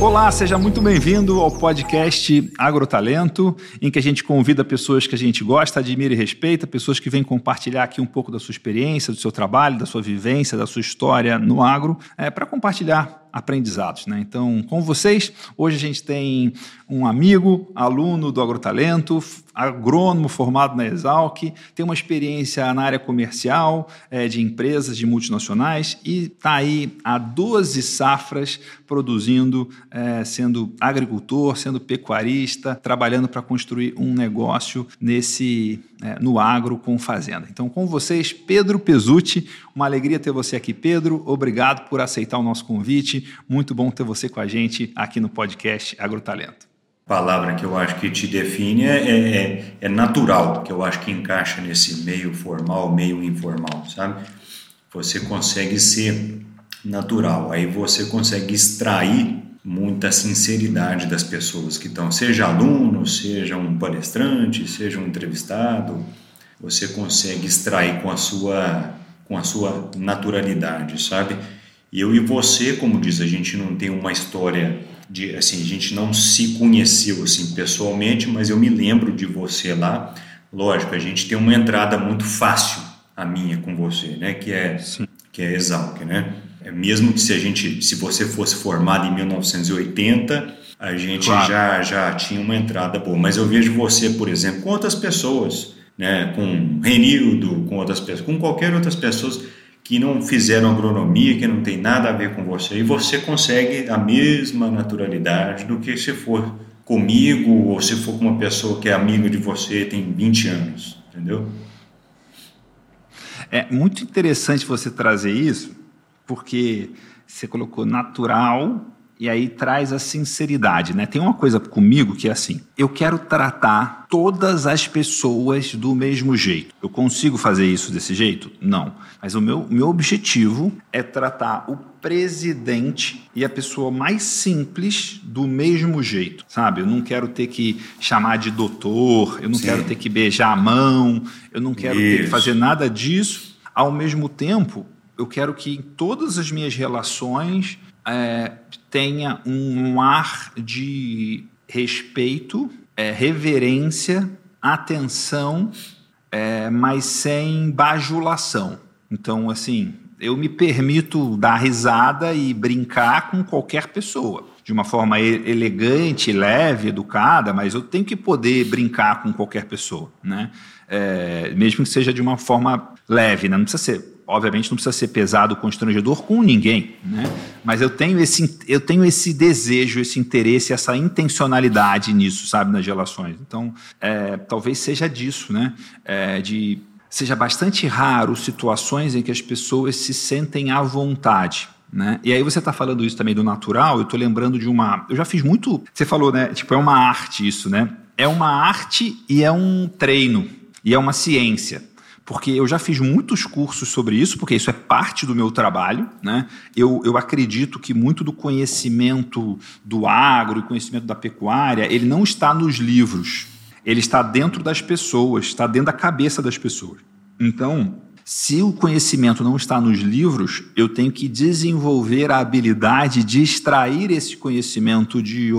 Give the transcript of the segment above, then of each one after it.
Olá, seja muito bem-vindo ao podcast Agrotalento, em que a gente convida pessoas que a gente gosta, admira e respeita, pessoas que vêm compartilhar aqui um pouco da sua experiência, do seu trabalho, da sua vivência, da sua história no agro, é, para compartilhar aprendizados. Né? Então, com vocês, hoje a gente tem um amigo, aluno do Agrotalento, agrônomo formado na Exalc, tem uma experiência na área comercial é, de empresas de multinacionais e está aí há 12 safras produzindo, é, sendo agricultor, sendo pecuarista, trabalhando para construir um negócio nesse é, no agro com fazenda. Então, com vocês, Pedro Pesutti, uma alegria ter você aqui, Pedro. Obrigado por aceitar o nosso convite. Muito bom ter você com a gente aqui no podcast Agrotalento. Palavra que eu acho que te define é, é, é natural, que eu acho que encaixa nesse meio formal, meio informal, sabe? Você consegue ser natural, aí você consegue extrair muita sinceridade das pessoas que estão, seja aluno, seja um palestrante, seja um entrevistado, você consegue extrair com a sua com a sua naturalidade, sabe? E eu e você, como diz, a gente não tem uma história de assim, a gente não se conheceu assim pessoalmente, mas eu me lembro de você lá. Lógico, a gente tem uma entrada muito fácil a minha com você, né, que é Sim. que é Exalc, né? É mesmo que se a gente, se você fosse formado em 1980, a gente claro. já já tinha uma entrada boa, mas eu vejo você, por exemplo, com outras pessoas, né, com Renildo, com outras pessoas, com qualquer outras pessoas que não fizeram agronomia, que não tem nada a ver com você, e você consegue a mesma naturalidade do que se for comigo ou se for com uma pessoa que é amiga de você tem 20 anos, entendeu? É muito interessante você trazer isso, porque você colocou natural e aí traz a sinceridade, né? Tem uma coisa comigo que é assim: eu quero tratar todas as pessoas do mesmo jeito. Eu consigo fazer isso desse jeito? Não. Mas o meu, meu objetivo é tratar o presidente e a pessoa mais simples do mesmo jeito, sabe? Eu não quero ter que chamar de doutor, eu não Sim. quero ter que beijar a mão, eu não quero isso. ter que fazer nada disso. Ao mesmo tempo, eu quero que em todas as minhas relações é, tenha um ar de respeito, é, reverência, atenção, é, mas sem bajulação. Então, assim, eu me permito dar risada e brincar com qualquer pessoa. De uma forma elegante, leve, educada, mas eu tenho que poder brincar com qualquer pessoa, né? É, mesmo que seja de uma forma leve, né? não precisa ser obviamente não precisa ser pesado, constrangedor com ninguém, né? Mas eu tenho esse, eu tenho esse desejo, esse interesse, essa intencionalidade nisso, sabe, nas relações. Então, é, talvez seja disso, né? É, de seja bastante raro situações em que as pessoas se sentem à vontade. Né? E aí você está falando isso também do natural, eu estou lembrando de uma. Eu já fiz muito. Você falou, né? Tipo, é uma arte isso, né? É uma arte e é um treino, e é uma ciência porque eu já fiz muitos cursos sobre isso, porque isso é parte do meu trabalho. Né? Eu, eu acredito que muito do conhecimento do agro e conhecimento da pecuária, ele não está nos livros, ele está dentro das pessoas, está dentro da cabeça das pessoas. Então, se o conhecimento não está nos livros, eu tenho que desenvolver a habilidade de extrair esse conhecimento de,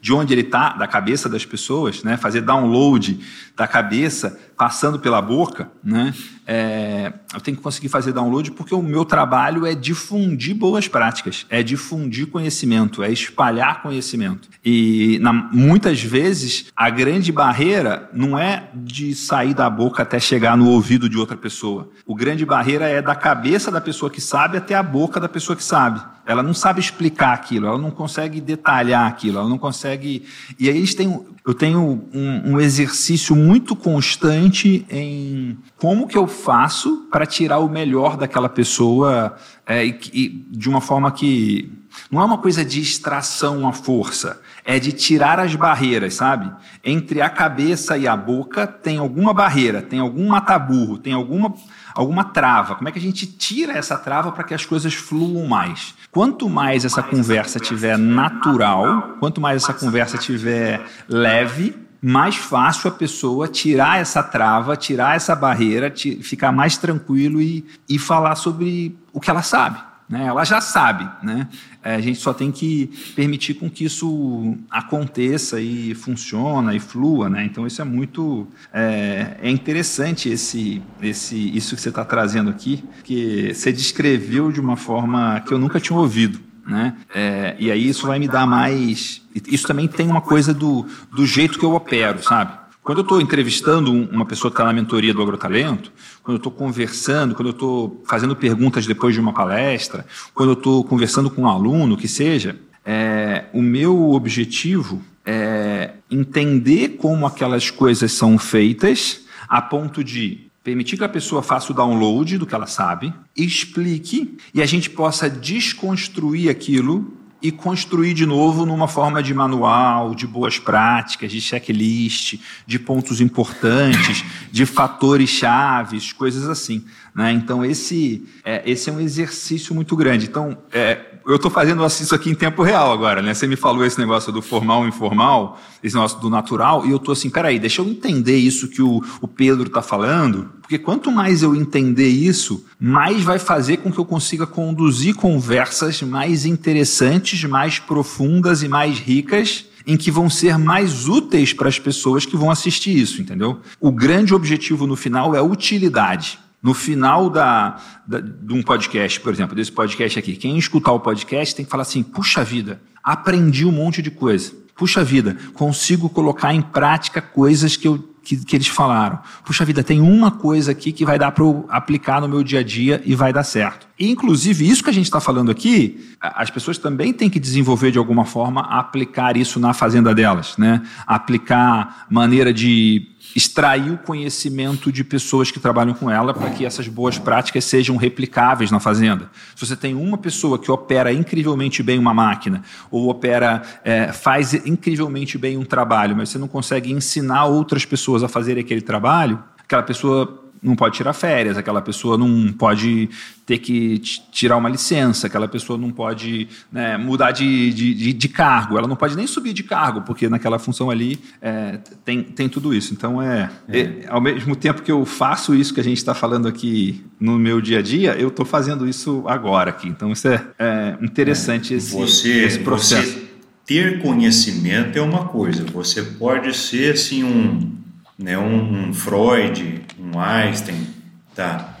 de onde ele está, da cabeça das pessoas, né? fazer download da cabeça passando pela boca, né? É, eu tenho que conseguir fazer download porque o meu trabalho é difundir boas práticas, é difundir conhecimento, é espalhar conhecimento. E na, muitas vezes a grande barreira não é de sair da boca até chegar no ouvido de outra pessoa. O grande barreira é da cabeça da pessoa que sabe até a boca da pessoa que sabe. Ela não sabe explicar aquilo, ela não consegue detalhar aquilo, ela não consegue. E aí tem, eu tenho um, um exercício muito constante em como que eu faço para tirar o melhor daquela pessoa é, e, e, de uma forma que Não é uma coisa de extração à força, é de tirar as barreiras, sabe? Entre a cabeça e a boca tem alguma barreira, tem algum mataburro, tem alguma, alguma trava. Como é que a gente tira essa trava para que as coisas fluam mais? Quanto mais essa conversa tiver natural, quanto mais essa conversa tiver leve, mais fácil a pessoa tirar essa trava, tirar essa barreira, ficar mais tranquilo e, e falar sobre o que ela sabe. Né? Ela já sabe, né? É, a gente só tem que permitir com que isso aconteça e funciona e flua, né? Então isso é muito é, é interessante esse, esse isso que você está trazendo aqui, que você descreveu de uma forma que eu nunca tinha ouvido. Né? É, e aí isso vai me dar mais. Isso também tem uma coisa do, do jeito que eu opero, sabe? Quando eu estou entrevistando uma pessoa que está na mentoria do agrotalento, quando eu estou conversando, quando eu estou fazendo perguntas depois de uma palestra, quando eu estou conversando com um aluno, que seja, é, o meu objetivo é entender como aquelas coisas são feitas a ponto de permitir que a pessoa faça o download do que ela sabe, explique e a gente possa desconstruir aquilo e construir de novo numa forma de manual, de boas práticas, de checklist, de pontos importantes, de fatores chaves, coisas assim. Né? Então, esse é, esse é um exercício muito grande. Então, é, eu estou fazendo isso aqui em tempo real agora, né? Você me falou esse negócio do formal e informal, esse negócio do natural, e eu estou assim, peraí, deixa eu entender isso que o, o Pedro está falando, porque quanto mais eu entender isso, mais vai fazer com que eu consiga conduzir conversas mais interessantes, mais profundas e mais ricas em que vão ser mais úteis para as pessoas que vão assistir isso, entendeu? O grande objetivo no final é utilidade. No final da, da, de um podcast, por exemplo, desse podcast aqui, quem escutar o podcast tem que falar assim: puxa vida, aprendi um monte de coisa. Puxa vida, consigo colocar em prática coisas que, eu, que, que eles falaram. Puxa vida, tem uma coisa aqui que vai dar para eu aplicar no meu dia a dia e vai dar certo. Inclusive, isso que a gente está falando aqui, as pessoas também têm que desenvolver de alguma forma aplicar isso na fazenda delas, né? Aplicar maneira de extrair o conhecimento de pessoas que trabalham com ela para que essas boas práticas sejam replicáveis na fazenda. Se você tem uma pessoa que opera incrivelmente bem uma máquina ou opera é, faz incrivelmente bem um trabalho, mas você não consegue ensinar outras pessoas a fazer aquele trabalho, aquela pessoa não pode tirar férias, aquela pessoa não pode ter que tirar uma licença, aquela pessoa não pode né, mudar de, de, de, cargo, ela não pode nem subir de cargo, porque naquela função ali é, tem, tem tudo isso. Então, é, é. é, ao mesmo tempo que eu faço isso que a gente está falando aqui no meu dia a dia, eu estou fazendo isso agora aqui. Então, isso é, é interessante esse, você, esse processo. Você ter conhecimento é uma coisa, você pode ser assim um né, um, um Freud, um Einstein, tá?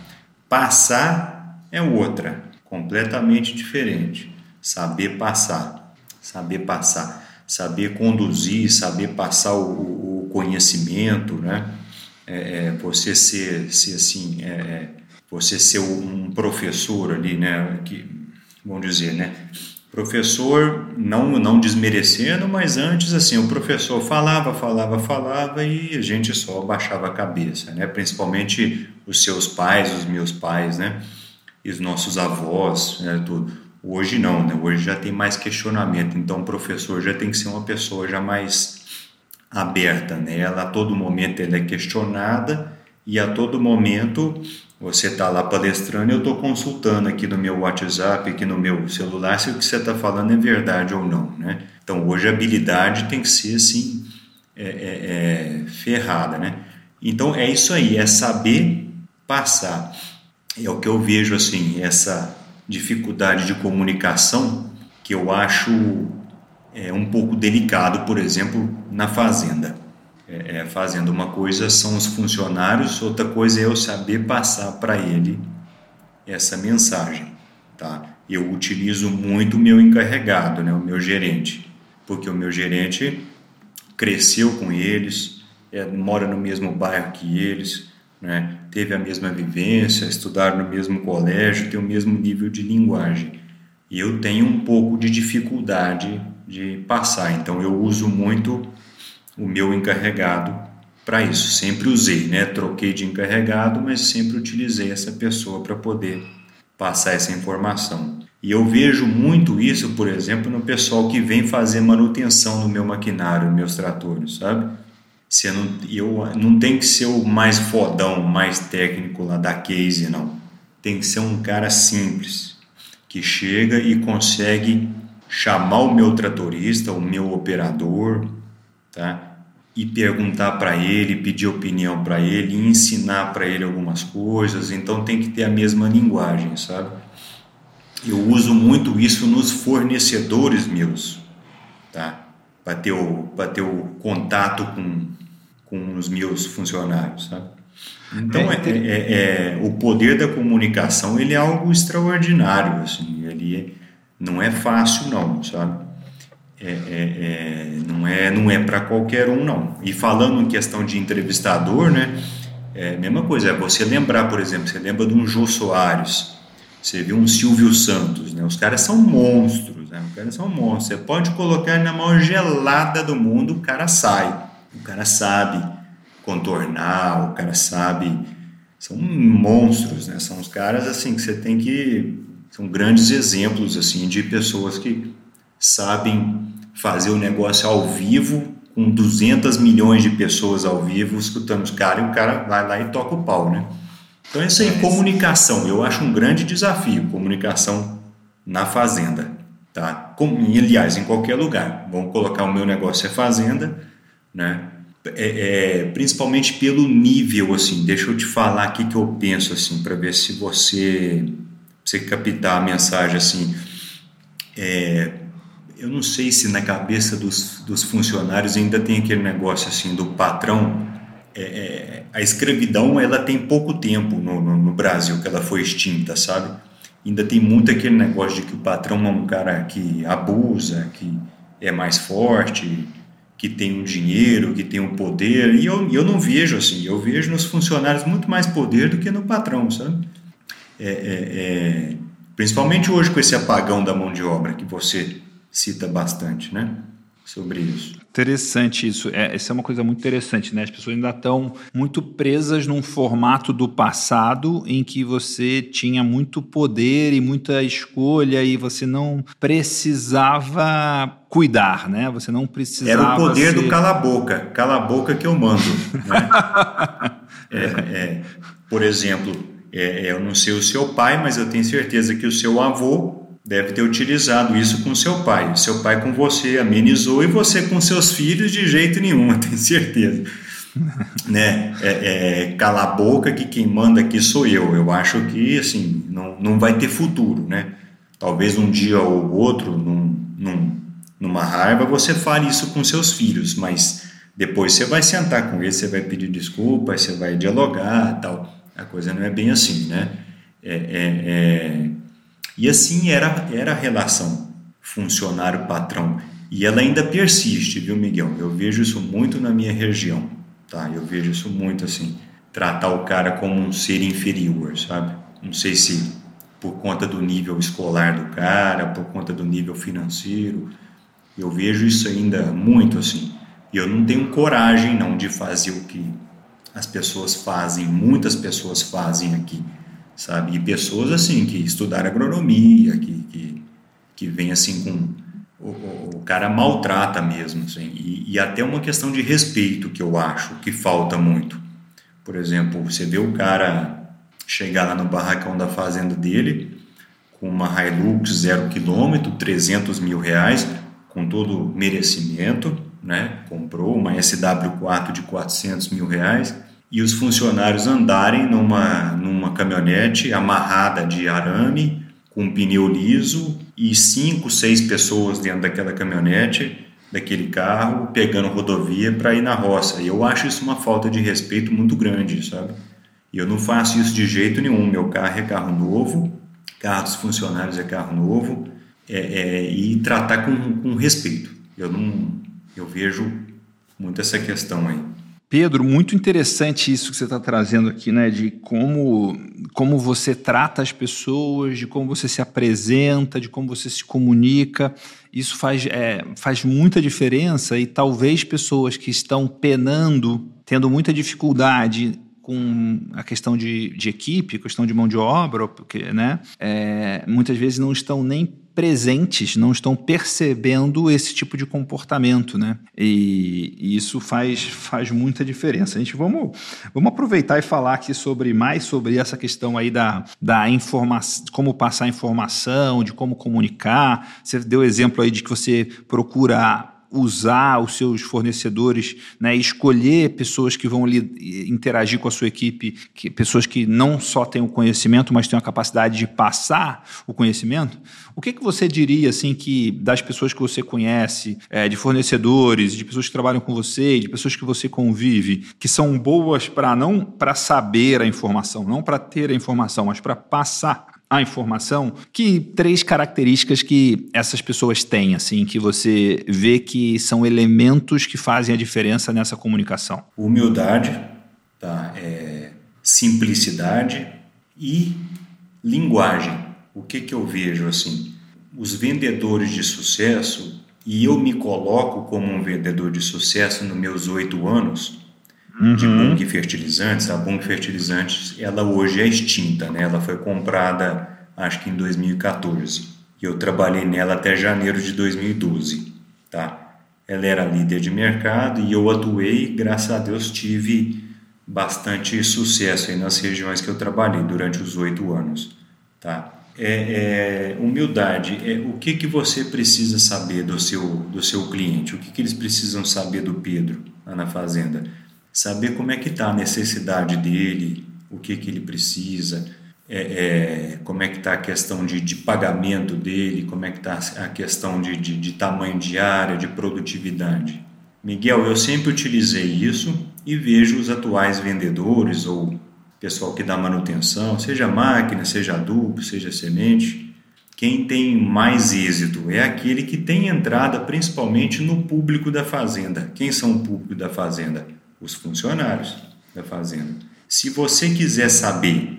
Passar é outra, completamente diferente. Saber passar, saber passar, saber conduzir, saber passar o, o conhecimento, né? É, é, você ser, ser assim, é, é você ser um professor ali, né? Que, vamos dizer, né? Professor, não, não desmerecendo, mas antes assim, o professor falava, falava, falava e a gente só baixava a cabeça, né? Principalmente os seus pais, os meus pais, né? E os nossos avós, né? Tudo. Hoje não, né? Hoje já tem mais questionamento, então o professor já tem que ser uma pessoa já mais aberta, né? Ela a todo momento ela é questionada e a todo momento você está lá palestrando e eu estou consultando aqui no meu WhatsApp, aqui no meu celular, se o que você está falando é verdade ou não. Né? Então hoje a habilidade tem que ser assim, é, é, é ferrada. Né? Então é isso aí, é saber passar. É o que eu vejo assim, essa dificuldade de comunicação que eu acho é, um pouco delicado, por exemplo, na fazenda é, é, fazendo. Uma coisa são os funcionários, outra coisa é eu saber passar para ele essa mensagem. Tá? Eu utilizo muito o meu encarregado, né, o meu gerente, porque o meu gerente cresceu com eles, é, mora no mesmo bairro que eles, né, teve a mesma vivência, estudaram no mesmo colégio, tem o mesmo nível de linguagem. E eu tenho um pouco de dificuldade de passar, então eu uso muito o meu encarregado para isso. Sempre usei, né? Troquei de encarregado, mas sempre utilizei essa pessoa para poder passar essa informação. E eu vejo muito isso, por exemplo, no pessoal que vem fazer manutenção no meu maquinário, nos meus tratores, sabe? Você não, eu, não tem que ser o mais fodão, mais técnico lá da case, não. Tem que ser um cara simples, que chega e consegue chamar o meu tratorista, o meu operador, tá? E perguntar para ele, pedir opinião para ele, ensinar para ele algumas coisas. Então tem que ter a mesma linguagem, sabe? Eu uso muito isso nos fornecedores meus, tá? Para ter, o, ter o contato com, com os meus funcionários, sabe? Então, é, é, é, é, o poder da comunicação ele é algo extraordinário, assim, ele não é fácil não, sabe? É, é, não é, não é para qualquer um não. E falando em questão de entrevistador, né? É a mesma coisa, é você lembrar, por exemplo, você lembra de um Jô Soares, você viu um Silvio Santos, né? Os caras são monstros, né? Os caras são monstros. Você pode colocar na maior gelada do mundo, o cara sai. O cara sabe contornar, o cara sabe. São monstros, né? São os caras assim que você tem que. São grandes exemplos assim de pessoas que sabem fazer o negócio ao vivo, com 200 milhões de pessoas ao vivo escutando os caras, e o cara vai lá e toca o pau, né? Então, é isso aí, comunicação, eu acho um grande desafio, comunicação na fazenda, tá? Com, aliás, em qualquer lugar. Vamos colocar o meu negócio é fazenda, né? É, é, principalmente pelo nível, assim, deixa eu te falar aqui que eu penso, assim, para ver se você, você captar a mensagem, assim, é, eu não sei se na cabeça dos, dos funcionários ainda tem aquele negócio, assim, do patrão é, é, a escravidão ela tem pouco tempo no, no, no, Brasil que ela foi extinta, sabe? Ainda tem muito aquele negócio de que o patrão é um cara que abusa, que é mais forte, que tem um dinheiro, que tem um poder. E eu, eu não vejo assim. Eu vejo nos funcionários muito mais poder do que no patrão, sabe? É, é, é principalmente hoje com esse apagão da mão de obra que você cita bastante, né? Sobre isso. Interessante isso. É, essa é uma coisa muito interessante, né? As pessoas ainda estão muito presas num formato do passado em que você tinha muito poder e muita escolha e você não precisava cuidar, né? Você não precisava. Era o poder ser... do cala-boca. Cala-boca que eu mando. Né? é, é, por exemplo, é, eu não sei o seu pai, mas eu tenho certeza que o seu avô deve ter utilizado isso com seu pai. Seu pai com você amenizou e você com seus filhos de jeito nenhum, eu tenho certeza. né? É, é, cala a boca que quem manda aqui sou eu. Eu acho que assim não, não vai ter futuro, né? Talvez um dia ou outro, num, num, numa raiva, você fale isso com seus filhos, mas depois você vai sentar com eles, você vai pedir desculpas, você vai dialogar, tal. A coisa não é bem assim, né? é, é, é e assim era, era a relação funcionário-patrão. E ela ainda persiste, viu, Miguel? Eu vejo isso muito na minha região, tá? Eu vejo isso muito assim, tratar o cara como um ser inferior, sabe? Não sei se por conta do nível escolar do cara, por conta do nível financeiro. Eu vejo isso ainda muito assim. E eu não tenho coragem não de fazer o que as pessoas fazem, muitas pessoas fazem aqui sabe? E pessoas assim que estudaram agronomia, que, que, que vem assim com. O, o, cara maltrata mesmo, assim, e, e até uma questão de respeito que eu acho que falta muito. Por exemplo, você vê o cara chegar lá no barracão da fazenda dele com uma Hilux zero quilômetro, 300 mil reais, com todo merecimento, né? Comprou uma SW4 de 400 mil reais e os funcionários andarem numa, numa caminhonete amarrada de arame, com pneu liso e cinco, seis pessoas dentro daquela caminhonete, daquele carro, pegando rodovia para ir na roça. E eu acho isso uma falta de respeito muito grande, sabe? E eu não faço isso de jeito nenhum. Meu carro é carro novo, carro dos funcionários é carro novo, é, é, e tratar com, com respeito. Eu não, eu vejo muito essa questão aí. Pedro, muito interessante isso que você está trazendo aqui, né? De como, como você trata as pessoas, de como você se apresenta, de como você se comunica. Isso faz, é, faz muita diferença e talvez pessoas que estão penando, tendo muita dificuldade com a questão de, de equipe, questão de mão de obra, porque, né, é, muitas vezes não estão nem presentes, não estão percebendo esse tipo de comportamento, né? E, e, isso faz, faz muita diferença. A gente vamos, vamos aproveitar e falar aqui sobre mais sobre essa questão aí da, da informação, como passar informação, de como comunicar. Você deu exemplo aí de que você procura usar os seus fornecedores, né, escolher pessoas que vão interagir com a sua equipe, que, pessoas que não só têm o conhecimento, mas têm a capacidade de passar o conhecimento. O que, que você diria assim que das pessoas que você conhece, é, de fornecedores, de pessoas que trabalham com você, de pessoas que você convive, que são boas para não para saber a informação, não para ter a informação, mas para passar a informação, que três características que essas pessoas têm, assim, que você vê que são elementos que fazem a diferença nessa comunicação? Humildade, tá? É, simplicidade e linguagem. O que, que eu vejo assim? Os vendedores de sucesso, e eu me coloco como um vendedor de sucesso nos meus oito anos, uhum. de Bung Fertilizantes. A Bung Fertilizantes, ela hoje é extinta, né? Ela foi comprada, acho que em 2014. E eu trabalhei nela até janeiro de 2012, tá? Ela era líder de mercado e eu atuei, graças a Deus tive bastante sucesso aí nas regiões que eu trabalhei durante os oito anos, tá? É, é, humildade, é, o que, que você precisa saber do seu, do seu cliente, o que, que eles precisam saber do Pedro lá na fazenda saber como é que está a necessidade dele, o que, que ele precisa, é, é, como é que está a questão de, de, pagamento dele, como é que está a questão de, de, de tamanho de área, de produtividade. Miguel, eu sempre utilizei isso e vejo os atuais vendedores ou pessoal que dá manutenção, seja máquina, seja adubo, seja semente, quem tem mais êxito é aquele que tem entrada principalmente no público da fazenda. Quem são o público da fazenda? Os funcionários da fazenda. Se você quiser saber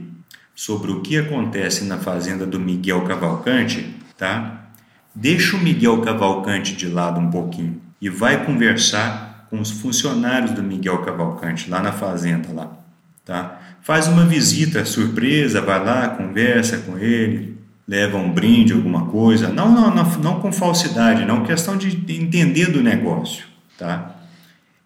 sobre o que acontece na fazenda do Miguel Cavalcante, tá? Deixa o Miguel Cavalcante de lado um pouquinho e vai conversar com os funcionários do Miguel Cavalcante lá na fazenda lá, tá? Faz uma visita surpresa, vai lá, conversa com ele, leva um brinde, alguma coisa. Não, não, não, não com falsidade, não questão de entender do negócio, tá?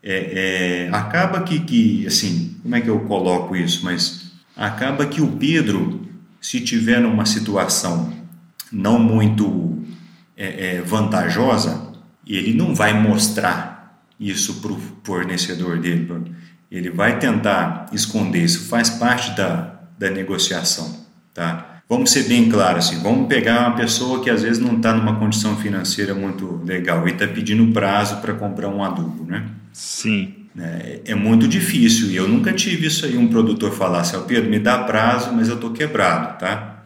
É, é, acaba que, que, assim, como é que eu coloco isso? Mas acaba que o Pedro, se tiver numa situação não muito é, é vantajosa, ele não vai mostrar isso para o fornecedor dele. Ele vai tentar esconder isso, faz parte da, da negociação, tá? Vamos ser bem claros, assim, vamos pegar uma pessoa que às vezes não está numa condição financeira muito legal e está pedindo prazo para comprar um adubo, né? Sim. É, é, muito difícil e eu nunca tive isso aí, um produtor falasse, assim, Pedro, me dá prazo, mas eu estou quebrado, tá?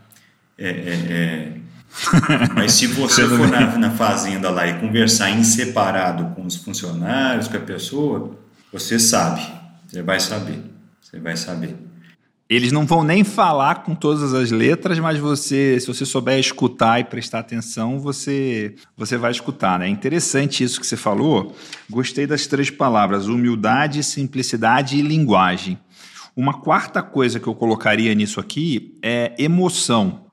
É, é, é... mas se você for na, na fazenda lá e conversar em separado com os funcionários, com a pessoa, você sabe, você vai saber, você vai saber. Eles não vão nem falar com todas as letras, mas você, se você souber escutar e prestar atenção, você, você vai escutar. Né? É interessante isso que você falou. Gostei das três palavras: humildade, simplicidade e linguagem. Uma quarta coisa que eu colocaria nisso aqui é emoção.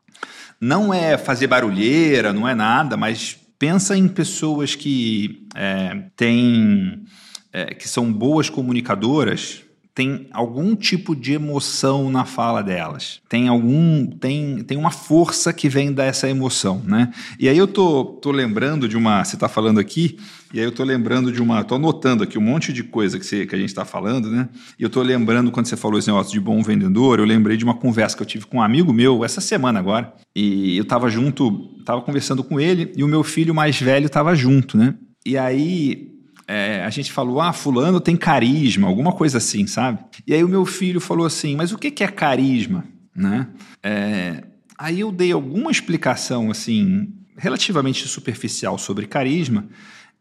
Não é fazer barulheira, não é nada, mas pensa em pessoas que é, têm, é, que são boas comunicadoras tem algum tipo de emoção na fala delas. Tem algum tem, tem uma força que vem dessa emoção, né? E aí eu tô, tô lembrando de uma, você está falando aqui, e aí eu tô lembrando de uma, tô anotando aqui um monte de coisa que, você, que a gente está falando, né? E eu tô lembrando quando você falou esse negócio de bom vendedor, eu lembrei de uma conversa que eu tive com um amigo meu essa semana agora, e eu estava junto, estava conversando com ele e o meu filho mais velho estava junto, né? E aí é, a gente falou, ah, fulano tem carisma, alguma coisa assim, sabe? E aí o meu filho falou assim, mas o que é carisma, né? É, aí eu dei alguma explicação, assim, relativamente superficial sobre carisma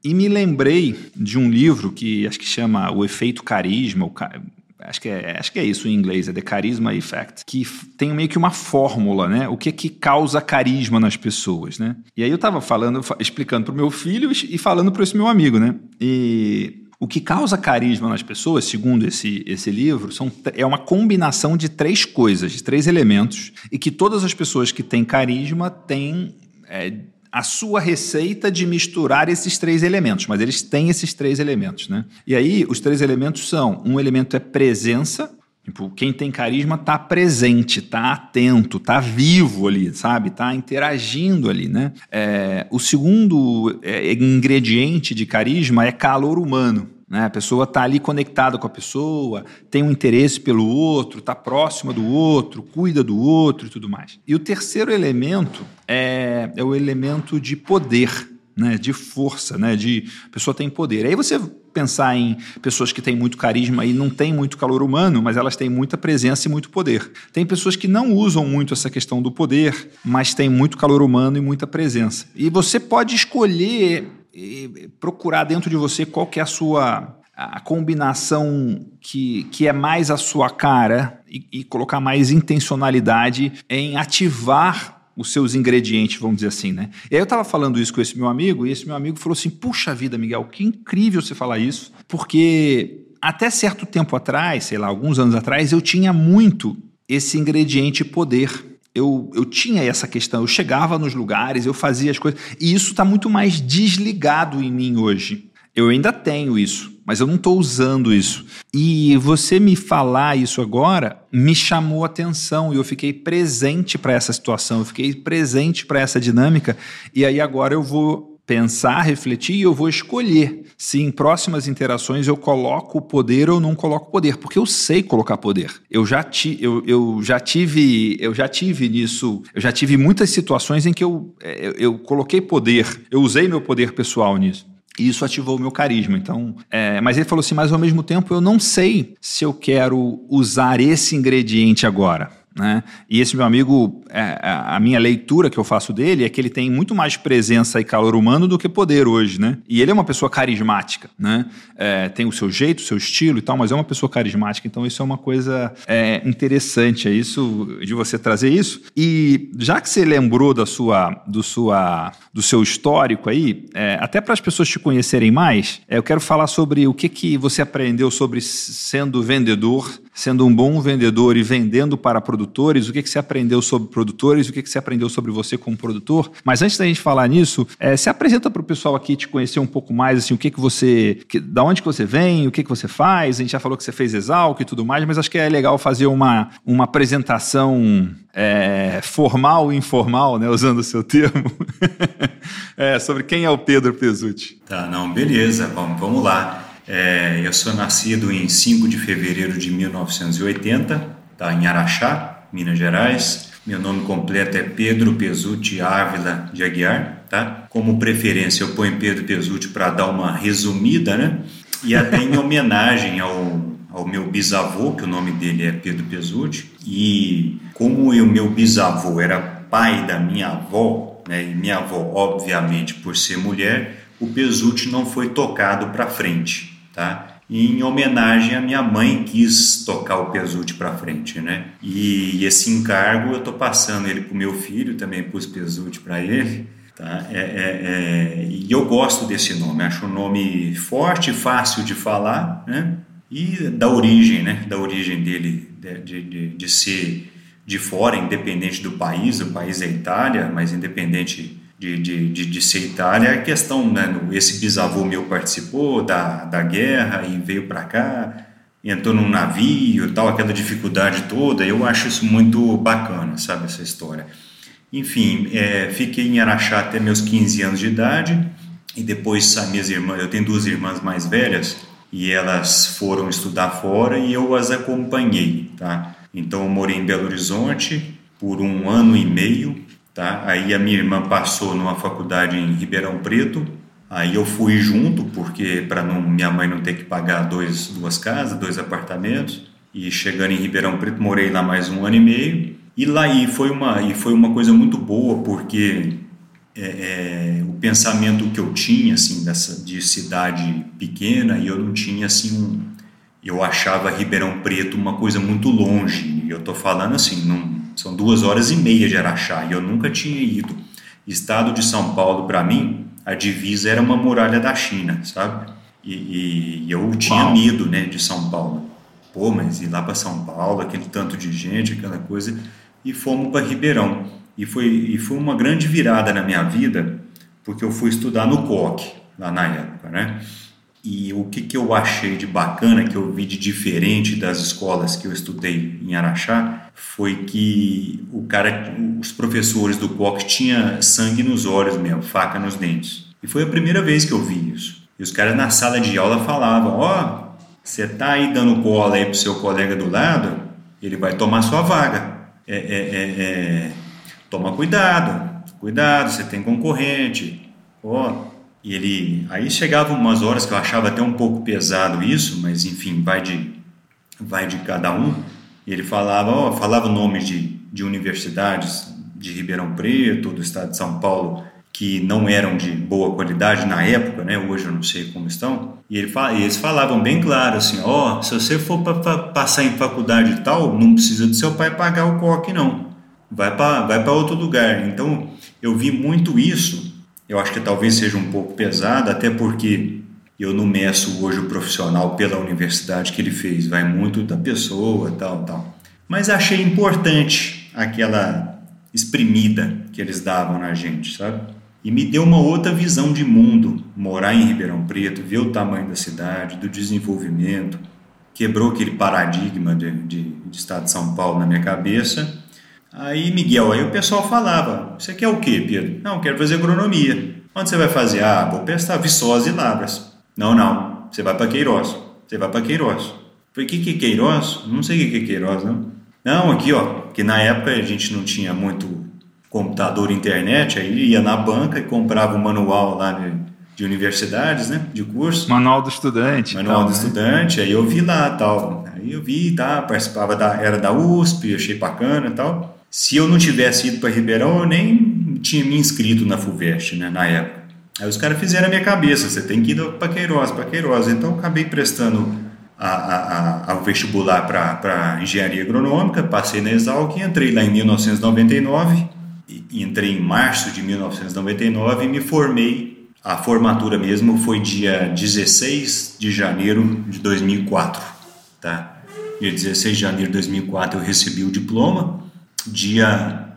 e me lembrei de um livro que acho que chama O Efeito Carisma, acho que é, acho que é isso em inglês, é The Charisma Effect, que tem meio que uma fórmula, né? O que que causa carisma nas pessoas, né? E aí eu estava falando, explicando para o meu filho e falando para esse meu amigo, né? E O que causa carisma nas pessoas, segundo esse, esse livro, são, é uma combinação de três coisas, de três elementos, e que todas as pessoas que têm carisma têm é, a sua receita de misturar esses três elementos, mas eles têm esses três elementos. Né? E aí, os três elementos são: um elemento é presença, Tipo, quem tem carisma está presente, está atento, está vivo ali, sabe? Está interagindo ali, né? É, o segundo é, ingrediente de carisma é calor humano. Né? A pessoa está ali conectada com a pessoa, tem um interesse pelo outro, está próxima do outro, cuida do outro e tudo mais. E o terceiro elemento é, é o elemento de poder né, de força, né, de a pessoa tem poder. Aí você pensar em pessoas que têm muito carisma e não têm muito calor humano, mas elas têm muita presença e muito poder. Tem pessoas que não usam muito essa questão do poder, mas têm muito calor humano e muita presença. E você pode escolher procurar dentro de você qual que é a sua a combinação que, que é mais a sua cara e, e colocar mais intencionalidade em ativar os seus ingredientes, vamos dizer assim, né? E aí eu estava falando isso com esse meu amigo, e esse meu amigo falou assim: puxa vida, Miguel, que incrível você falar isso, porque até certo tempo atrás, sei lá, alguns anos atrás, eu tinha muito esse ingrediente poder. Eu, eu tinha essa questão, eu chegava nos lugares, eu fazia as coisas, e isso está muito mais desligado em mim hoje. Eu ainda tenho isso, mas eu não estou usando isso. E você me falar isso agora me chamou atenção e eu fiquei presente para essa situação, eu fiquei presente para essa dinâmica. E aí agora eu vou pensar, refletir e eu vou escolher se em próximas interações eu coloco poder ou não coloco poder, porque eu sei colocar poder. Eu já, ti, eu, eu já tive eu já tive nisso, eu já tive muitas situações em que eu, eu, eu coloquei poder, eu usei meu poder pessoal nisso. E isso ativou o meu carisma. Então, é, mas ele falou assim: mas ao mesmo tempo eu não sei se eu quero usar esse ingrediente agora. Né? E esse meu amigo, é, a minha leitura que eu faço dele é que ele tem muito mais presença e calor humano do que poder hoje, né? E ele é uma pessoa carismática, né? É, tem o seu jeito, o seu estilo e tal, mas é uma pessoa carismática. Então isso é uma coisa é, interessante, é isso de você trazer isso. E já que você lembrou da sua, do sua, do seu histórico aí, é, até para as pessoas te conhecerem mais, é, eu quero falar sobre o que que você aprendeu sobre sendo vendedor sendo um bom vendedor e vendendo para produtores, o que, que você aprendeu sobre produtores, o que, que você aprendeu sobre você como produtor. Mas antes da gente falar nisso, é, se apresenta para o pessoal aqui te conhecer um pouco mais, assim, o que, que você. Que, da onde que você vem, o que, que você faz. A gente já falou que você fez Exalc e tudo mais, mas acho que é legal fazer uma, uma apresentação é, formal e informal, né, usando o seu termo, é, sobre quem é o Pedro Pesutti. Tá, não, beleza, vamos, vamos lá. É, eu sou nascido em 5 de fevereiro de 1980, tá, em Araxá, Minas Gerais. Meu nome completo é Pedro Pesutti Ávila de Aguiar. Tá? Como preferência, eu ponho Pedro Pesutti para dar uma resumida, né? E até em homenagem ao, ao meu bisavô, que o nome dele é Pedro Pesutti. E como o meu bisavô era pai da minha avó, né? e minha avó, obviamente, por ser mulher, o Pesutti não foi tocado para frente tá? em homenagem à minha mãe quis tocar o Pesuti para frente, né? E esse encargo eu tô passando ele pro meu filho, também pus Pesuti para ele, tá? É, é, é, e eu gosto desse nome, acho um nome forte, fácil de falar, né? E da origem, né? Da origem dele, de, de, de ser de fora, independente do país, o país é Itália, mas independente de, de, de, de ser Itália, a questão, né, esse bisavô meu participou da, da guerra e veio para cá, entrou num navio tal, aquela dificuldade toda, eu acho isso muito bacana, sabe, essa história. Enfim, é, fiquei em Araxá até meus 15 anos de idade, e depois as minhas irmãs, eu tenho duas irmãs mais velhas, e elas foram estudar fora e eu as acompanhei, tá? Então eu morei em Belo Horizonte por um ano e meio, Tá? Aí a minha irmã passou numa faculdade em Ribeirão Preto, aí eu fui junto, porque para minha mãe não ter que pagar dois, duas casas, dois apartamentos. E chegando em Ribeirão Preto, morei lá mais um ano e meio. E lá e foi uma, e foi uma coisa muito boa, porque é, é, o pensamento que eu tinha assim dessa de cidade pequena e eu não tinha assim um, eu achava Ribeirão Preto uma coisa muito longe e eu tô falando assim não são duas horas e meia de Araxá e eu nunca tinha ido. Estado de São Paulo, para mim, a divisa era uma muralha da China, sabe? E, e eu tinha Uau. medo, né, de São Paulo. Pô, mas ir lá para São Paulo, aquele tanto de gente, aquela coisa, e fomos para Ribeirão. E foi, e foi uma grande virada na minha vida, porque eu fui estudar no COC, lá na época, né? E o que, que eu achei de bacana, que eu vi de diferente das escolas que eu estudei em Araxá, foi que o cara, os professores do COC tinham sangue nos olhos mesmo, faca nos dentes. E foi a primeira vez que eu vi isso. E os caras na sala de aula falavam: Ó, oh, você tá aí dando cola aí pro seu colega do lado, ele vai tomar sua vaga. É, é, é, é. toma cuidado, cuidado, você tem concorrente. Ó, oh, e ele, aí chegava umas horas que eu achava até um pouco pesado isso, mas enfim, vai de, vai de cada um. E ele falava, ó, falava nomes de, de universidades de Ribeirão Preto, do estado de São Paulo, que não eram de boa qualidade na época, né? Hoje eu não sei como estão. E, ele, eles falavam bem claro assim, ó, se você for para passar em faculdade tal, não precisa do seu pai pagar o coque não. Vai para vai para outro lugar. Então, eu vi muito isso eu acho que talvez seja um pouco pesado, até porque eu não meço hoje o profissional pela universidade que ele fez, vai muito da pessoa, tal, tal. Mas achei importante aquela exprimida que eles davam na gente, sabe? E me deu uma outra visão de mundo, morar em Ribeirão Preto, ver o tamanho da cidade, do desenvolvimento, quebrou aquele paradigma de, de, de estado de São Paulo na minha cabeça Aí, Miguel, aí o pessoal falava: Você quer o quê, Pedro? Não, quero fazer agronomia. Onde você vai fazer? Ah, vou prestar Viçosa e Lavras. Não, não, você vai para Queiroz. Você vai para Queiroz. Falei: Que que é Queiroz? Não sei o que é Queiroz, não. Não, aqui, ó, que na época a gente não tinha muito computador internet, aí ia na banca e comprava o um manual lá de, de, universidades, né, de curso. Manual do estudante. Manual tal, do né? estudante, aí eu vi lá tal. Aí eu vi, tá, participava da, era da USP, achei bacana e tal. Se eu não tivesse ido para Ribeirão, eu nem tinha me inscrito na FUVEST, né, na época. Aí os caras fizeram a minha cabeça, você tem que ir para Queiroz, para Queiroz. Então eu acabei prestando a, a, a, ao vestibular para engenharia agronômica, passei na Exalc, entrei lá em 1999, e, entrei em março de 1999 e me formei. A formatura mesmo foi dia 16 de janeiro de 2004, tá? Dia 16 de janeiro de 2004 eu recebi o diploma dia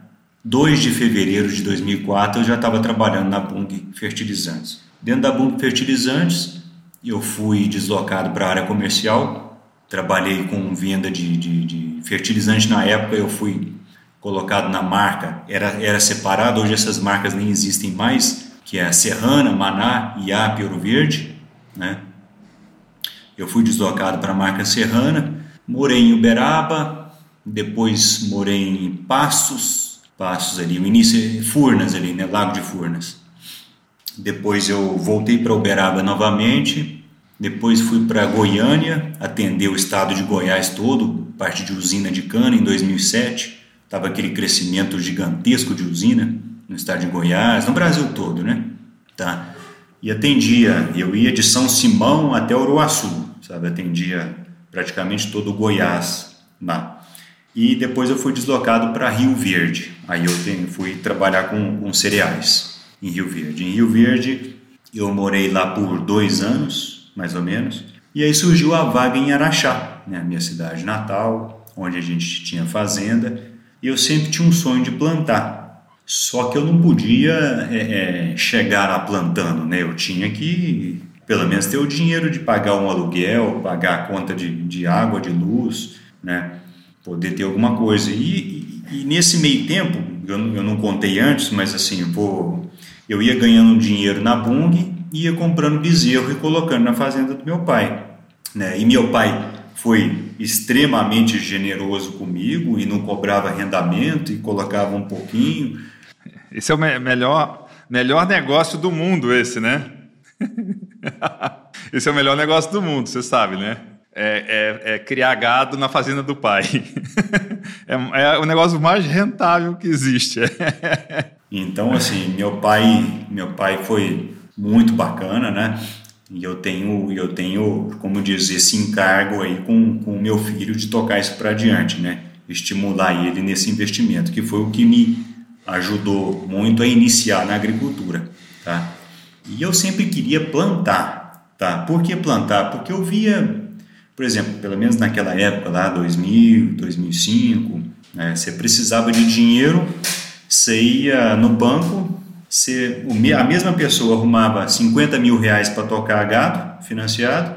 2 de fevereiro de 2004, eu já estava trabalhando na Bung Fertilizantes. Dentro da Bung Fertilizantes, eu fui deslocado para a área comercial, trabalhei com venda de, de, de fertilizante na época, eu fui colocado na marca, era, era separado, hoje essas marcas nem existem mais, que é a Serrana, Maná, IAP, Ouro Verde, né? Eu fui deslocado para a marca Serrana, morei em Uberaba, depois morei em Passos, Passos ali, o início Furnas ali, né, Lago de Furnas. Depois eu voltei para Uberaba novamente, depois fui para Goiânia, atender o estado de Goiás todo, parte de usina de cana em 2007. Tava aquele crescimento gigantesco de usina no estado de Goiás, no Brasil todo, né? Tá. E atendia, eu ia de São Simão até Uruaçu, sabe? Atendia praticamente todo o Goiás lá. E depois eu fui deslocado para Rio Verde. Aí eu fui trabalhar com, com cereais em Rio Verde. Em Rio Verde eu morei lá por dois anos, mais ou menos. E aí surgiu a vaga em Araxá, né, minha cidade natal, onde a gente tinha fazenda. E eu sempre tinha um sonho de plantar. Só que eu não podia é, é, chegar lá plantando, né? Eu tinha que, pelo menos, ter o dinheiro de pagar um aluguel, pagar a conta de, de água, de luz, né? Poder ter alguma coisa. E, e, e nesse meio tempo, eu, eu, não contei antes, mas assim, vou, eu ia ganhando dinheiro na Bung ia comprando bezerro e colocando na fazenda do meu pai. Né? E meu pai foi extremamente generoso comigo e não cobrava arrendamento e colocava um pouquinho. Esse é o me melhor, melhor negócio do mundo, esse, né? esse é o melhor negócio do mundo, você sabe, né? É, é, é, criar gado na fazenda do pai. é, é o negócio mais rentável que existe. então, assim, meu pai, meu pai foi muito bacana, né? E eu tenho, eu tenho, como diz, esse encargo aí com o meu filho de tocar isso para adiante, né? Estimular ele nesse investimento, que foi o que me ajudou muito a iniciar na agricultura, tá? E eu sempre queria plantar, Tá. Por que plantar? Porque eu via, por exemplo, pelo menos naquela época lá, 2000, 2005, né, você precisava de dinheiro, você ia no banco, você, a mesma pessoa arrumava 50 mil reais para tocar gado financiado,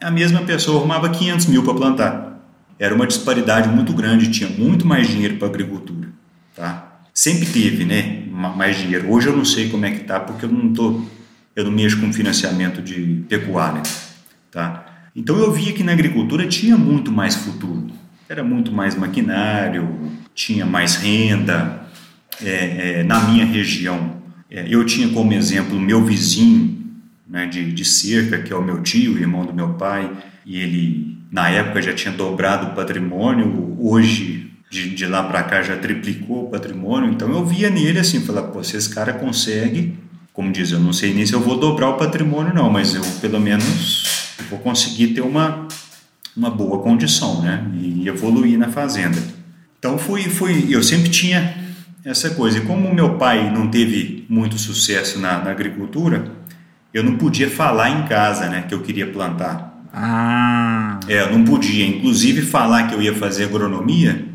a mesma pessoa arrumava 500 mil para plantar. Era uma disparidade muito grande, tinha muito mais dinheiro para agricultura. Tá? Sempre teve né, mais dinheiro. Hoje eu não sei como é que tá, porque eu não, tô, eu não mexo com financiamento de pecuária. Tá? Então eu via que na agricultura tinha muito mais futuro. Era muito mais maquinário, tinha mais renda. É, é, na minha região, é, eu tinha como exemplo meu vizinho né, de, de cerca, que é o meu tio, irmão do meu pai, e ele na época já tinha dobrado o patrimônio, hoje de, de lá para cá já triplicou o patrimônio, então eu via nele assim, falar, pô, se esse cara consegue, como diz, eu não sei nem se eu vou dobrar o patrimônio não, mas eu pelo menos vou conseguir ter uma, uma boa condição, né, e evoluir na fazenda. Então fui, fui, eu sempre tinha essa coisa. E como meu pai não teve muito sucesso na, na, agricultura, eu não podia falar em casa, né, que eu queria plantar. Ah. É, eu não podia. Inclusive falar que eu ia fazer agronomia,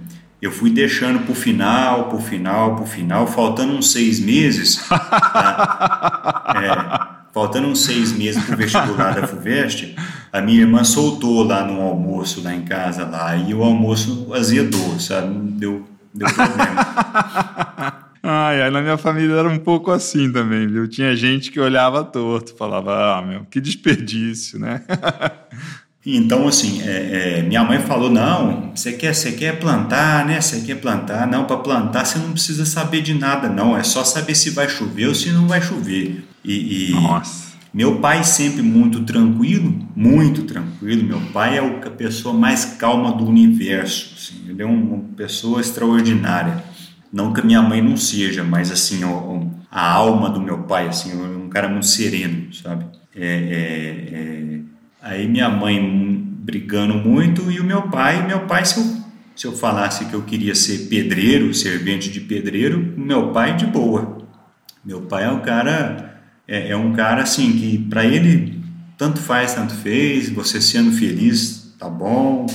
eu fui deixando para o final, para o final, para o final, faltando uns seis meses. tá? é, faltando uns seis meses para o vestibular da FUVEST, a minha irmã soltou lá no almoço, lá em casa, lá, e o almoço azedou, sabe? Deu Deu problema. Ai, ai, na minha família era um pouco assim também, viu? Tinha gente que olhava torto, falava, ah, meu, que desperdício, né? então, assim, é, é, minha mãe falou, não, você quer, você quer plantar, né? Você quer plantar? Não, para plantar você não precisa saber de nada, não. É só saber se vai chover ou se não vai chover. E, e. Meu pai sempre muito tranquilo, muito tranquilo. Meu pai é a pessoa mais calma do universo. Assim. Ele é uma pessoa extraordinária. Não que a minha mãe não seja, mas assim, a alma do meu pai, assim, é um cara muito sereno, sabe? É, é, é... Aí minha mãe brigando muito e o meu pai, meu pai se eu, se eu falasse que eu queria ser pedreiro, servente de pedreiro, meu pai de boa. Meu pai é um cara é, é um cara assim que para ele tanto faz, tanto fez, você sendo feliz, tá bom.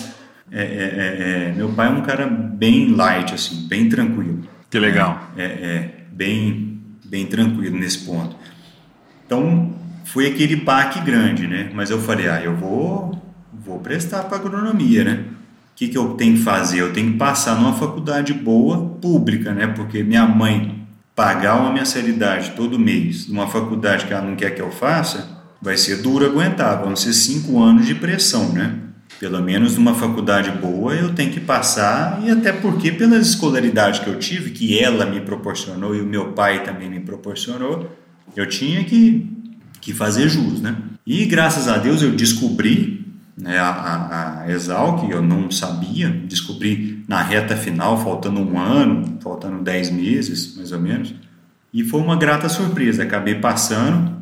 É, é, é, é, meu pai é um cara bem light, assim, bem tranquilo. Que legal. É, é, bem, bem tranquilo nesse ponto. Então, foi aquele baque grande, né? Mas eu falei, ah, eu vou, vou prestar para agronomia, né? O que, que eu tenho que fazer? Eu tenho que passar numa faculdade boa, pública, né? Porque minha mãe pagar uma mensalidade todo mês numa faculdade que ela não quer que eu faça, vai ser duro aguentar, vão ser cinco anos de pressão, né? Pelo menos numa faculdade boa eu tenho que passar, e até porque pela escolaridade que eu tive, que ela me proporcionou e o meu pai também me proporcionou, eu tinha que, que fazer jus, né? E graças a Deus eu descobri né, a, a, eu não sabia, descobri na reta final, faltando um ano, faltando dez meses, mais ou menos, e foi uma grata surpresa, acabei passando,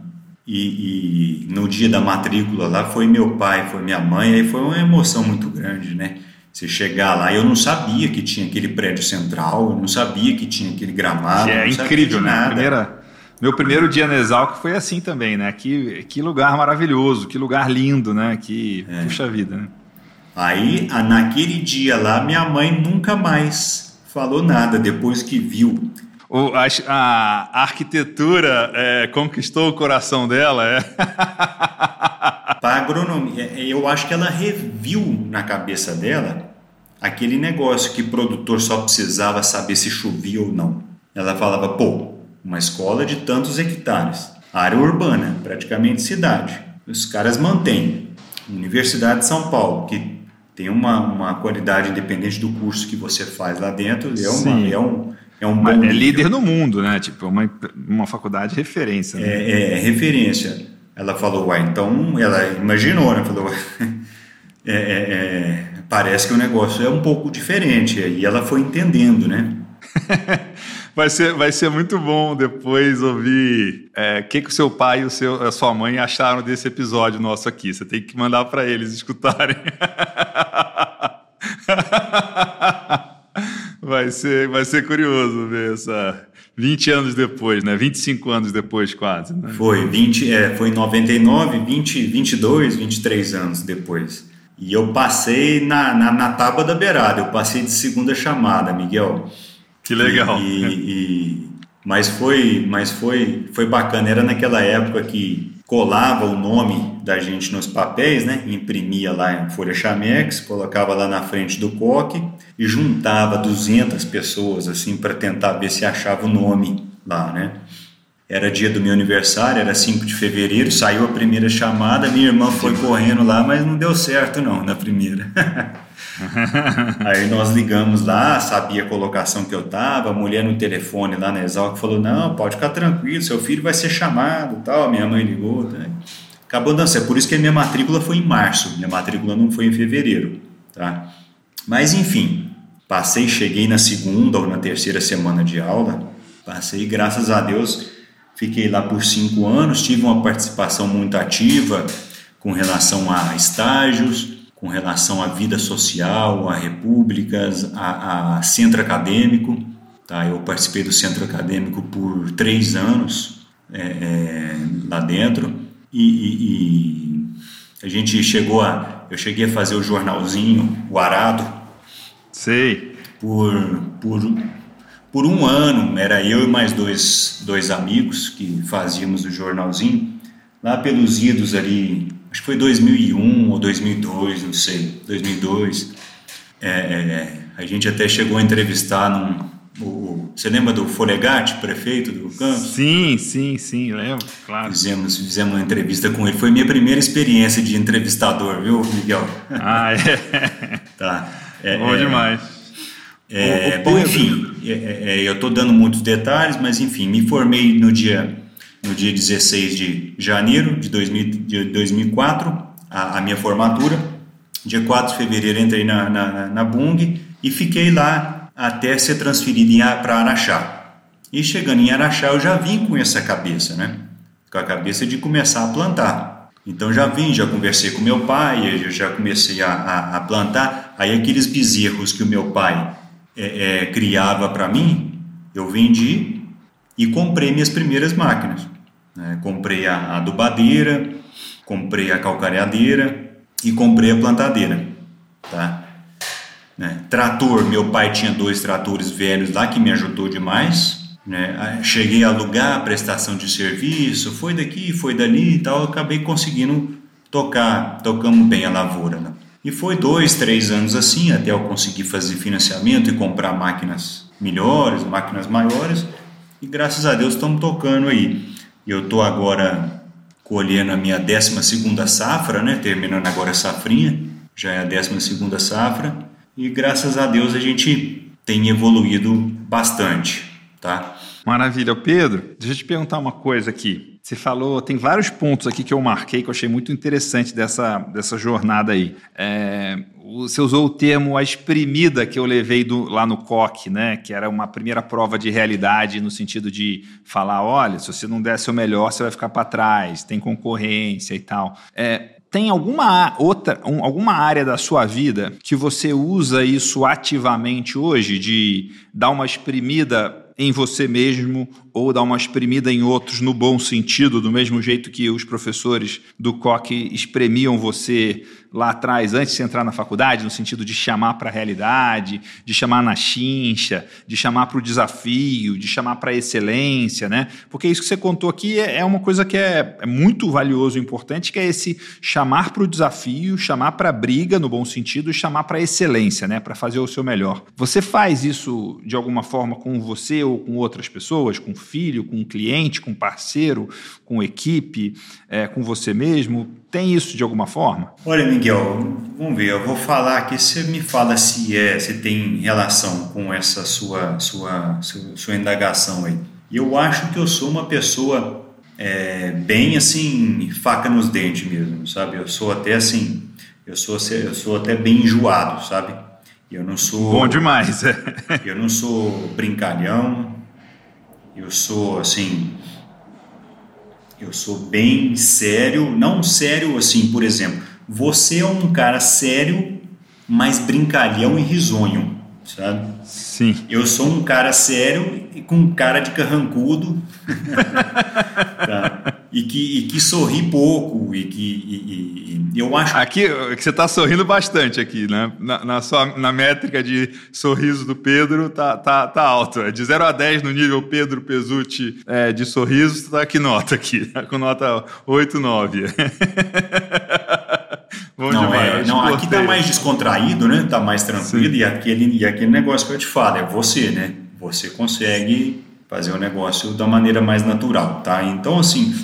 e, e, no dia da matrícula lá foi meu pai, foi minha mãe, aí foi uma emoção muito grande, né? Você chegar lá, eu não sabia que tinha aquele prédio central, eu não sabia que tinha aquele gramado. é incrível, né? Primeira, meu primeiro dia na Exalc foi assim também, né? Que, que lugar maravilhoso, que lugar lindo, né? Que é. puxa vida, né? Aí, naquele dia lá, minha mãe nunca mais falou nada depois que viu. O, a, a, arquitetura é, conquistou o coração dela, é? Para agronomia, é, eu acho que ela reviu na cabeça dela aquele negócio que o produtor só precisava saber se chovia ou não. Ela falava, pô, uma escola de tantos hectares, área urbana, praticamente cidade. Os caras mantêm. Universidade de São Paulo, que tem uma, uma qualidade independente do curso que você faz lá dentro, é, uma, é um, é um bom É líder no mundo, né? Tipo, uma, uma faculdade de referência. Né? É, é, referência. Ela falou, uai, então, ela imaginou, né? Falou, é, é, é, parece que o negócio é um pouco diferente. E ela foi entendendo, né? Vai ser, vai ser muito bom depois ouvir o é, que, que o seu pai e o seu, a sua mãe acharam desse episódio nosso aqui. Você tem que mandar para eles escutarem. vai, ser, vai ser curioso ver, essa, 20 anos depois, né? 25 anos depois, quase. Né? Foi, 20, é, foi em 99, 20, 22, 23 anos depois. E eu passei na, na, na tábua da beirada, eu passei de segunda chamada, Miguel. Que legal. E, e, mas foi, mas foi, foi bacana. Era naquela época que colava o nome da gente nos papéis, né? Imprimia lá em folha chamex, colocava lá na frente do coque e juntava 200 pessoas assim para tentar ver se achava o nome lá, né? Era dia do meu aniversário, era 5 de fevereiro, saiu a primeira chamada, minha irmã foi correndo lá, mas não deu certo não na primeira. Aí nós ligamos lá, sabia a colocação que eu tava, a mulher no telefone lá na Exalc falou: "Não, pode ficar tranquilo, seu filho vai ser chamado", tal. Minha mãe ligou, tá? Acabou dando certo. Por isso que a minha matrícula foi em março, minha matrícula não foi em fevereiro, tá? Mas enfim, passei, cheguei na segunda ou na terceira semana de aula, passei, graças a Deus, Fiquei lá por cinco anos, tive uma participação muito ativa com relação a estágios, com relação à vida social, a repúblicas, a, a centro acadêmico. Tá? Eu participei do centro acadêmico por três anos é, é, lá dentro e, e, e, a gente chegou a, eu cheguei a fazer o jornalzinho, o Arado. Sei. Por, por por um ano, era eu e mais dois, dois amigos que fazíamos o jornalzinho, lá pelos idos ali, acho que foi 2001 ou 2002, não sei, 2002. É, é, a gente até chegou a entrevistar num, o, você lembra do Folegatti, prefeito do campo? Sim, sim, sim, lembro, claro. Fizemos, fizemos uma entrevista com ele. Foi minha primeira experiência de entrevistador, viu, Miguel? Ah, é. tá. É, Bom é, demais. É, bom, enfim, é, é, é eu estou dando muitos detalhes, mas enfim, me formei no dia, no dia 16 de janeiro de, 2000, de 2004, a, a, minha formatura. Dia 4 de fevereiro entrei na, na, na Bung e fiquei lá até ser transferido para Araxá. E chegando em Araxá, eu já vim com essa cabeça, né? Com a cabeça de começar a plantar. Então já vim, já conversei com meu pai, já comecei a, a, a plantar. Aí aqueles bezerros que o meu pai é, é, criava para mim, eu vendi e comprei minhas primeiras máquinas. Né? Comprei a adubadeira, comprei a calcareadeira e comprei a plantadeira. Tá? Né? Trator, meu pai tinha dois tratores velhos lá que me ajudou demais. Né? Cheguei a alugar prestação de serviço, foi daqui, foi dali e tal, acabei conseguindo tocar, tocamos bem a lavoura. Né? E foi dois, três anos assim, até eu conseguir fazer financiamento e comprar máquinas melhores, máquinas maiores. E graças a Deus estamos tocando aí. Eu estou agora colhendo a minha 12 safra, né? terminando agora a safrinha, já é a 12 safra. E graças a Deus a gente tem evoluído bastante. Tá? Maravilha. Pedro, deixa eu te perguntar uma coisa aqui. Você falou, tem vários pontos aqui que eu marquei que eu achei muito interessante dessa, dessa jornada aí. É, você usou o termo a exprimida que eu levei do, lá no COC, né? Que era uma primeira prova de realidade no sentido de falar, olha, se você não der seu melhor, você vai ficar para trás, tem concorrência e tal. É, tem alguma outra, um, alguma área da sua vida que você usa isso ativamente hoje, de dar uma exprimida em você mesmo ou dar uma exprimida em outros no bom sentido, do mesmo jeito que os professores do COC espremiam você lá atrás, antes de entrar na faculdade, no sentido de chamar para a realidade, de chamar na chincha, de chamar para o desafio, de chamar para a excelência, né? Porque isso que você contou aqui é, é uma coisa que é, é muito valioso e importante, que é esse chamar para o desafio, chamar para a briga, no bom sentido, e chamar para a excelência, né? Para fazer o seu melhor. Você faz isso de alguma forma com você ou com outras pessoas, com filho, com cliente, com parceiro, com equipe, é, com você mesmo? Tem isso de alguma forma? Olha, Miguel, vamos ver. Eu vou falar aqui. Você me fala se é, se tem relação com essa sua sua sua, sua indagação aí. Eu acho que eu sou uma pessoa é, bem assim faca nos dentes mesmo, sabe? Eu sou até assim, eu sou eu sou até bem enjoado, sabe? Eu não sou bom demais. eu não sou brincalhão. Eu sou assim eu sou bem sério, não sério assim, por exemplo, você é um cara sério, mas brincalhão e risonho, sabe? Sim. Eu sou um cara sério e com cara de carrancudo. tá? e, que, e que sorri pouco e que e, eu acho aqui que você está sorrindo bastante aqui né na, na, sua na métrica de sorriso do Pedro tá, tá, tá alto é de 0 a 10 no nível Pedro Pesucci é, de sorriso tá que nota aqui tá com nota 8 9 Bom não, demais, é, não aqui tá mais descontraído, né? Tá mais tranquilo e aquele, e aquele negócio que eu te falo, é você, né? Você consegue fazer o negócio da maneira mais natural, tá? Então, assim,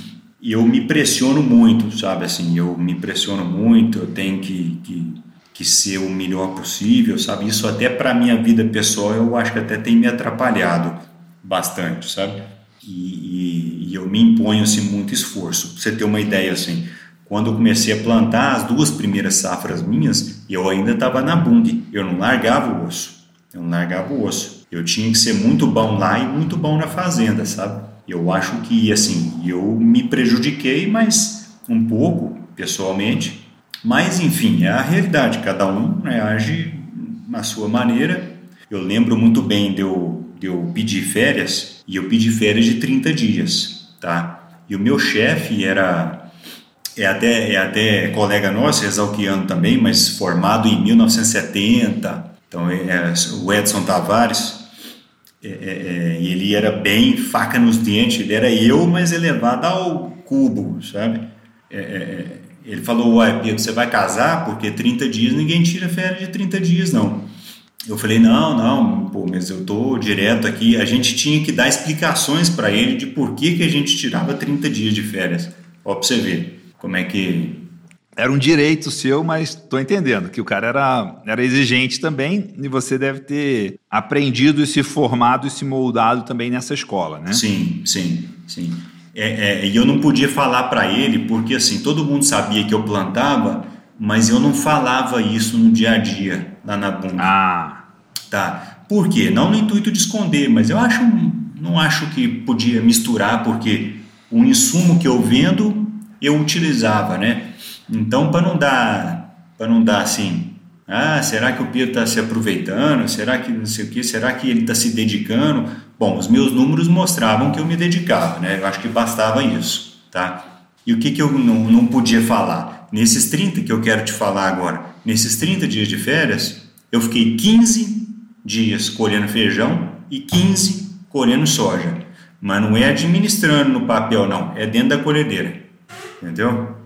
eu me pressiono muito, sabe? Assim, eu me pressiono muito, eu tenho que, que, que ser o melhor possível, sabe? Isso até para minha vida pessoal eu acho que até tem me atrapalhado bastante, sabe? E, e, e eu me imponho assim muito esforço. Pra você ter uma ideia assim, quando eu comecei a plantar as duas primeiras safras minhas, eu ainda estava na Bung, eu não largava o osso, eu não largava o osso. Eu tinha que ser muito bom lá e muito bom na fazenda, sabe? Eu acho que, assim, eu me prejudiquei, mas um pouco, pessoalmente. Mas, enfim, é a realidade, cada um né, age na sua maneira. Eu lembro muito bem de eu, de eu pedir férias, e eu pedi férias de 30 dias, tá? E o meu chefe era é até, é até colega nosso, exalquiano também, mas formado em 1970. Então, é, é, o Edson Tavares, é, é, é, ele era bem faca nos dentes, ele era eu, mas elevado ao cubo, sabe? É, é, ele falou, ué, Pedro, você vai casar? Porque 30 dias, ninguém tira férias de 30 dias, não. Eu falei, não, não, pô, mas eu tô direto aqui. A gente tinha que dar explicações para ele de por que, que a gente tirava 30 dias de férias. Ó, pra você ver como é que. Era um direito seu, mas estou entendendo que o cara era, era exigente também e você deve ter aprendido e se formado e se moldado também nessa escola, né? Sim, sim, sim. É, é, e eu não podia falar para ele porque assim todo mundo sabia que eu plantava, mas eu não falava isso no dia a dia lá na bunda. Ah. Tá. Por quê? Não no intuito de esconder, mas eu acho não acho que podia misturar porque o insumo que eu vendo eu utilizava, né? Então, para não dar, para não dar assim, ah, será que o Pedro está se aproveitando? Será que não sei o que? Será que ele está se dedicando? Bom, os meus números mostravam que eu me dedicava, né? Eu acho que bastava isso, tá? E o que, que eu não, não podia falar? Nesses 30 que eu quero te falar agora, nesses 30 dias de férias, eu fiquei 15 dias colhendo feijão e 15 colhendo soja. Mas não é administrando no papel, não, é dentro da colhedeira entendeu?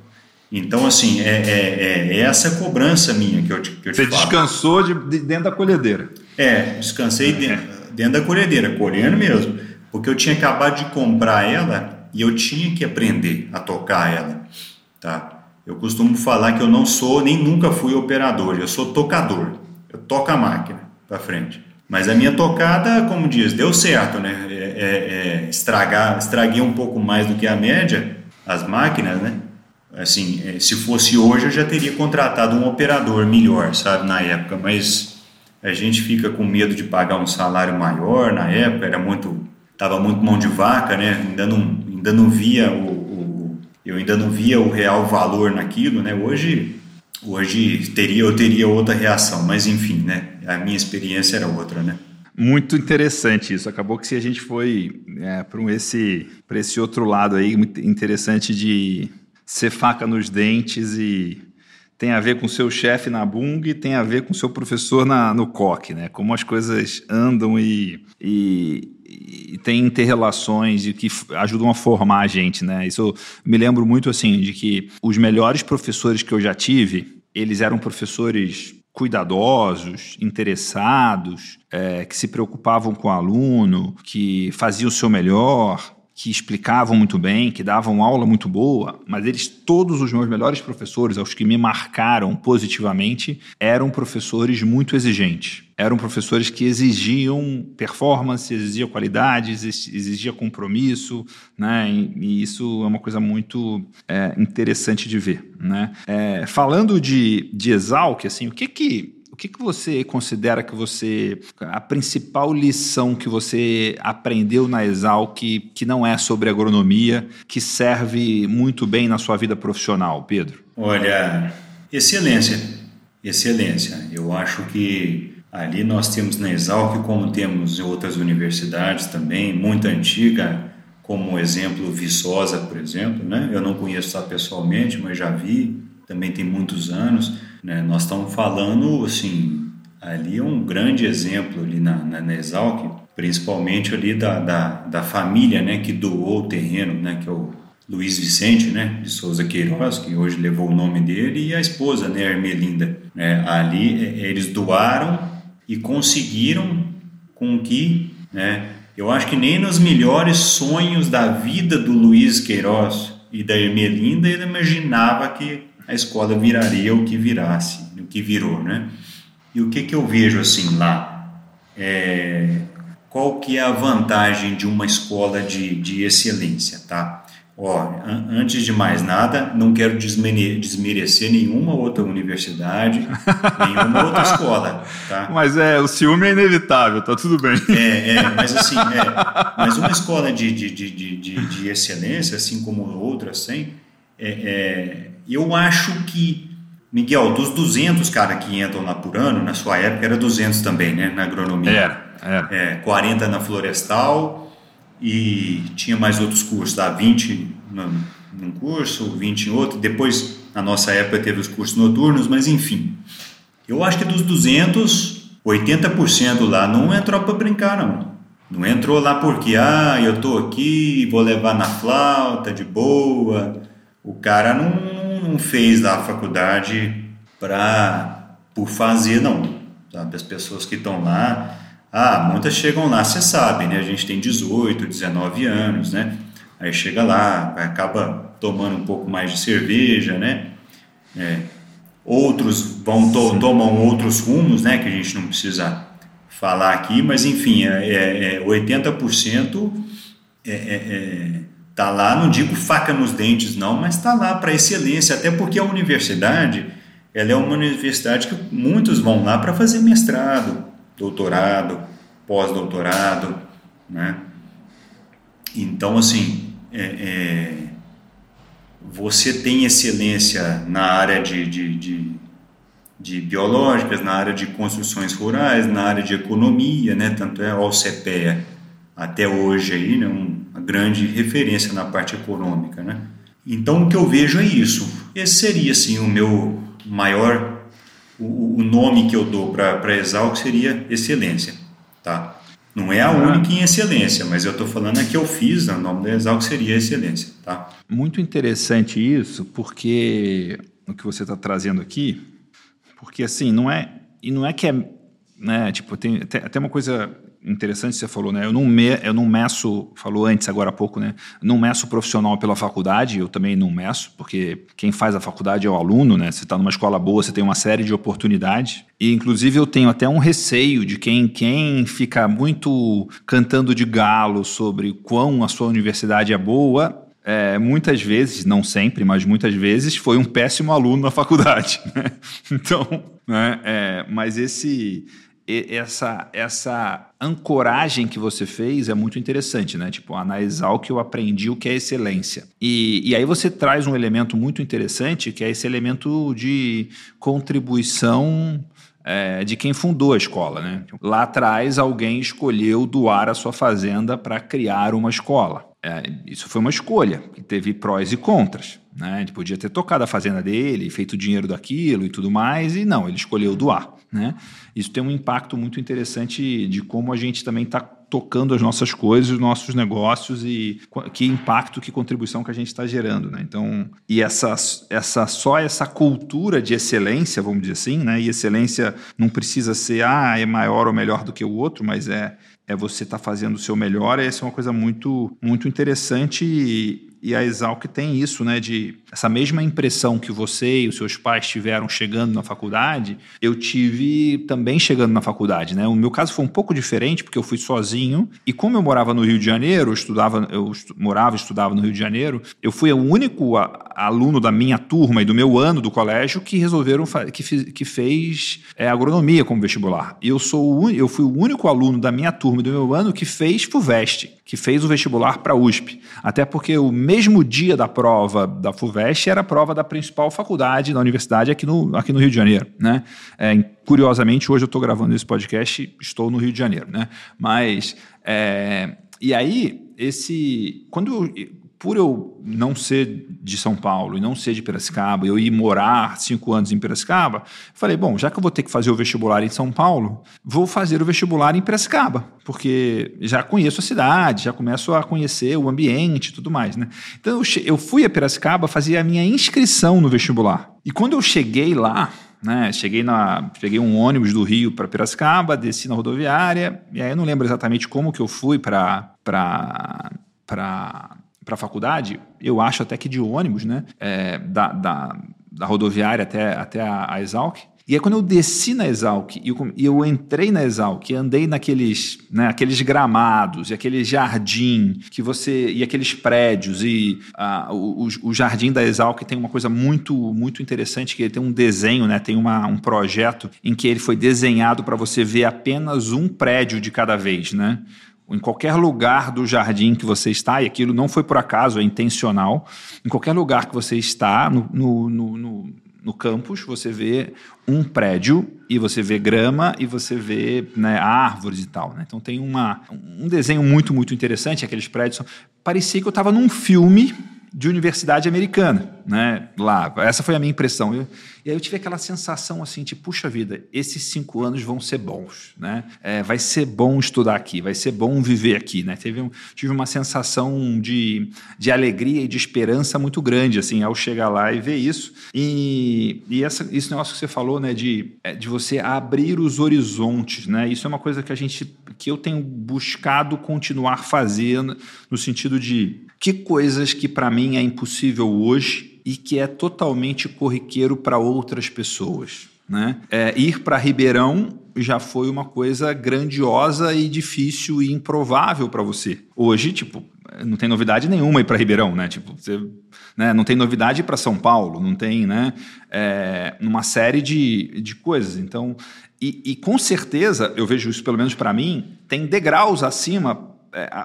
Então, assim, é, é, é essa cobrança minha que eu te, que eu Você te descansou de, de, dentro da colhedeira? É, descansei dentro, dentro da colhedeira, colhendo mesmo. Porque eu tinha acabado de comprar ela e eu tinha que aprender a tocar ela, tá? Eu costumo falar que eu não sou, nem nunca fui operador, eu sou tocador. Eu toco a máquina para frente. Mas a minha tocada, como diz, deu certo, né? É, é, é, estragar, estraguei um pouco mais do que a média, as máquinas, né? Assim, eh, se fosse hoje eu já teria contratado um operador melhor, sabe, na época, mas a gente fica com medo de pagar um salário maior na época, era muito, tava muito mão de vaca, né? Ainda não, ainda não via o, o eu ainda não via o real valor naquilo, né? Hoje hoje teria eu teria outra reação, mas enfim, né? A minha experiência era outra, né? Muito interessante isso. Acabou que se a gente foi é, para esse, esse outro lado aí, muito interessante de ser faca nos dentes e tem a ver com seu chefe na Bung e tem a ver com seu professor na, no COC, né? Como as coisas andam e, e, e tem interrelações e que ajudam a formar a gente, né? Isso me lembro muito assim de que os melhores professores que eu já tive, eles eram professores cuidadosos, interessados, é, que se preocupavam com o aluno, que faziam o seu melhor, que explicavam muito bem, que davam aula muito boa, mas eles, todos os meus melhores professores, os que me marcaram positivamente, eram professores muito exigentes. Eram professores que exigiam performance, exigiam qualidade, exigiam compromisso, né? E, isso é uma coisa muito é, interessante de ver, né? É, falando de, de Exalc, assim, o que que que, que você considera que você. a principal lição que você aprendeu na Exal que, que não é sobre agronomia, que serve muito bem na sua vida profissional, Pedro? Olha, excelência. Excelência. Eu acho que Ali nós temos na Exalc, como temos em outras universidades também, muito antiga, como exemplo Viçosa, por exemplo, né? Eu não conheço ela pessoalmente, mas já vi, também tem muitos anos, né? Nós estamos falando, assim, ali é um grande exemplo ali na, na, na Exalc, principalmente ali da, da, da, família, né? Que doou o terreno, né? Que é o Luiz Vicente, né? De Souza Queiroz, que hoje levou o nome dele, e a esposa, né? Ermelinda. Né? Ali é, eles doaram e conseguiram com que, né? Eu acho que nem nos melhores sonhos da vida do Luiz Queiroz e da Ermelinda ele imaginava que a escola viraria o que virasse, o que virou, né? E o que que eu vejo assim lá? É, qual que é a vantagem de uma escola de, de excelência, tá? Ó, antes de mais nada, não quero desmerecer nenhuma outra universidade, nenhuma outra escola, tá? Mas é, o ciúme é inevitável, tá tudo bem. É, é mas assim, é, mas uma escola de, de, de, de, de excelência, assim como outras tem, é, é, eu acho que, Miguel, dos 200 cara que entram lá por ano, na sua época era 200 também, né, na agronomia. Era, era. É, 40 na florestal, e tinha mais outros cursos, dá 20 num curso, 20 em outro. Depois, na nossa época, teve os cursos noturnos, mas enfim. Eu acho que dos 200, 80% lá não entrou para brincar, não. Não entrou lá porque, ah, eu estou aqui, vou levar na flauta, de boa. O cara não, não fez lá a faculdade para por fazer, não. Sabe? As pessoas que estão lá ah, muitas chegam lá, você sabe, né? A gente tem 18, 19 anos, né? Aí chega lá, acaba tomando um pouco mais de cerveja, né? É. Outros vão to tomam outros rumos, né? Que a gente não precisa falar aqui, mas enfim, é, é 80% é, é, é, é, tá lá, não digo faca nos dentes não, mas está lá para excelência, até porque a universidade, ela é uma universidade que muitos vão lá para fazer mestrado, doutorado, pós-doutorado, né? Então, assim, é, é, você tem excelência na área de, de, de, de, biológicas, na área de construções rurais, na área de economia, né? Tanto é a OCPEA até hoje aí, né? Uma grande referência na parte econômica, né? Então, o que eu vejo é isso. Esse seria, assim, o meu maior o, o nome que eu dou para a Exalc seria excelência, tá? Não é a única em excelência, mas eu estou falando é que eu fiz, o nome da Exalc seria excelência, tá? Muito interessante isso, porque o que você está trazendo aqui, porque assim, não é, e não é que é, né, tipo, tem até uma coisa interessante você falou, né? Eu não, me, eu não meço, falou antes, agora há pouco, né? Não meço profissional pela faculdade, eu também não meço, porque quem faz a faculdade é o aluno, né? Você está numa escola boa, você tem uma série de oportunidades. E, inclusive, eu tenho até um receio de quem, quem fica muito cantando de galo sobre quão a sua universidade é boa, é, muitas vezes, não sempre, mas muitas vezes, foi um péssimo aluno na faculdade. Né? Então, né, é, mas esse essa, essa ancoragem que você fez é muito interessante, né? Tipo, ah, na Exalc eu aprendi o que é excelência. E, e aí você traz um elemento muito interessante, que é esse elemento de contribuição é, de quem fundou a escola, né? Lá atrás, alguém escolheu doar a sua fazenda para criar uma escola. É, isso foi uma escolha, que teve prós e contras. Né? Ele podia ter tocado a fazenda dele, feito dinheiro daquilo e tudo mais, e não, ele escolheu doar. Né? Isso tem um impacto muito interessante de como a gente também está tocando as nossas coisas, os nossos negócios e que impacto, que contribuição que a gente está gerando, né? Então, e essa, essa só essa cultura de excelência, vamos dizer assim, né? E excelência não precisa ser ah é maior ou melhor do que o outro, mas é é você estar tá fazendo o seu melhor. Essa é uma coisa muito muito interessante e, e a Exalc tem isso, né, de essa mesma impressão que você e os seus pais tiveram chegando na faculdade, eu tive também chegando na faculdade, né? O meu caso foi um pouco diferente porque eu fui sozinho e como eu morava no Rio de Janeiro, eu estudava, eu estu, morava e estudava no Rio de Janeiro, eu fui o único aluno da minha turma e do meu ano do colégio que resolveram que, que fez é, agronomia como vestibular. E eu sou o, eu fui o único aluno da minha turma turma do meu ano que fez FUVEST, que fez o vestibular para USP. Até porque o mesmo dia da prova da FUVEST era a prova da principal faculdade da universidade aqui no, aqui no Rio de Janeiro. Né? É, curiosamente, hoje eu estou gravando esse podcast, estou no Rio de Janeiro. Né? Mas, é, e aí, esse. Quando eu, por eu não ser de São Paulo e não ser de Piracicaba, eu ir morar cinco anos em Piracicaba, falei, bom, já que eu vou ter que fazer o vestibular em São Paulo, vou fazer o vestibular em Piracicaba, porque já conheço a cidade, já começo a conhecer o ambiente e tudo mais, né? Então eu, fui a Piracicaba fazer a minha inscrição no vestibular. E quando eu cheguei lá, né? Cheguei na, peguei um ônibus do Rio para Piracicaba, desci na rodoviária, e aí eu não lembro exatamente como que eu fui para para para a faculdade, eu acho até que de ônibus, né? É, da, da, da, rodoviária até, até a, a Exalc. E aí, quando eu desci na Exalc e eu, eu, entrei na Exalc andei naqueles né, aqueles gramados e aquele jardim que você e aqueles prédios e uh, o, o, jardim da Exalc tem uma coisa muito muito interessante que ele tem um desenho, né, tem uma, um projeto em que ele foi desenhado para você ver apenas um prédio de cada vez, né? Em qualquer lugar do jardim que você está, e aquilo não foi por acaso, é intencional, em qualquer lugar que você está no, no, no, no campus, você vê um prédio e você vê grama e você vê né, árvores e tal. Né? Então tem uma, um desenho muito, muito interessante, aqueles prédios. Parecia que eu estava num filme de universidade americana, né? Lá, essa foi a minha impressão. Eu, e aí eu tive aquela sensação assim, tipo, puxa vida, esses cinco anos vão ser bons, né? É, vai ser bom estudar aqui, vai ser bom viver aqui, né? Teve um, tive uma sensação de, de alegria e de esperança muito grande, assim, ao chegar lá e ver isso. E, e essa, esse negócio que você falou, né, de, é, de você abrir os horizontes, né? Isso é uma coisa que a gente, que eu tenho buscado continuar fazendo, no sentido de que coisas que para mim é impossível hoje e que é totalmente corriqueiro para outras pessoas. Né? É, ir para Ribeirão já foi uma coisa grandiosa e difícil e improvável para você. Hoje, tipo, não tem novidade nenhuma ir para Ribeirão, né? Tipo, você, né? não tem novidade para São Paulo, não tem, né? É, uma série de, de coisas. Então, e, e com certeza, eu vejo isso pelo menos para mim, tem degraus acima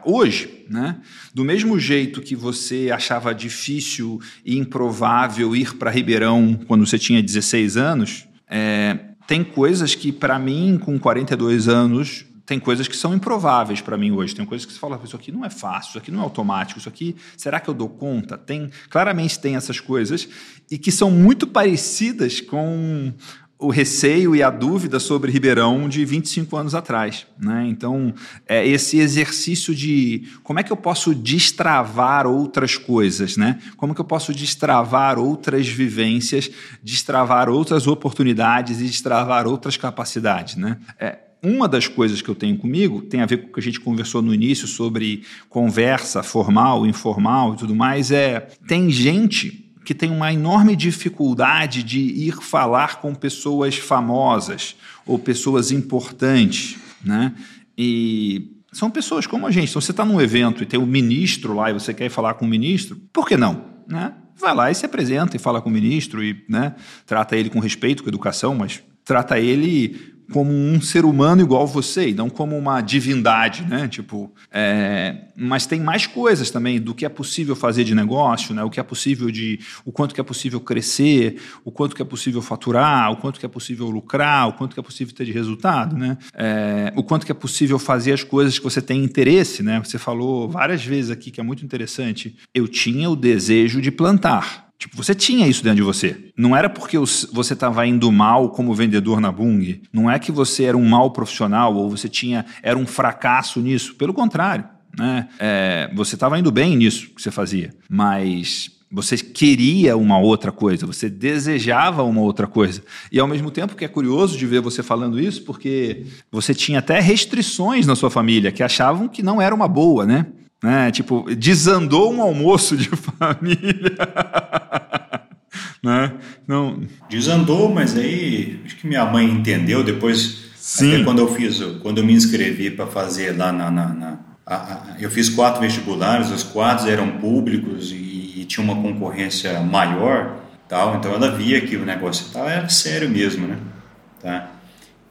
hoje, né? do mesmo jeito que você achava difícil e improvável ir para Ribeirão quando você tinha 16 anos, é, tem coisas que, para mim, com 42 anos, tem coisas que são improváveis para mim hoje. Tem coisas que você fala, isso aqui não é fácil, isso aqui não é automático, isso aqui, será que eu dou conta? Tem, claramente tem essas coisas e que são muito parecidas com o receio e a dúvida sobre Ribeirão de 25 anos atrás. Né? Então, é esse exercício de como é que eu posso destravar outras coisas, né? como que eu posso destravar outras vivências, destravar outras oportunidades e destravar outras capacidades. Né? É, uma das coisas que eu tenho comigo tem a ver com o que a gente conversou no início sobre conversa formal, informal e tudo mais. É tem gente que tem uma enorme dificuldade de ir falar com pessoas famosas ou pessoas importantes, né? E são pessoas como a gente. Se você está num evento e tem um ministro lá e você quer falar com o ministro, por que não? Né? Vai lá e se apresenta e fala com o ministro e né, trata ele com respeito, com educação, mas trata ele como um ser humano igual você, e não como uma divindade, né? Tipo, é, mas tem mais coisas também do que é possível fazer de negócio, né? O que é possível de, o quanto que é possível crescer, o quanto que é possível faturar, o quanto que é possível lucrar, o quanto que é possível ter de resultado, né? É, o quanto que é possível fazer as coisas que você tem interesse, né? Você falou várias vezes aqui que é muito interessante. Eu tinha o desejo de plantar. Tipo, você tinha isso dentro de você. Não era porque você estava indo mal como vendedor na Bung. Não é que você era um mau profissional ou você tinha era um fracasso nisso. Pelo contrário. Né? É, você estava indo bem nisso que você fazia. Mas você queria uma outra coisa, você desejava uma outra coisa. E ao mesmo tempo que é curioso de ver você falando isso, porque você tinha até restrições na sua família que achavam que não era uma boa, né? Né? Tipo, desandou um almoço de família. né? Não... Desandou, mas aí acho que minha mãe entendeu depois. Sim. Até quando eu fiz, quando eu me inscrevi para fazer lá na, na, na a, a, eu fiz quatro vestibulares, os quatro eram públicos e, e, tinha uma concorrência maior, tal. Então ela via que o negócio tal era sério mesmo, né? Tá?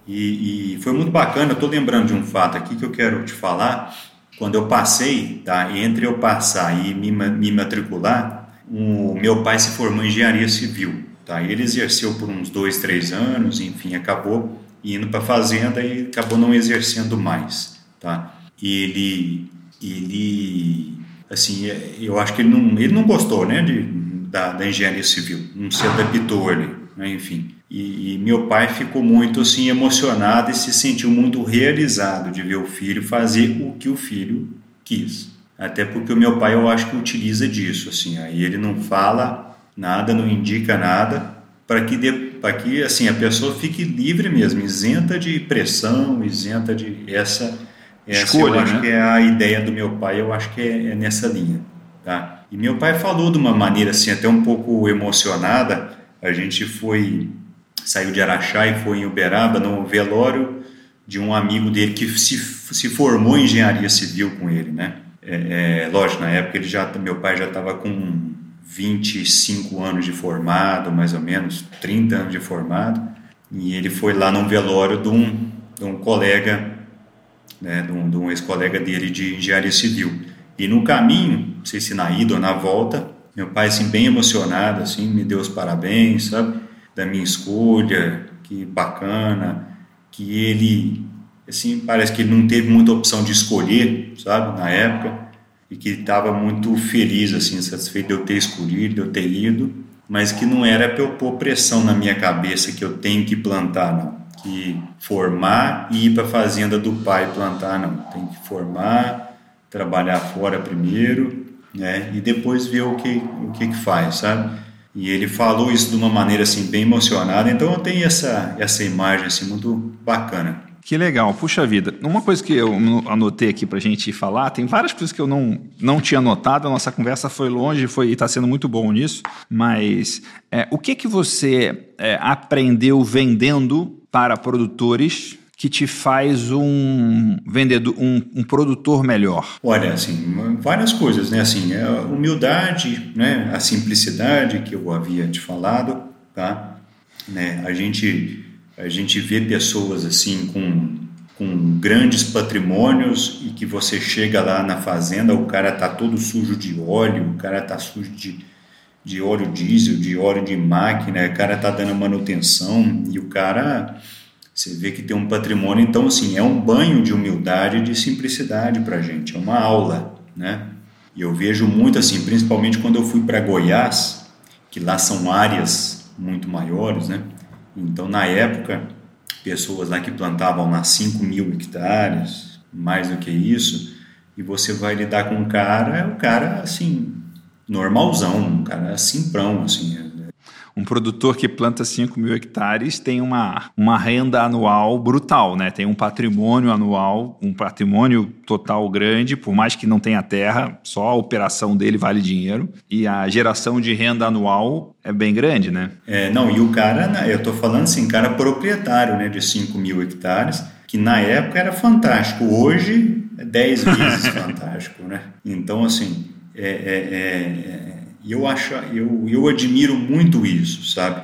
E, e foi muito bacana. Eu estou lembrando de um fato aqui que eu quero te falar. Quando eu passei, tá? Entre eu passar e me, me matricular, o meu pai se formou em engenharia civil, tá? Ele exerceu por uns dois, três anos, enfim, acabou indo para a fazenda e acabou não exercendo mais, tá? Ele, ele, assim, eu acho que ele não, ele não gostou, né, de, da, da engenharia civil, não se adaptou ali, né, enfim. E, e, meu pai ficou muito assim emocionado e se sentiu muito realizado de ver o filho fazer o que o filho quis. Até porque o meu pai eu acho que utiliza disso, assim, aí ele não fala nada, não indica nada, para que para que assim a pessoa fique livre mesmo, isenta de pressão, isenta de essa essa Escolha, eu acho né? que é a ideia do meu pai, eu acho que é, é nessa linha, tá? E meu pai falou de uma maneira assim até um pouco emocionada. A gente foi saiu de Araxá e foi em Uberaba no velório de um amigo dele que se, se formou em engenharia civil com ele, né? É, é, lógico, na época ele já, meu pai já estava com 25 anos de formado, mais ou menos, 30 anos de formado, e ele foi lá num velório de um, de um colega, né, de um, de um ex-colega dele de engenharia civil. E no caminho, não sei se na ida ou na volta, meu pai, assim, bem emocionado, assim, me deu os parabéns, sabe, da minha escolha, que bacana, que ele, assim, parece que ele não teve muita opção de escolher, sabe, na época, e que estava muito feliz, assim, satisfeito de eu ter escolhido, de eu ter ido, mas que não era para eu pôr pressão na minha cabeça que eu tenho que plantar, não. Que formar e ir para a fazenda do pai plantar, não. Tem que formar, trabalhar fora primeiro, né? E depois ver o que o que, que faz, sabe? E ele falou isso de uma maneira assim bem emocionada, então eu tenho essa essa imagem assim muito bacana. Que legal, puxa vida. Uma coisa que eu anotei aqui para a gente falar, tem várias coisas que eu não, não tinha anotado, a nossa conversa foi longe foi está sendo muito bom nisso, mas é, o que, que você é, aprendeu vendendo para produtores que te faz um vendedor, um, um, produtor melhor? Olha, assim, várias coisas, né? Assim, a é humildade, né? A simplicidade que eu havia te falado, tá? Né? A gente a gente vê pessoas assim com, com grandes patrimônios e que você chega lá na fazenda, o cara tá todo sujo de óleo, o cara tá sujo de, de óleo diesel, de óleo de máquina, o cara tá dando manutenção e o cara você vê que tem um patrimônio, então assim, é um banho de humildade e de simplicidade para gente, é uma aula, né? E eu vejo muito assim, principalmente quando eu fui para Goiás, que lá são áreas muito maiores, né? Então, na época, pessoas lá que plantavam lá 5 mil hectares, mais do que isso, e você vai lidar com um cara, é um cara assim, normalzão, um cara simprão, assim, um produtor que planta 5 mil hectares tem uma, uma renda anual brutal, né? Tem um patrimônio anual, um patrimônio total grande, por mais que não tenha terra, só a operação dele vale dinheiro. E a geração de renda anual é bem grande, né? É, não, e o cara, né, eu estou falando assim, cara proprietário né, de 5 mil hectares, que na época era fantástico, hoje é 10 vezes fantástico, né? Então, assim, é, é, é e eu acho, eu, eu admiro muito isso, sabe?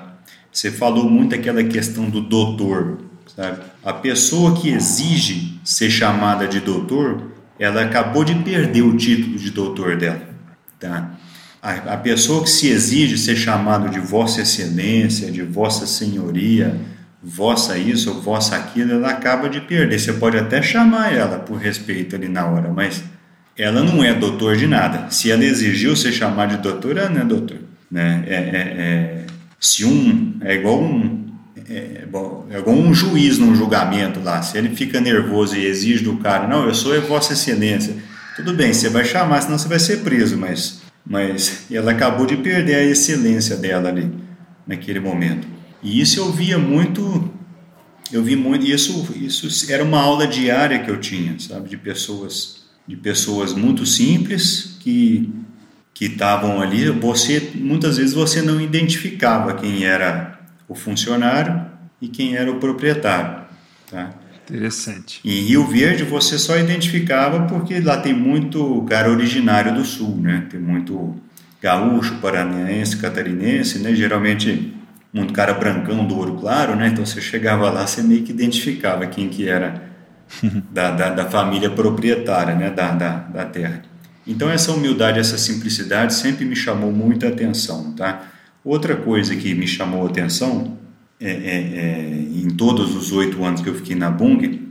Você falou muito aquela questão do doutor, sabe? A pessoa que exige ser chamada de doutor, ela acabou de perder o título de doutor dela, tá? A, a pessoa que se exige ser chamado de Vossa Excelência, de Vossa Senhoria, vossa isso, vossa aquilo, ela acaba de perder. Você pode até chamar ela por respeito ali na hora, mas ela não é doutor de nada. Se ela exigiu ser chamada de doutor, ela não é doutor. Né? É, é, é, se um é igual um é, é, igual um juiz num julgamento lá, se ele fica nervoso e exige do cara, não, eu sou Vossa Excelência, tudo bem, você vai chamar, senão você vai ser preso, mas, mas ela acabou de perder a excelência dela ali, naquele momento. E isso eu via muito, eu vi muito, isso, isso era uma aula diária que eu tinha, sabe, de pessoas de pessoas muito simples que que estavam ali, você muitas vezes você não identificava quem era o funcionário e quem era o proprietário, tá? Interessante. Em Rio Verde você só identificava porque lá tem muito cara originário do sul, né? Tem muito gaúcho, paranaense, catarinense, né? Geralmente muito cara brancão do ouro claro, né? Então você chegava lá, você meio que identificava quem que era da, da, da família proprietária, né? Da, da, da terra. Então essa humildade, essa simplicidade sempre me chamou muita atenção, tá? Outra coisa que me chamou atenção é, é, é, em todos os oito anos que eu fiquei na Bung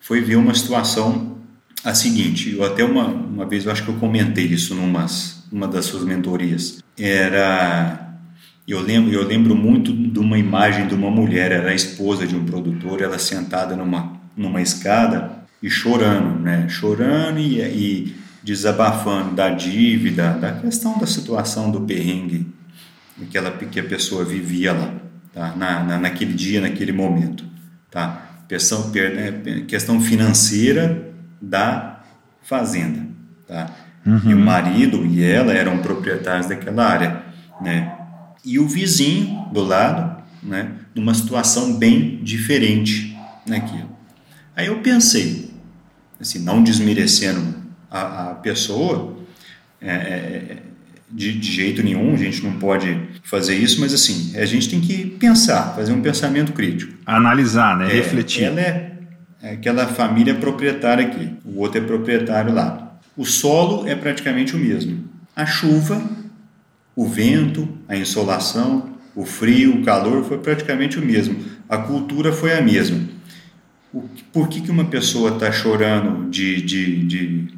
foi ver uma situação a seguinte. Eu até uma, uma vez eu acho que eu comentei isso numa uma das suas mentorias. Era eu lembro eu lembro muito de uma imagem de uma mulher, era a esposa de um produtor, ela sentada numa numa escada e chorando, né? Chorando e, e desabafando da dívida, da questão da situação do perrengue aquela que a pessoa vivia lá, tá? na, na, naquele dia, naquele momento. Tá? Questão, né, questão financeira da fazenda. Tá? Uhum. E o marido e ela eram proprietários daquela área. Né? E o vizinho do lado, né, numa situação bem diferente naquilo. Aí eu pensei, assim, não desmerecendo a, a pessoa, é, é de, de, jeito nenhum, a gente não pode fazer isso, mas assim, a gente tem que pensar, fazer um pensamento crítico. Analisar, né? É, refletir. Ela é, é aquela família proprietária aqui, o outro é proprietário lá. O solo é praticamente o mesmo. A chuva, o vento, a insolação, o frio, o calor foi praticamente o mesmo. A cultura foi a mesma. Por que, que uma pessoa está chorando de, de, de,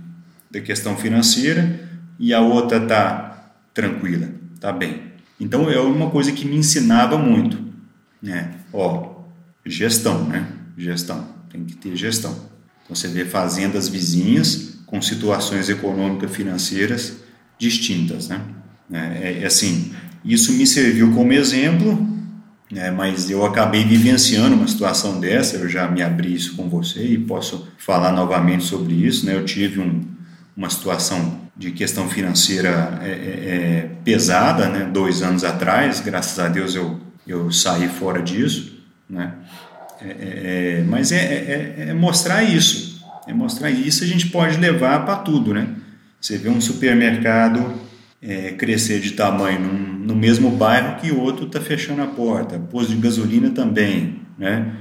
de questão financeira e a outra está tranquila, tá bem. Então é uma coisa que me ensinava muito, né? Ó, gestão, né? Gestão, tem que ter gestão. Então você vê fazendas vizinhas com situações econômicas financeiras distintas, né? É, é assim, isso me serviu como exemplo, né? Mas eu acabei vivenciando uma situação dessa. Eu já me abri isso com você e posso falar novamente sobre isso, né? Eu tive um, uma situação de questão financeira é, é, é, pesada, né? Dois anos atrás, graças a Deus eu, eu saí fora disso, né? É, é, é mas é, é, mostrar isso, é mostrar isso a gente pode levar para tudo, né? Você vê um supermercado crescer de tamanho num, no mesmo bairro que outro está fechando a porta, posto de gasolina também, né?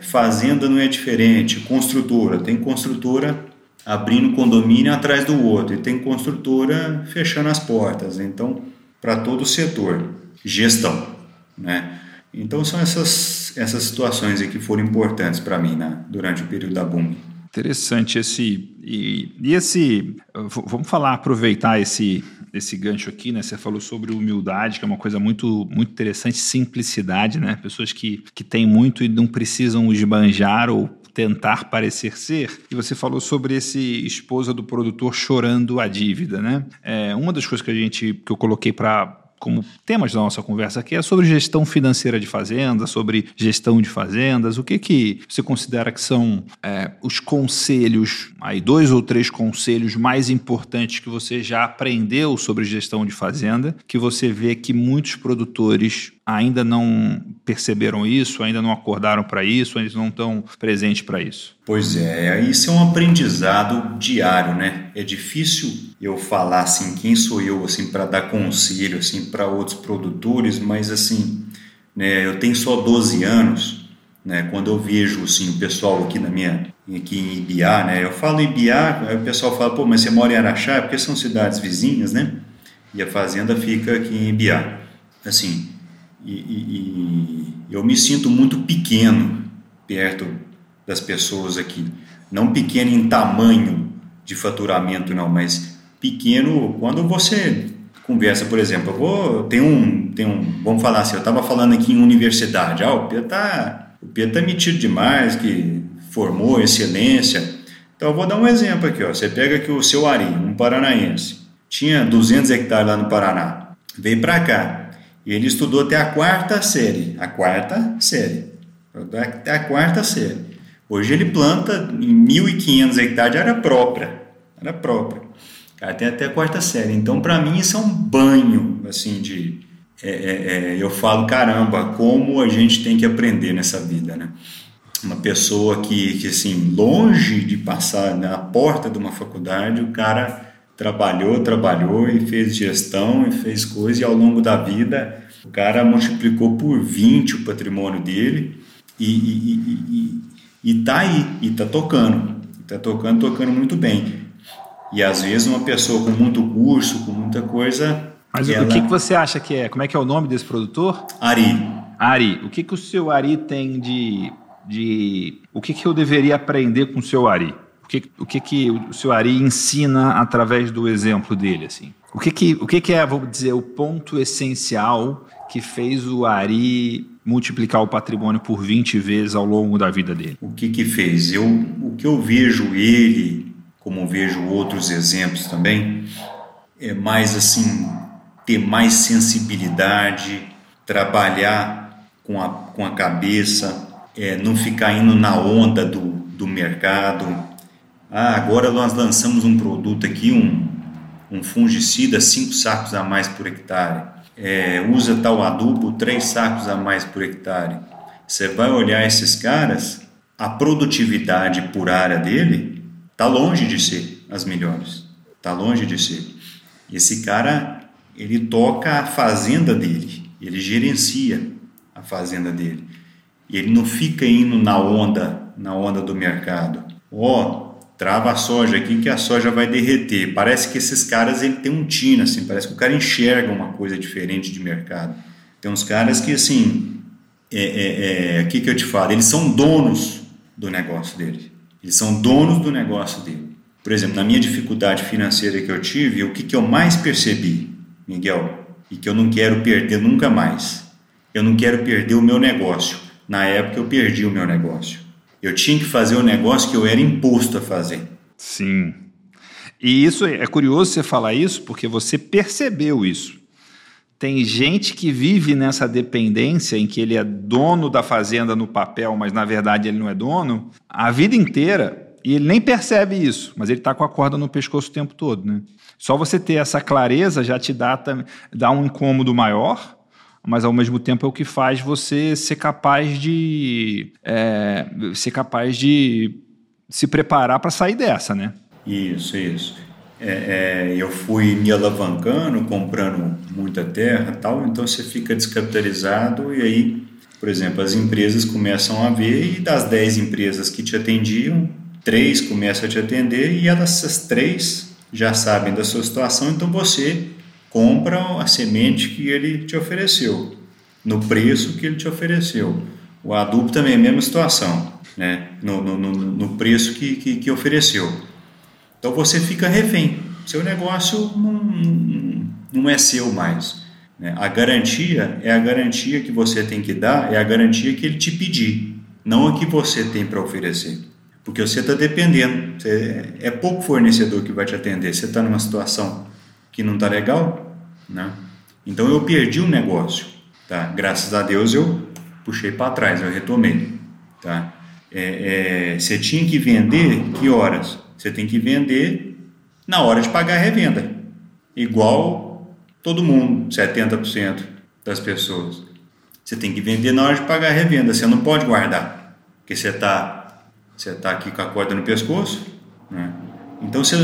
fazenda não é diferente, construtora, tem construtora abrindo condomínio atrás do outro e tem construtora fechando as portas. Então, para todo o setor, gestão, né? Então são essas essas situações que foram importantes para mim né, durante o período da Boom. Interessante esse e, e esse vamos falar aproveitar esse esse gancho aqui, né? Você falou sobre humildade, que é uma coisa muito muito interessante, simplicidade, né? Pessoas que, que têm muito e não precisam esbanjar ou tentar parecer ser. E você falou sobre esse esposa do produtor chorando a dívida, né? É, uma das coisas que a gente que eu coloquei para como temas da nossa conversa aqui é sobre gestão financeira de fazendas, sobre gestão de fazendas. O que que você considera que são é, os conselhos, aí dois ou três conselhos mais importantes que você já aprendeu sobre gestão de fazenda, que você vê que muitos produtores ainda não perceberam isso, ainda não acordaram para isso, ainda não estão presentes para isso? Pois é, isso é um aprendizado diário, né? É difícil eu falar assim quem sou eu assim para dar conselho assim para outros produtores, mas assim, né, eu tenho só 12 anos, né? Quando eu vejo assim o pessoal aqui na minha aqui em Ibiá, né? Eu falo Ibiá, aí o pessoal fala, pô, mas você mora em Araxá, é porque são cidades vizinhas, né? E a fazenda fica aqui em Ibiá. Assim, e, e, e eu me sinto muito pequeno perto das pessoas aqui. Não pequeno em tamanho de faturamento, não, mas pequeno quando você conversa, por exemplo, eu vou, tem um, tem um, vamos falar assim, eu estava falando aqui em universidade, ah, o Pedro tá, o tá metido demais, que formou excelência. Então eu vou dar um exemplo aqui, ó. Você pega aqui o seu Ari, um paranaense, tinha 200 hectares lá no Paraná, veio para cá, e ele estudou até a quarta série. A quarta série. Até a quarta série. Hoje ele planta em 1.500 hectares de área própria. Área própria. Tem até a quarta série. Então, para mim, isso é um banho, assim, de... É, é, é, eu falo, caramba, como a gente tem que aprender nessa vida, né? Uma pessoa que, que assim, longe de passar na porta de uma faculdade, o cara trabalhou, trabalhou e fez gestão e fez coisas e ao longo da vida O cara multiplicou por 20 o patrimônio dele e, e, e, e, e tá aí, e tá tocando. Tá tocando, tocando muito bem. E às vezes uma pessoa com muito curso, com muita coisa. Mas ela... o que, que você acha que é? Como é que é o nome desse produtor? Ari. Ari. O que, que o seu Ari tem de. de... O que, que eu deveria aprender com o seu Ari? O que, o que, que o seu Ari ensina através do exemplo dele? Assim? O que, que, o que, que é, vou dizer, o ponto essencial que fez o Ari multiplicar o patrimônio por 20 vezes ao longo da vida dele? O que que fez? Eu, o que eu vejo ele, como vejo outros exemplos também, é mais assim, ter mais sensibilidade, trabalhar com a, com a cabeça, é, não ficar indo na onda do, do mercado. Ah, agora nós lançamos um produto aqui, um, um fungicida, cinco sacos a mais por hectare. É, usa tal adubo, três sacos a mais por hectare. Você vai olhar esses caras, a produtividade por área dele está longe de ser as melhores. Está longe de ser. Esse cara, ele toca a fazenda dele, ele gerencia a fazenda dele. E ele não fica indo na onda, na onda do mercado. Ó, oh, trava a soja aqui que a soja vai derreter. Parece que esses caras ele tem um tino assim, parece que o cara enxerga uma coisa diferente de mercado. Tem uns caras que assim, é, é, é, que que eu te falo, eles são donos do negócio dele. Eles são donos do negócio dele. Por exemplo, na minha dificuldade financeira que eu tive, o que, que eu mais percebi, Miguel, e que eu não quero perder nunca mais. Eu não quero perder o meu negócio. Na época eu perdi o meu negócio. Eu tinha que fazer o negócio que eu era imposto a fazer. Sim. E isso é curioso você falar isso, porque você percebeu isso. Tem gente que vive nessa dependência em que ele é dono da fazenda no papel, mas na verdade ele não é dono, a vida inteira, e ele nem percebe isso, mas ele está com a corda no pescoço o tempo todo. Né? Só você ter essa clareza já te dá, dá um incômodo maior, mas ao mesmo tempo é o que faz você ser capaz de é, ser capaz de se preparar para sair dessa, né? Isso, isso. É, é, eu fui me alavancando, comprando muita terra, tal. Então você fica descapitalizado e aí, por exemplo, as empresas começam a ver e das 10 empresas que te atendiam, três começam a te atender e essas três já sabem da sua situação, então você compra a semente que ele te ofereceu, no preço que ele te ofereceu. O adubo também é a mesma situação, né? no, no, no, no preço que, que, que, ofereceu. Então você fica refém. Seu negócio não, não é seu mais. Né? A garantia é a garantia que você tem que dar, é a garantia que ele te pedir, não a que você tem para oferecer. Porque você está dependendo. Você, é pouco fornecedor que vai te atender. Você está numa situação que não está legal, né? Então eu perdi um negócio, tá? Graças a Deus eu puxei para trás, eu retomei, tá? É, é, você tinha que vender que horas? Você tem que vender na hora de pagar a revenda, igual todo mundo, 70% das pessoas. Você tem que vender na hora de pagar a revenda, você não pode guardar, porque você está você tá aqui com a corda no pescoço, né? Então você,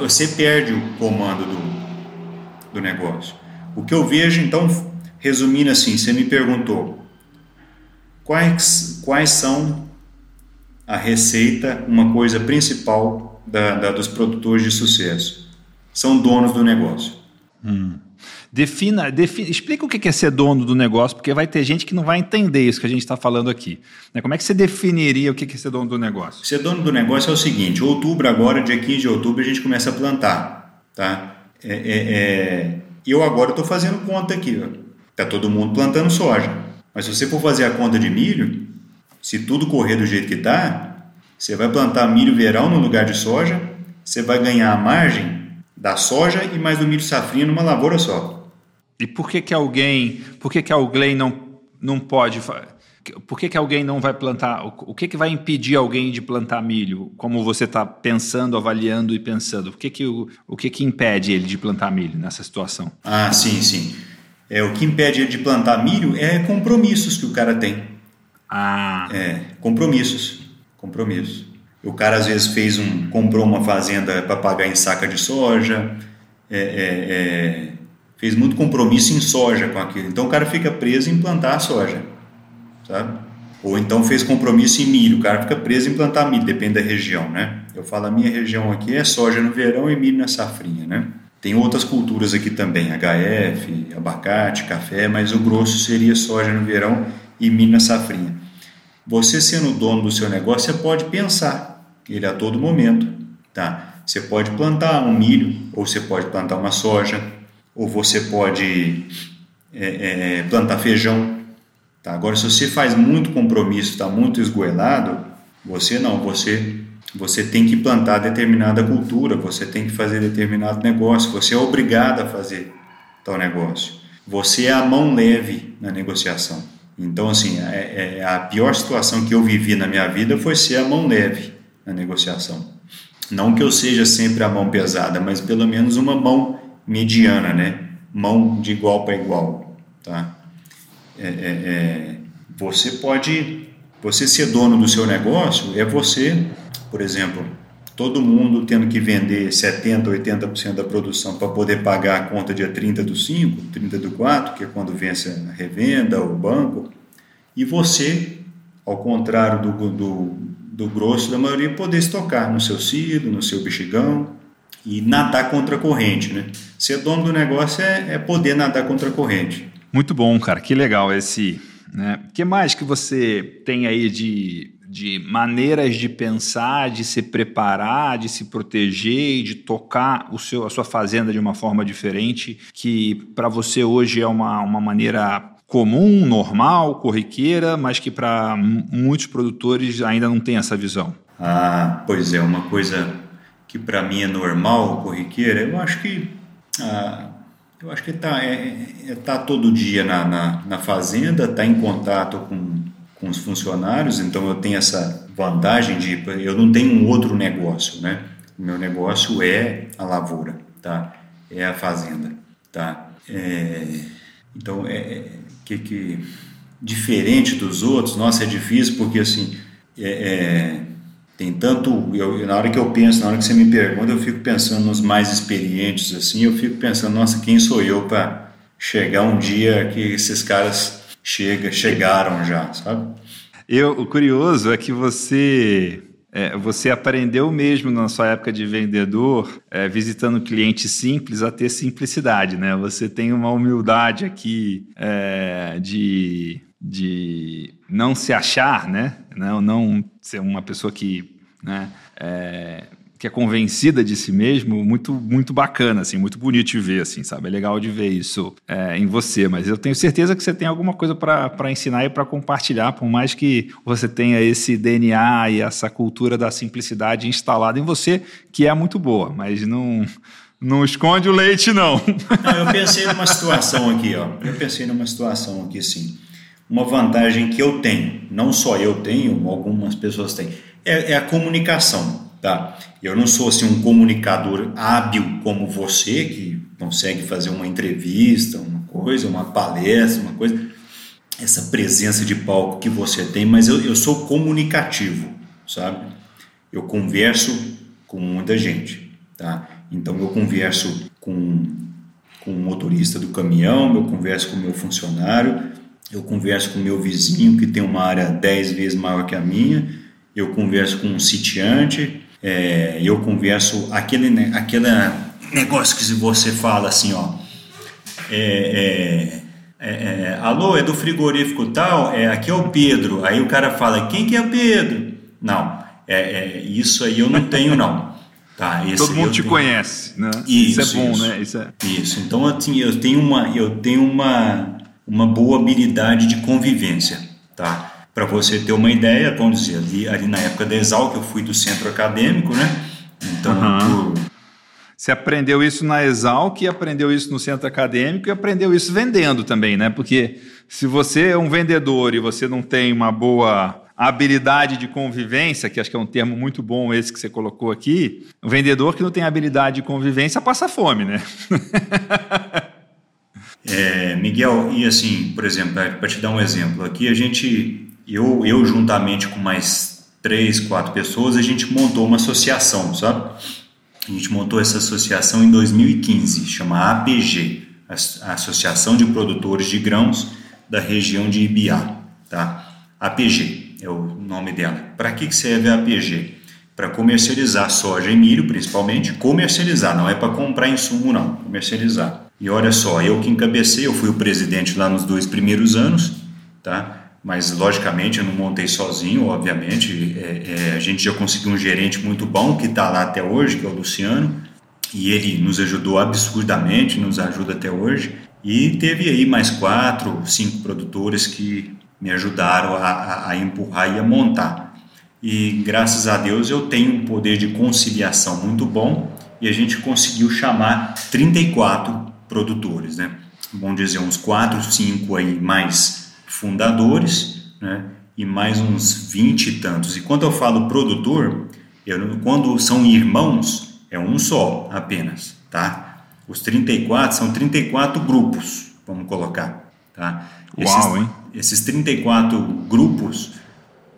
você perde o comando do, do negócio. O que eu vejo, então, resumindo assim, você me perguntou quais, quais são a receita, uma coisa principal da, da dos produtores de sucesso. São donos do negócio. Hum. Defina, defina, explica o que é ser dono do negócio, porque vai ter gente que não vai entender isso que a gente está falando aqui. Né? Como é que você definiria o que é ser dono do negócio? Ser dono do negócio é o seguinte: outubro, agora, dia 15 de outubro, a gente começa a plantar. Tá? É, é, é, eu agora estou fazendo conta aqui. Está todo mundo plantando soja. Mas se você for fazer a conta de milho, se tudo correr do jeito que está, você vai plantar milho verão no lugar de soja, você vai ganhar a margem da soja e mais do milho safrinha numa lavoura só. E por que que alguém, por que que alguém não não pode por que, que alguém não vai plantar? O que, que vai impedir alguém de plantar milho? Como você está pensando, avaliando e pensando? O que que, o, o que que impede ele de plantar milho nessa situação? Ah, sim, sim. É, o que impede ele de plantar milho é compromissos que o cara tem. Ah. É, compromissos. Compromissos. O cara às vezes fez um. comprou uma fazenda para pagar em saca de soja. É, é, é fez muito compromisso em soja com aquilo. Então o cara fica preso em plantar a soja, sabe? Ou então fez compromisso em milho, o cara fica preso em plantar milho, depende da região, né? Eu falo, a minha região aqui é soja no verão e milho na safrinha, né? Tem outras culturas aqui também, HF, abacate, café, mas o grosso seria soja no verão e milho na safrinha. Você sendo dono do seu negócio, você pode pensar ele a todo momento, tá? Você pode plantar um milho, ou você pode plantar uma soja, ou você pode é, é, plantar feijão. Tá? Agora, se você faz muito compromisso, está muito esgoelado, você não, você você tem que plantar determinada cultura, você tem que fazer determinado negócio, você é obrigado a fazer tal negócio. Você é a mão leve na negociação. Então, assim, é, é, a pior situação que eu vivi na minha vida foi ser a mão leve na negociação. Não que eu seja sempre a mão pesada, mas pelo menos uma mão mediana, né? Mão de igual para igual, tá? É, é, é, você pode, você ser dono do seu negócio é você, por exemplo, todo mundo tendo que vender 70, 80% da produção para poder pagar a conta dia 30 do 5, 30 do 4, que é quando vence a revenda, o banco, e você, ao contrário do, do, do grosso da maioria, poder estocar no seu silo, no seu bexigão, e nadar contra a corrente, né? Ser dono do negócio é, é poder nadar contra a corrente. Muito bom, cara. Que legal esse. Né? O que mais que você tem aí de, de maneiras de pensar, de se preparar, de se proteger e de tocar o seu, a sua fazenda de uma forma diferente, que para você hoje é uma, uma maneira comum, normal, corriqueira, mas que para muitos produtores ainda não tem essa visão? Ah, pois é, uma coisa que para mim é normal, corriqueira, eu acho que ah, eu acho que tá é, é, tá todo dia na, na, na fazenda, tá em contato com, com os funcionários, então eu tenho essa vantagem de eu não tenho um outro negócio, né? Meu negócio é a lavoura, tá? É a fazenda, tá? É, então é, é que, que diferente dos outros, nossa, é difícil porque assim é, é tem tanto eu, na hora que eu penso na hora que você me pergunta eu fico pensando nos mais experientes assim eu fico pensando nossa quem sou eu para chegar um dia que esses caras chega chegaram já sabe eu o curioso é que você é, você aprendeu mesmo na sua época de vendedor, é, visitando clientes simples, a ter simplicidade, né? Você tem uma humildade aqui é, de de não se achar, né? Não, não ser uma pessoa que, né? É, que é convencida de si mesmo, muito muito bacana, assim, muito bonito de ver, assim, sabe? É legal de ver isso é, em você, mas eu tenho certeza que você tem alguma coisa para ensinar e para compartilhar, por mais que você tenha esse DNA e essa cultura da simplicidade instalada em você, que é muito boa, mas não não esconde o leite, não. não eu pensei numa situação aqui, ó. Eu pensei numa situação aqui, assim uma vantagem que eu tenho, não só eu tenho, algumas pessoas têm, é, é a comunicação. Tá? Eu não sou assim, um comunicador hábil como você, que consegue fazer uma entrevista, uma coisa, uma palestra, uma coisa, essa presença de palco que você tem, mas eu, eu sou comunicativo, sabe? Eu converso com muita gente, tá? Então eu converso com, com o motorista do caminhão, eu converso com o meu funcionário, eu converso com o meu vizinho que tem uma área 10 vezes maior que a minha, eu converso com um sitiante, é, eu converso aquele, aquele negócio que você fala assim, ó, é, é, é, é, alô, é do frigorífico tal, é, aqui é o Pedro, aí o cara fala, quem que é o Pedro? Não, é, é isso aí eu não tenho não. Tá, Todo mundo te tenho. conhece, né? Isso, isso é bom, isso. né? Isso, isso. Então assim, eu tenho uma, eu tenho uma uma boa habilidade de convivência, tá? Para você ter uma ideia, vamos dizer, ali, ali na época da Exalc, eu fui do centro acadêmico, né? Então, uhum. por... Você aprendeu isso na Exalc, aprendeu isso no centro acadêmico e aprendeu isso vendendo também, né? Porque se você é um vendedor e você não tem uma boa habilidade de convivência, que acho que é um termo muito bom esse que você colocou aqui, o vendedor que não tem habilidade de convivência passa fome, né? É, Miguel, e assim, por exemplo, para te dar um exemplo, aqui a gente, eu, eu juntamente com mais três, quatro pessoas, a gente montou uma associação, sabe? A gente montou essa associação em 2015, chama APG, Associação de Produtores de Grãos da região de Ibiá, tá? APG é o nome dela. Para que serve a APG? Para comercializar soja e milho, principalmente, comercializar, não é para comprar insumo não, comercializar. E olha só, eu que encabecei, eu fui o presidente lá nos dois primeiros anos, tá? Mas logicamente eu não montei sozinho, obviamente. É, é, a gente já conseguiu um gerente muito bom que está lá até hoje, que é o Luciano, e ele nos ajudou absurdamente, nos ajuda até hoje. E teve aí mais quatro, cinco produtores que me ajudaram a, a, a empurrar e a montar. E graças a Deus eu tenho um poder de conciliação muito bom e a gente conseguiu chamar 34 produtores, né? Vamos dizer, uns 4, 5 aí mais fundadores, né? E mais uns 20 e tantos. E quando eu falo produtor, eu, quando são irmãos, é um só apenas, tá? Os 34 são 34 grupos, vamos colocar, tá? Uau, hein? Esses 34 grupos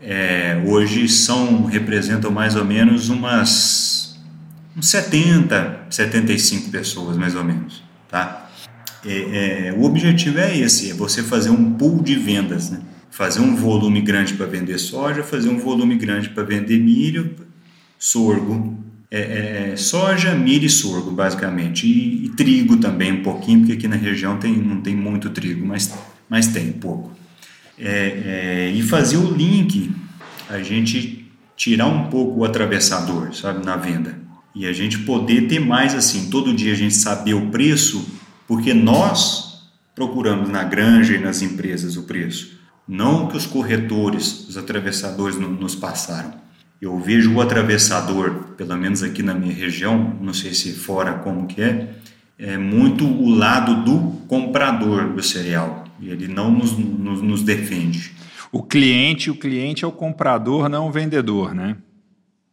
é, hoje são representam mais ou menos umas uns 70, 75 pessoas mais ou menos, tá? É, é, o objetivo é esse, é você fazer um pool de vendas, né? Fazer um volume grande para vender soja, fazer um volume grande para vender milho, sorgo, é, é, é, soja, milho e sorgo, basicamente. E, e, trigo também, um pouquinho, porque aqui na região tem, não tem muito trigo, mas, mas tem pouco. É, é, e fazer o link, a gente tirar um pouco o atravessador, sabe, na venda. E a gente poder ter mais assim, todo dia a gente saber o preço, porque nós procuramos na granja e nas empresas o preço, não que os corretores, os atravessadores nos passaram. Eu vejo o atravessador, pelo menos aqui na minha região, não sei se fora como que é, é muito o lado do comprador do cereal. E ele não nos, nos, nos defende. O cliente, o cliente é o comprador, não o vendedor, né?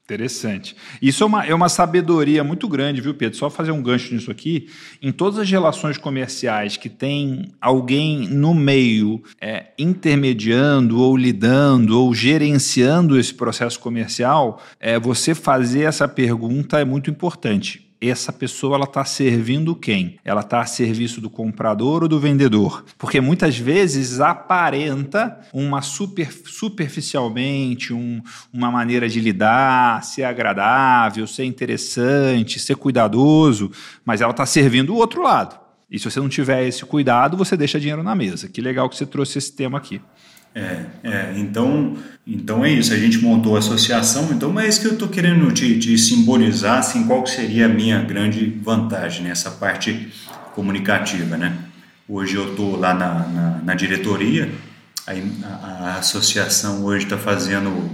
Interessante. Isso é uma, é uma sabedoria muito grande, viu, Pedro? Só fazer um gancho nisso aqui. Em todas as relações comerciais que tem alguém no meio é, intermediando ou lidando ou gerenciando esse processo comercial, é, você fazer essa pergunta é muito importante essa pessoa ela está servindo quem? Ela está a serviço do comprador ou do vendedor? Porque muitas vezes aparenta uma super, superficialmente um, uma maneira de lidar, ser agradável, ser interessante, ser cuidadoso, mas ela está servindo o outro lado. E se você não tiver esse cuidado, você deixa dinheiro na mesa. Que legal que você trouxe esse tema aqui. É, é, então, então é isso, a gente montou a associação, então é isso que eu estou querendo te, te, simbolizar, assim, qual seria a minha grande vantagem nessa parte comunicativa, né? Hoje eu estou lá na, na, na, diretoria, a, a associação hoje está fazendo,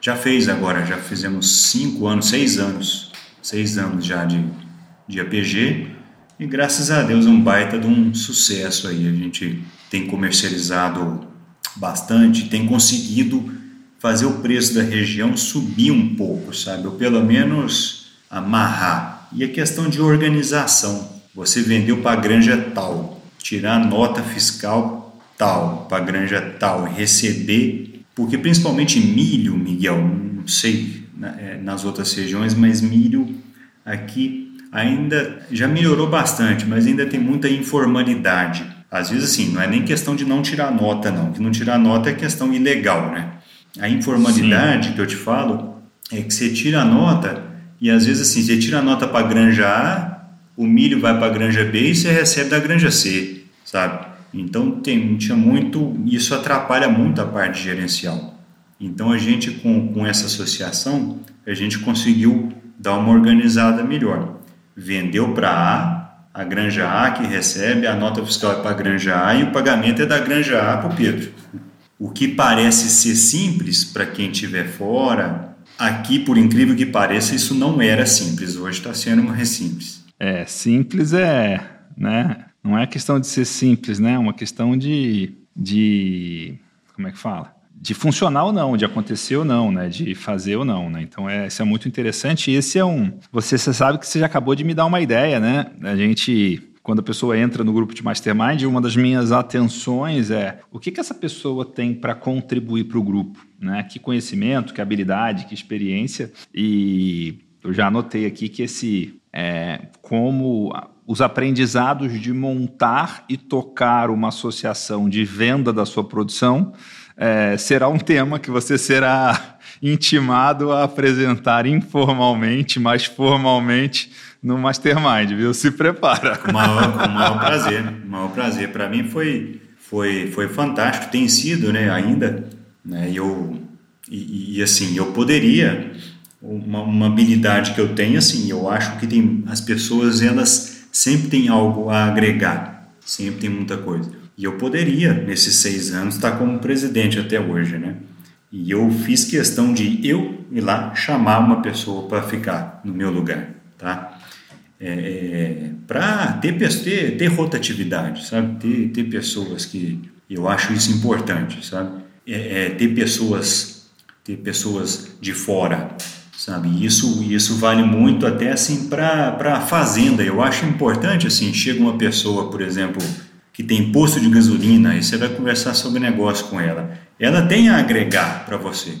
já fez agora, já fizemos cinco anos, seis anos, seis anos já de, de APG, e graças a Deus é um baita de um sucesso aí, a gente tem comercializado bastante, tem conseguido fazer o preço da região subir um pouco, sabe? Ou pelo menos amarrar. E a questão de organização. Você vendeu para a granja tal, tirar nota fiscal tal, para a granja tal, receber, porque principalmente milho, Miguel, não sei é, nas outras regiões, mas milho aqui ainda já melhorou bastante, mas ainda tem muita informalidade. Às vezes, assim, não é nem questão de não tirar nota, não. Que não tirar nota é questão ilegal, né? A informalidade Sim. que eu te falo é que você tira a nota e às vezes, assim, você tira a nota para a granja A, o milho vai para a granja B e você recebe da granja C, sabe? Então, tem, tinha muito... Isso atrapalha muito a parte gerencial. Então, a gente, com, com essa associação, a gente conseguiu dar uma organizada melhor. Vendeu para A, a granja A que recebe, a nota fiscal é para a granja A e o pagamento é da granja A para o Pedro. O que parece ser simples para quem estiver fora, aqui, por incrível que pareça, isso não era simples. Hoje está sendo mais simples. É, simples é, né? Não é questão de ser simples, né? É uma questão de, de, como é que fala? De funcionar ou não, de acontecer ou não, né? De fazer ou não, né? Então é, isso é muito interessante. Esse é um. Você, você sabe que você já acabou de me dar uma ideia, né? A gente quando a pessoa entra no grupo de mastermind, uma das minhas atenções é o que, que essa pessoa tem para contribuir para o grupo, né? Que conhecimento, que habilidade, que experiência. E eu já anotei aqui que esse é, como os aprendizados de montar e tocar uma associação de venda da sua produção é, será um tema que você será intimado a apresentar informalmente, mas formalmente no Mastermind, viu? Se prepara. Com o maior, prazer, o maior prazer. Para mim foi, foi, foi fantástico, tem sido, né, ainda. Né, eu, e, e assim, eu poderia, uma, uma habilidade que eu tenho, assim, eu acho que tem, as pessoas, elas sempre têm algo a agregar, sempre tem muita coisa. E eu poderia, nesses seis anos, estar como presidente até hoje, né? E eu fiz questão de eu ir lá chamar uma pessoa para ficar no meu lugar, tá? É, é para ter, ter, ter rotatividade, sabe? Ter, ter pessoas que eu acho isso importante, sabe? É, é, ter pessoas ter pessoas de fora, sabe? Isso isso vale muito até assim para para fazenda. Eu acho importante assim, chega uma pessoa, por exemplo, que tem posto de gasolina e você vai conversar sobre negócio com ela, ela tem a agregar para você.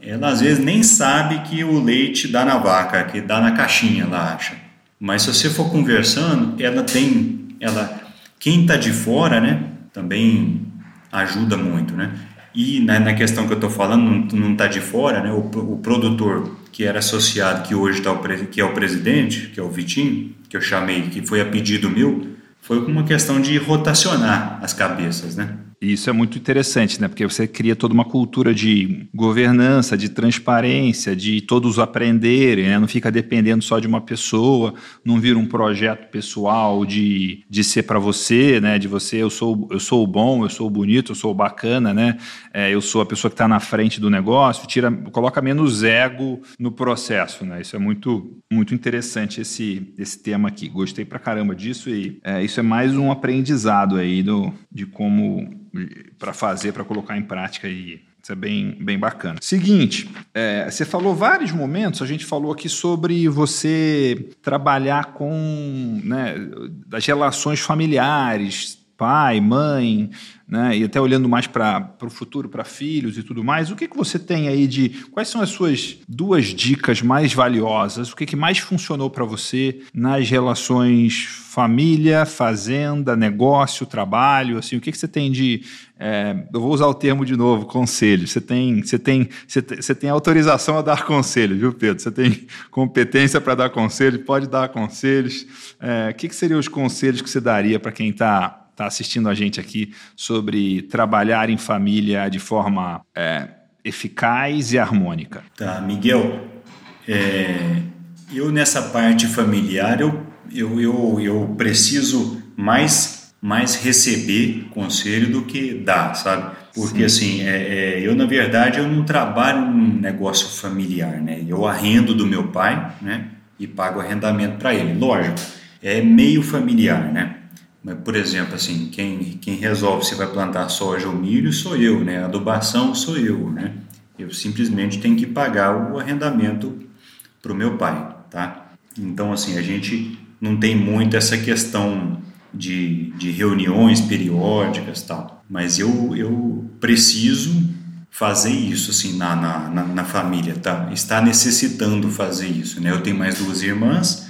Ela às vezes nem sabe que o leite dá na vaca, que dá na caixinha, ela acha. Mas se você for conversando, ela tem, ela, quem está de fora, né, também ajuda muito, né? E na, na questão que eu estou falando, não está de fora, né? O, o, produtor que era associado, que hoje tá o, que é o presidente, que é o Vitinho, que eu chamei, que foi a pedido meu, foi uma questão de rotacionar as cabeças, né? Isso é muito interessante, né? Porque você cria toda uma cultura de governança, de transparência, de todos aprenderem, né? Não fica dependendo só de uma pessoa, não vira um projeto pessoal de, de ser para você, né? De você, eu sou, eu sou o bom, eu sou o bonito, eu sou o bacana, né? É, eu sou a pessoa que está na frente do negócio, tira, coloca menos ego no processo, né? Isso é muito, muito interessante esse, esse tema aqui. Gostei pra caramba disso e é, isso é mais um aprendizado aí do, de como para fazer, para colocar em prática e isso é bem, bem bacana. Seguinte, é, você falou vários momentos, a gente falou aqui sobre você trabalhar com né, das relações familiares, pai, mãe, né, e até olhando mais para o futuro, para filhos e tudo mais, o que, que você tem aí de. Quais são as suas duas dicas mais valiosas? O que, que mais funcionou para você nas relações família, fazenda, negócio, trabalho? Assim, o que, que você tem de. É, eu vou usar o termo de novo, conselho. Você tem, você tem, você tem, você tem autorização a dar conselho, viu, Pedro? Você tem competência para dar conselho, pode dar conselhos. É, o que, que seriam os conselhos que você daria para quem está está assistindo a gente aqui sobre trabalhar em família de forma é, eficaz e harmônica. Tá, Miguel, é, eu nessa parte familiar eu, eu, eu, eu preciso mais, mais receber conselho do que dar, sabe? Porque Sim. assim, é, é, eu na verdade eu não trabalho num negócio familiar, né? Eu arrendo do meu pai, né? E pago arrendamento para ele. Lógico, é meio familiar, né? Mas, por exemplo, assim, quem, quem resolve se vai plantar soja ou milho sou eu, né? A adubação sou eu, né? Eu simplesmente tenho que pagar o arrendamento para o meu pai, tá? Então, assim, a gente não tem muito essa questão de, de reuniões periódicas tal, mas eu, eu preciso fazer isso, assim, na, na, na, na família, tá? Está necessitando fazer isso, né? Eu tenho mais duas irmãs,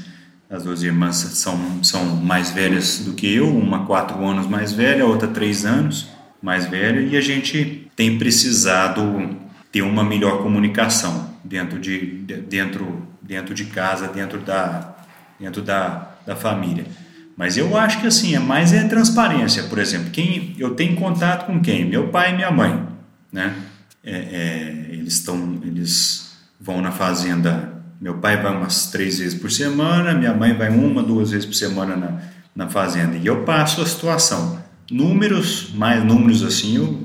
as duas irmãs são, são mais velhas do que eu, uma quatro anos mais velha, a outra três anos mais velha, e a gente tem precisado ter uma melhor comunicação dentro de, dentro, dentro de casa, dentro da, dentro da, da família. Mas eu acho que assim, é mais é transparência. Por exemplo, quem eu tenho contato com quem? Meu pai e minha mãe, né? É, é, eles estão, eles vão na fazenda meu pai vai umas três vezes por semana, minha mãe vai uma, duas vezes por semana na, na fazenda. E eu passo a situação. Números, mais números assim, eu,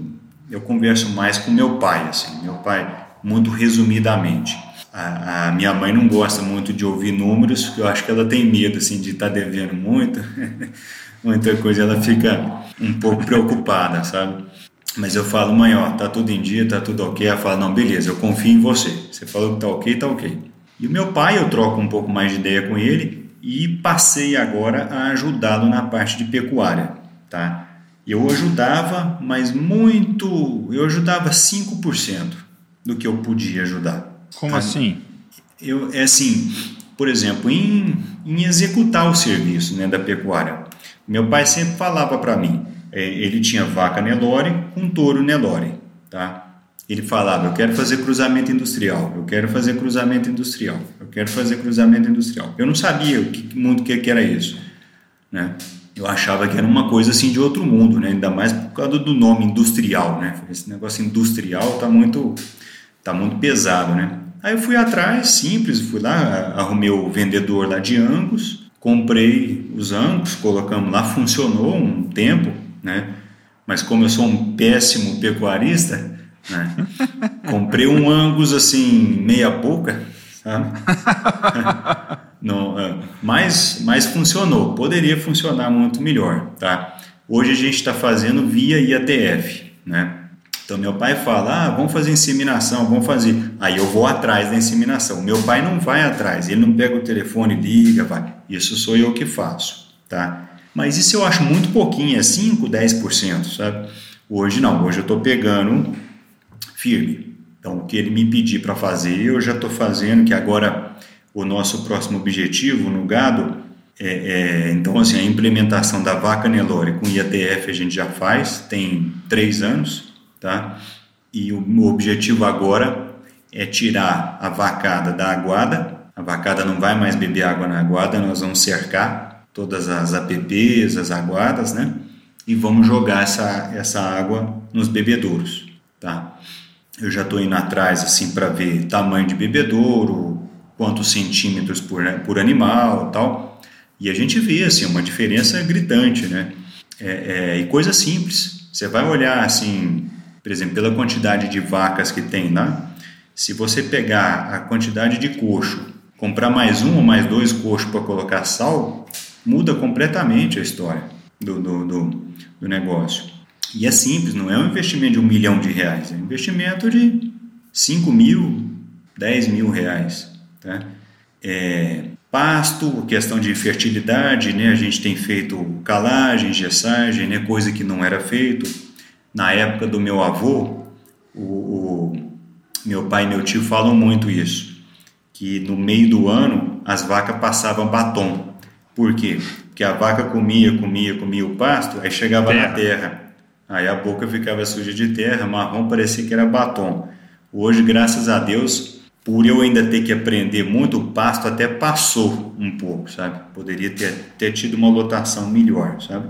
eu converso mais com meu pai, assim. Meu pai, muito resumidamente. A, a, minha mãe não gosta muito de ouvir números, porque eu acho que ela tem medo assim de estar tá devendo muito, muita coisa, ela fica um pouco preocupada, sabe? Mas eu falo, mãe, ó, tá tudo em dia, tá tudo ok. Ela fala, não, beleza, eu confio em você. Você falou que tá ok, tá ok. E o meu pai, eu troco um pouco mais de ideia com ele e passei agora a ajudá-lo na parte de pecuária, tá? Eu ajudava, mas muito, eu ajudava 5% do que eu podia ajudar. Como tá? assim? Eu, é assim, por exemplo, em, em executar o serviço né, da pecuária. Meu pai sempre falava para mim, é, ele tinha vaca Nelore com touro Nelore, tá? Ele falava, eu quero fazer cruzamento industrial, eu quero fazer cruzamento industrial, eu quero fazer cruzamento industrial. Eu não sabia o que mundo que, que era isso, né? Eu achava que era uma coisa assim de outro mundo, né? Ainda mais por causa do nome industrial, né? Esse negócio industrial tá muito, tá muito pesado, né? Aí eu fui atrás, simples, fui lá, arrumei o vendedor lá de Angus, comprei os Angus, colocamos lá, funcionou um tempo, né? Mas como eu sou um péssimo pecuarista, né? comprei um Angus assim, meia boca, sabe? Não, é, mas, mas funcionou, poderia funcionar muito melhor, tá? Hoje a gente está fazendo via IATF, né? Então meu pai fala, ah, vamos fazer inseminação, vamos fazer. Aí eu vou atrás da inseminação. Meu pai não vai atrás, ele não pega o telefone, liga, vai. Isso sou eu que faço, tá? Mas isso eu acho muito pouquinho, é 5, 10%, sabe? Hoje não, hoje eu estou pegando firme. Então o que ele me pedir para fazer, eu já estou fazendo, que agora o nosso próximo objetivo no gado é, é, então assim a implementação da vaca Nelore com IATF a gente já faz tem três anos tá? E o, o objetivo agora é tirar a vacada da aguada. A vacada não vai mais beber água na aguada, nós vamos cercar todas as APPs, as aguadas, né? E vamos jogar essa, essa água nos bebedouros, tá? Eu já estou indo atrás assim para ver tamanho de bebedouro, quantos centímetros por, por animal, tal. E a gente vê assim uma diferença gritante, né? É, é, e coisa simples. Você vai olhar assim por exemplo, pela quantidade de vacas que tem lá, se você pegar a quantidade de coxo, comprar mais um ou mais dois coxos para colocar sal, muda completamente a história do, do, do, do, negócio. E é simples, não é um investimento de um milhão de reais, é um investimento de 5 mil, 10 mil reais. Tá? É, pasto, questão de fertilidade, né? a gente tem feito calagem, gessagem, né? coisa que não era feito na época do meu avô, o, o, meu pai e meu tio falam muito isso, que no meio do ano as vacas passavam batom. Por quê? Porque a vaca comia, comia, comia o pasto, aí chegava terra. na terra. Aí a boca ficava suja de terra, marrom parecia que era batom. Hoje, graças a Deus, por eu ainda ter que aprender muito, o pasto até passou um pouco, sabe? Poderia ter, ter tido uma lotação melhor, sabe?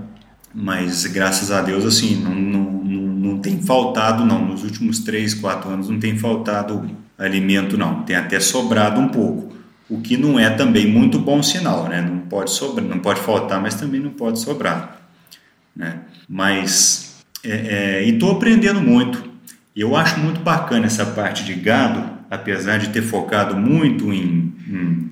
Mas graças a Deus, assim, não, não, não, tem faltado, não. Nos últimos três, quatro anos não tem faltado alimento, não. Tem até sobrado um pouco. O que não é também muito bom sinal, né? Não pode sobrar, não pode faltar, mas também não pode sobrar, né? Mas é, é, e estou aprendendo muito. Eu acho muito bacana essa parte de gado, apesar de ter focado muito em, em,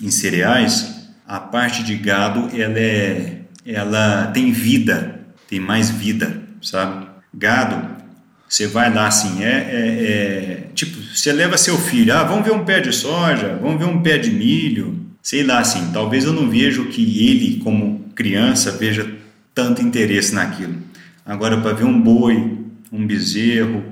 em cereais, a parte de gado ela é ela tem vida, tem mais vida, sabe? Gado, você vai lá assim, é, é, é, tipo, você leva seu filho, ah, vamos ver um pé de soja, vamos ver um pé de milho, sei lá assim, talvez eu não vejo que ele, como criança, veja tanto interesse naquilo. Agora, para ver um boi, um bezerro,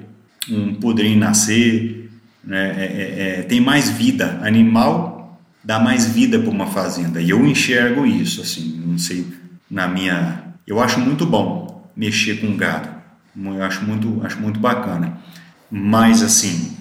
um podrinho nascer, né, é, é, é, tem mais vida. Animal dá mais vida para uma fazenda. E eu enxergo isso, assim, não sei na minha. Eu acho muito bom mexer com gado. Eu acho muito, acho muito bacana. Mas, assim,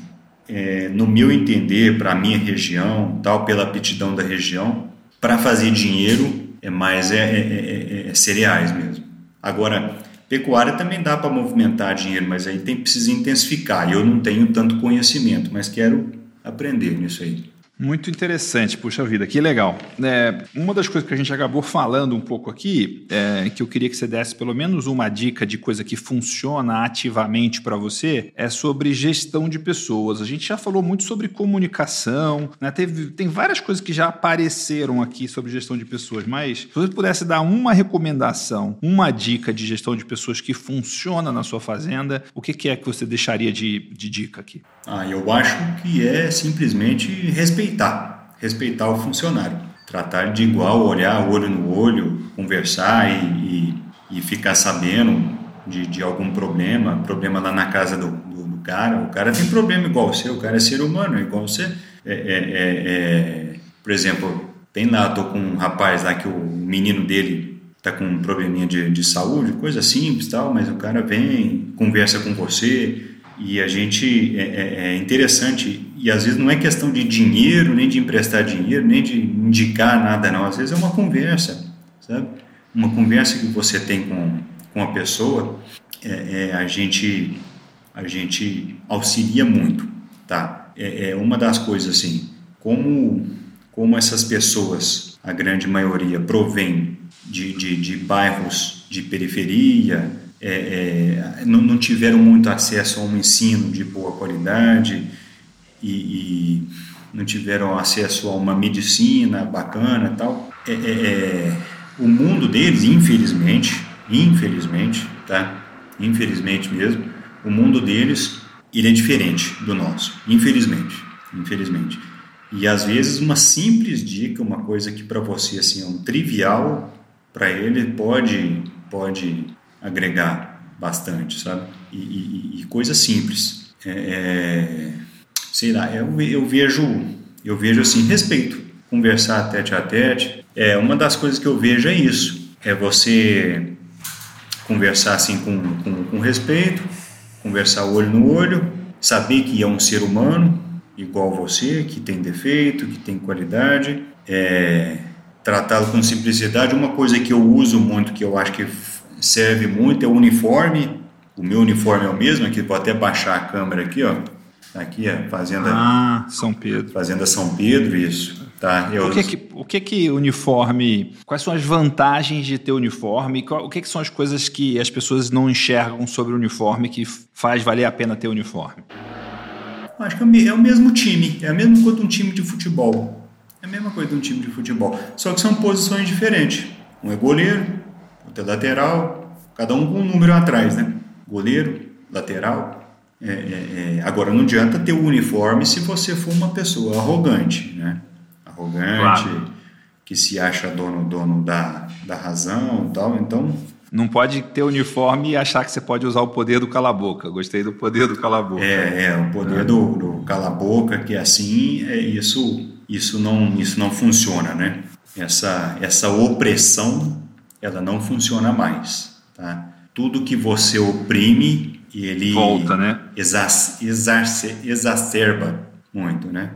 é, no meu entender, para a minha região, tal, pela aptidão da região, para fazer dinheiro é mais é, é, é, é, é cereais mesmo. Agora, pecuária também dá para movimentar dinheiro, mas aí tem precisa intensificar. Eu não tenho tanto conhecimento, mas quero aprender nisso aí. Muito interessante, puxa vida, que legal. É, uma das coisas que a gente acabou falando um pouco aqui, é, que eu queria que você desse pelo menos uma dica de coisa que funciona ativamente para você, é sobre gestão de pessoas. A gente já falou muito sobre comunicação, né? Teve, tem várias coisas que já apareceram aqui sobre gestão de pessoas, mas se você pudesse dar uma recomendação, uma dica de gestão de pessoas que funciona na sua fazenda, o que, que é que você deixaria de, de dica aqui? Ah, eu acho que é simplesmente respeitar, respeitar o funcionário, tratar de igual, olhar olho no olho, conversar e, e, e ficar sabendo de, de, algum problema, problema lá na casa do, do, do, cara. O cara tem problema igual você, o cara é ser humano, é igual você. É, é, é, é Por exemplo, tem lá, tô com um rapaz lá que o menino dele tá com um probleminha de, de saúde, coisa simples tal, mas o cara vem, conversa com você e a gente é, é, é interessante e às vezes não é questão de dinheiro, nem de emprestar dinheiro, nem de indicar nada não, às vezes é uma conversa, sabe? Uma conversa que você tem com, com a pessoa, é, é a gente a gente auxilia muito, tá? É, é uma das coisas assim, como como essas pessoas, a grande maioria, provém de, de, de bairros de periferia, é, é, não, não, tiveram muito acesso a um ensino de boa qualidade e, e não tiveram acesso a uma medicina bacana tal. É, é, é, o mundo deles, infelizmente, infelizmente, tá? Infelizmente mesmo, o mundo deles ele é diferente do nosso, infelizmente, infelizmente. E às vezes uma simples dica, uma coisa que para você assim é um trivial, para ele pode pode agregar bastante, sabe? E, e, e coisa simples. É, é, sei lá, eu, eu vejo eu vejo assim respeito, conversar tete a tete. É uma das coisas que eu vejo é isso, é você conversar assim com, com, com respeito, conversar olho no olho, saber que é um ser humano igual você, que tem defeito, que tem qualidade, é, tratá-lo com simplicidade. Uma coisa que eu uso muito, que eu acho que serve muito, é o uniforme. O meu uniforme é o mesmo, aqui vou até baixar a câmera aqui, ó. Tá aqui a Fazenda ah, São Pedro. Fazenda São Pedro, isso. Tá, eu... o, que que, o que que uniforme, quais são as vantagens de ter uniforme, o que que são as coisas que as pessoas não enxergam sobre o uniforme que faz valer a pena ter uniforme? Acho que é, é o mesmo time, é a mesma coisa de um time de futebol. É a mesma coisa de um time de futebol, só que são posições diferentes. Um é goleiro, lateral, cada um com um número atrás, né? Goleiro, lateral. É, é, é. Agora não adianta ter o uniforme se você for uma pessoa arrogante, né? Arrogante, claro. que se acha dono, dono da, da razão, tal. Então não pode ter uniforme e achar que você pode usar o poder do cala-boca. Gostei do poder do cala-boca. É, é, o poder é. do, do cala-boca, que é assim, é, isso, isso, não, isso não funciona, né? Essa, essa opressão, ela não funciona mais, tá? Tudo que você oprime, ele... Volta, né? Exac, exacerba muito, né?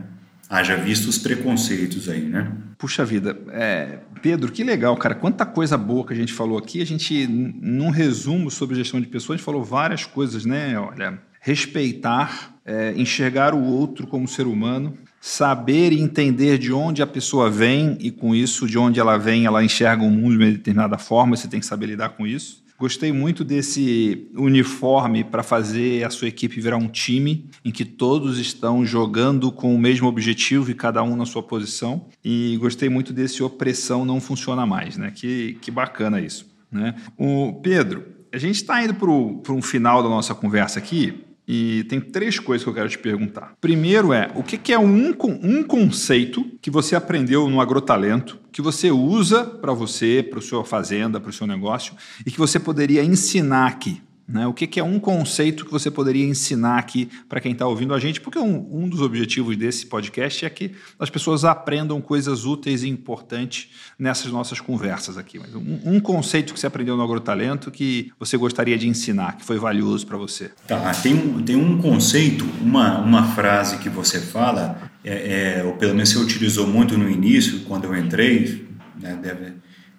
Haja visto os preconceitos aí, né? Puxa vida, é, Pedro, que legal, cara. Quanta coisa boa que a gente falou aqui. A gente, num resumo sobre gestão de pessoas, a gente falou várias coisas, né? Olha, respeitar, é, enxergar o outro como ser humano, saber e entender de onde a pessoa vem e com isso, de onde ela vem, ela enxerga o mundo de uma determinada forma. Você tem que saber lidar com isso. Gostei muito desse uniforme para fazer a sua equipe virar um time em que todos estão jogando com o mesmo objetivo e cada um na sua posição. E gostei muito desse opressão não funciona mais, né? Que, que bacana isso. Né? O Pedro, a gente está indo para um final da nossa conversa aqui. E tem três coisas que eu quero te perguntar. Primeiro é, o que é um, um conceito que você aprendeu no agrotalento, que você usa para você, para sua fazenda, para o seu negócio, e que você poderia ensinar aqui? Né? O que, que, é um conceito que você poderia ensinar aqui para quem está ouvindo a gente? Porque um, um, dos objetivos desse podcast é que as pessoas aprendam coisas úteis e importantes nessas nossas conversas aqui. Mas um, um conceito que você aprendeu no Agrotalento que você gostaria de ensinar, que foi valioso para você. Tá, tem, tem um conceito, uma, uma frase que você fala, é, é, ou pelo menos você utilizou muito no início, quando eu entrei, né, deve,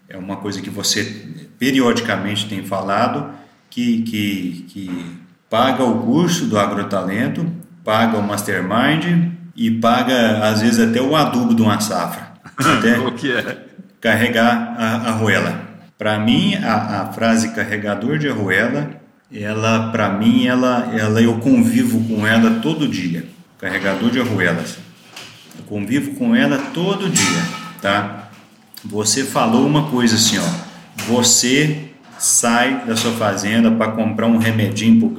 é uma coisa que você periodicamente tem falado que, que, que paga o curso do agrotalento, paga o mastermind e paga às vezes até o adubo de uma safra. Até o que é? Carregar a arruela. Para mim, a, a, frase carregador de arruela, ela, para mim, ela, ela, eu convivo com ela todo dia. Carregador de arruelas. Eu convivo com ela todo dia, tá? Você falou uma coisa assim, ó. Você sai da sua fazenda para comprar um remedinho pro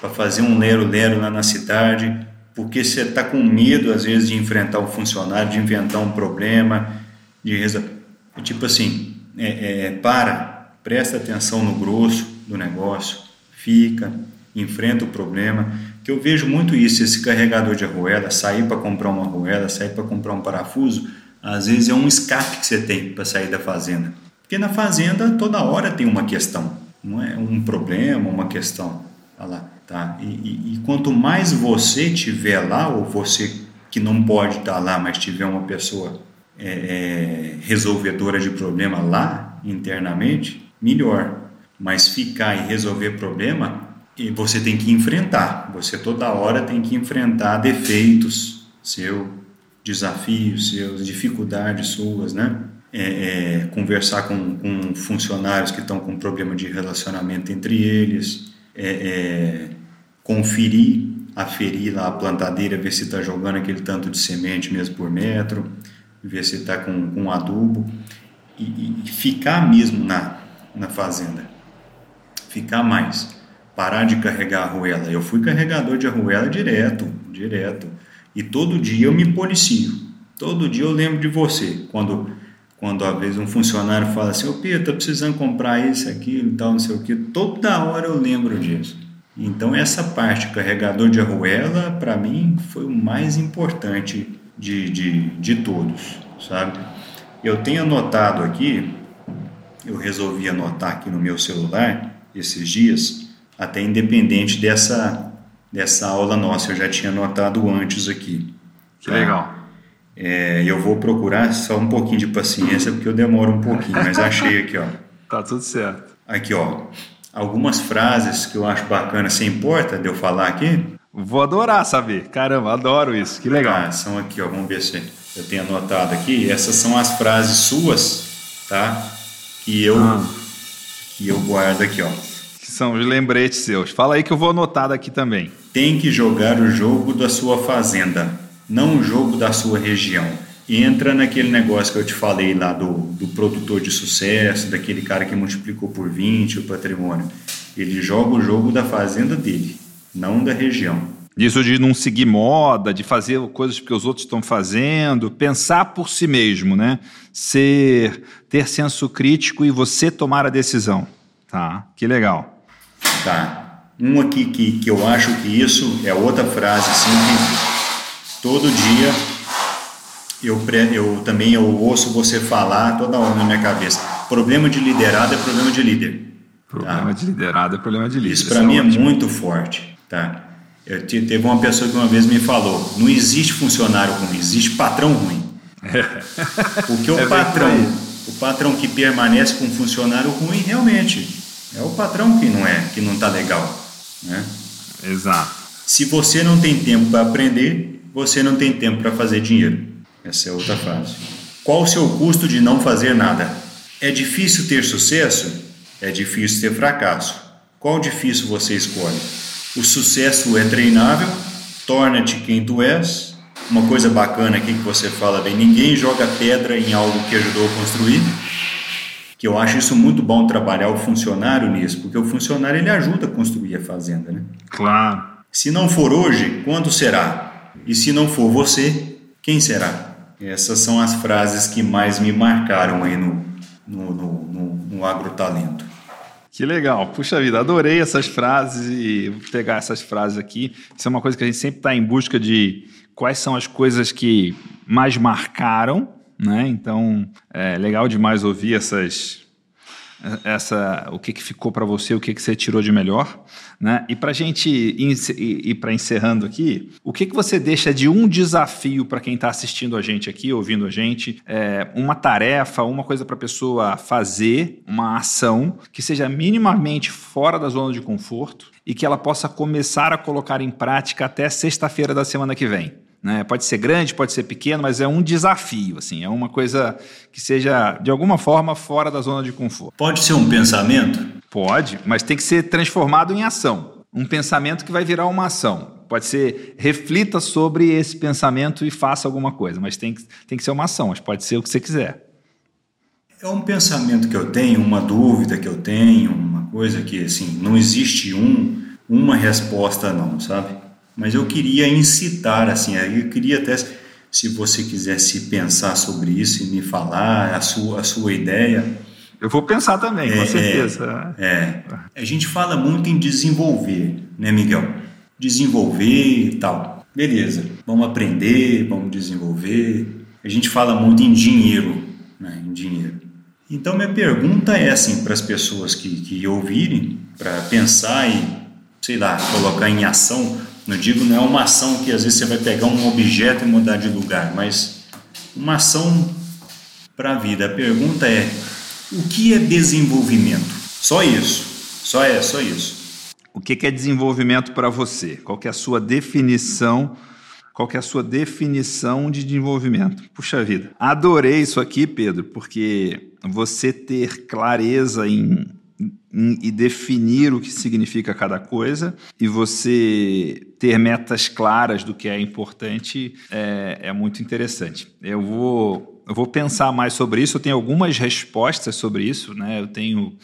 para fazer um lero-lero lá na cidade, porque você está com medo, às vezes, de enfrentar um funcionário, de inventar um problema, de Tipo assim, é, é, para, presta atenção no grosso do negócio, fica, enfrenta o problema, Que eu vejo muito isso, esse carregador de arruela, sair para comprar uma arruela, sair para comprar um parafuso, às vezes é um escape que você tem para sair da fazenda. Porque na fazenda toda hora tem uma questão, não é um problema, uma questão. Olha lá, tá? E, e, e quanto mais você tiver lá, ou você que não pode estar lá, mas tiver uma pessoa é, é, resolvedora de problema lá internamente, melhor. Mas ficar e resolver problema, e você tem que enfrentar. Você toda hora tem que enfrentar defeitos, seu desafios, seus dificuldades suas, né? É, é, conversar com, com, funcionários que estão com problema de relacionamento entre eles, é, é conferir, aferir lá a plantadeira, ver se está jogando aquele tanto de semente mesmo por metro, ver se está com, com adubo e, e, ficar mesmo na, na fazenda, ficar mais, parar de carregar a arruela. Eu fui carregador de arruela direto, direto, e todo dia eu me policio, todo dia eu lembro de você, quando quando às vezes um funcionário fala assim, ô Pedro, tô precisando comprar isso, aquilo e tal, não sei o que, toda hora eu lembro disso. Então essa parte, carregador de arruela, para mim foi o mais importante de, de, de todos, sabe? Eu tenho anotado aqui, eu resolvi anotar aqui no meu celular esses dias, até independente dessa, dessa aula nossa, eu já tinha anotado antes aqui. Que tá? legal. É, eu vou procurar só um pouquinho de paciência, porque eu demoro um pouquinho, mas achei aqui, ó. Tá tudo certo. Aqui, ó. Algumas frases que eu acho bacana. Você importa de eu falar aqui? Vou adorar saber. Caramba, adoro isso. Que legal. Ah, são aqui, ó. Vamos ver se eu tenho anotado aqui. Essas são as frases suas, tá? Que eu, ah. que eu guardo aqui, ó. Que são os lembretes seus. Fala aí que eu vou anotar daqui também. Tem que jogar o jogo da sua fazenda, não o jogo da sua região. E entra naquele negócio que eu te falei lá do, do produtor de sucesso, daquele cara que multiplicou por 20 o patrimônio. Ele joga o jogo da fazenda dele, não da região. Isso de não seguir moda, de fazer coisas que os outros estão fazendo, pensar por si mesmo, né? Ser, ter senso crítico e você tomar a decisão. Tá, que legal. Tá. Um aqui que, que eu acho que isso é outra frase assim que todo dia eu, eu também eu ouço você falar toda hora na minha cabeça. Problema de liderado é problema de líder. Problema tá? de liderado é problema de líder. Isso para mim é, é muito forte, tá? Eu, teve uma pessoa que uma vez me falou: não existe funcionário ruim, existe patrão ruim. É. Porque o é patrão, o patrão que permanece com um funcionário ruim, realmente é o patrão que não é, que não está legal, né? Exato. Se você não tem tempo para aprender, você não tem tempo para fazer dinheiro. Essa é outra frase. Qual o seu custo de não fazer nada? É difícil ter sucesso? É difícil ter fracasso. Qual difícil você escolhe? O sucesso é treinável, torna-te quem tu és. Uma coisa bacana aqui que você fala bem, ninguém joga pedra em algo que ajudou a construir. Que eu acho isso muito bom trabalhar o funcionário nisso, porque o funcionário ele ajuda a construir a fazenda, né? Claro. Se não for hoje, quando será? E se não for você, quem será? Essas são as frases que mais me marcaram aí no, no, no, no, no agrotalento. Que legal, puxa vida, adorei essas frases e vou pegar essas frases aqui. Isso é uma coisa que a gente sempre está em busca de quais são as coisas que mais marcaram, né? Então é legal demais ouvir essas, essa, o que, que ficou para você, o que, que você tirou de melhor. Né? E para a gente ir, para encerrando aqui, o que, que você deixa de um desafio para quem está assistindo a gente aqui, ouvindo a gente, é, uma tarefa, uma coisa para a pessoa fazer, uma ação que seja minimamente fora da zona de conforto e que ela possa começar a colocar em prática até sexta-feira da semana que vem? Né? Pode ser grande, pode ser pequeno, mas é um desafio, assim, é uma coisa que seja de alguma forma fora da zona de conforto. Pode ser um pensamento? Pode, mas tem que ser transformado em ação. Um pensamento que vai virar uma ação. Pode ser, reflita sobre esse pensamento e faça alguma coisa, mas tem que, tem que ser uma ação, mas pode ser o que você quiser. É um pensamento que eu tenho, uma dúvida que eu tenho, uma coisa que, assim, não existe um, uma resposta não, sabe? Mas eu queria incitar, assim, eu queria até, se você quisesse pensar sobre isso e me falar a sua, a sua ideia. Eu vou pensar também, é, com certeza. É, é. A gente fala muito em desenvolver, né, Miguel? desenvolver e tal. Beleza, vamos aprender, vamos desenvolver. A gente fala muito em dinheiro, né? Em dinheiro. Então minha pergunta é assim para as pessoas que, que ouvirem, para pensar e, sei lá, colocar em ação. Não digo não é uma ação que às vezes você vai pegar um objeto e mudar de lugar, mas uma ação para a vida. A pergunta é: o que é desenvolvimento? Só isso. Só é, só isso. O que é desenvolvimento para você? Qual é a sua definição? Qual é a sua definição de desenvolvimento? Puxa vida, adorei isso aqui, Pedro, porque você ter clareza em, e definir o que significa cada coisa e você ter metas claras do que é importante é, é muito interessante. Eu vou, eu vou pensar mais sobre isso. Eu tenho algumas respostas sobre isso, né? Eu tenho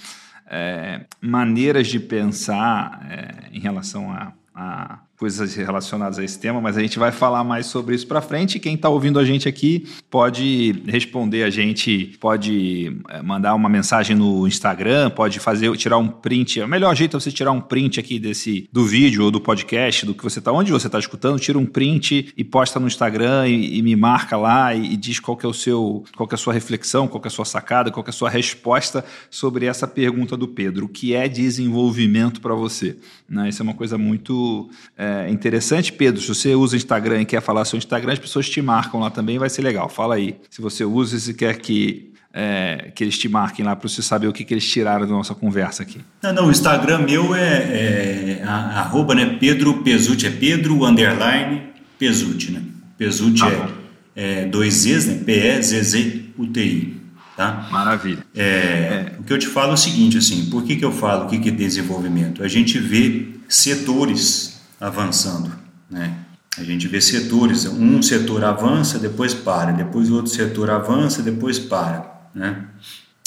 é, maneiras de pensar é, em relação a, a coisas relacionadas a esse tema, mas a gente vai falar mais sobre isso para frente. Quem está ouvindo a gente aqui pode responder a gente, pode eh, mandar uma mensagem no Instagram, pode fazer tirar um print. O melhor jeito é você tirar um print aqui desse do vídeo ou do podcast, do que você está, onde você está escutando, tira um print e posta no Instagram e, e me marca lá e, e, diz qual que é o seu, qual que é a sua reflexão, qual que é a sua sacada, qual que é a sua resposta sobre essa pergunta do Pedro. O que é desenvolvimento para você? Né? Isso é uma coisa muito é, interessante, Pedro. Se você usa Instagram e quer falar seu Instagram, as pessoas te marcam lá também, vai ser legal. Fala aí. Se você usa e se quer que, é, que eles te marquem lá para você saber o que, que eles tiraram da nossa conversa aqui. Não, não, o Instagram meu é, é a, arroba, né? Pedro Pesuti, é Pedro underline Pesuti, né? Pesuti ah, é, é dois Z's, né? P-E-Z-Z-U-T-I. Tá? Maravilha. É, é, o que eu te falo é o seguinte, assim, por que, que eu falo o que, que é desenvolvimento? A gente vê setores avançando, né? A gente vê setores, um setor avança, depois para, depois o outro setor avança, depois para, né?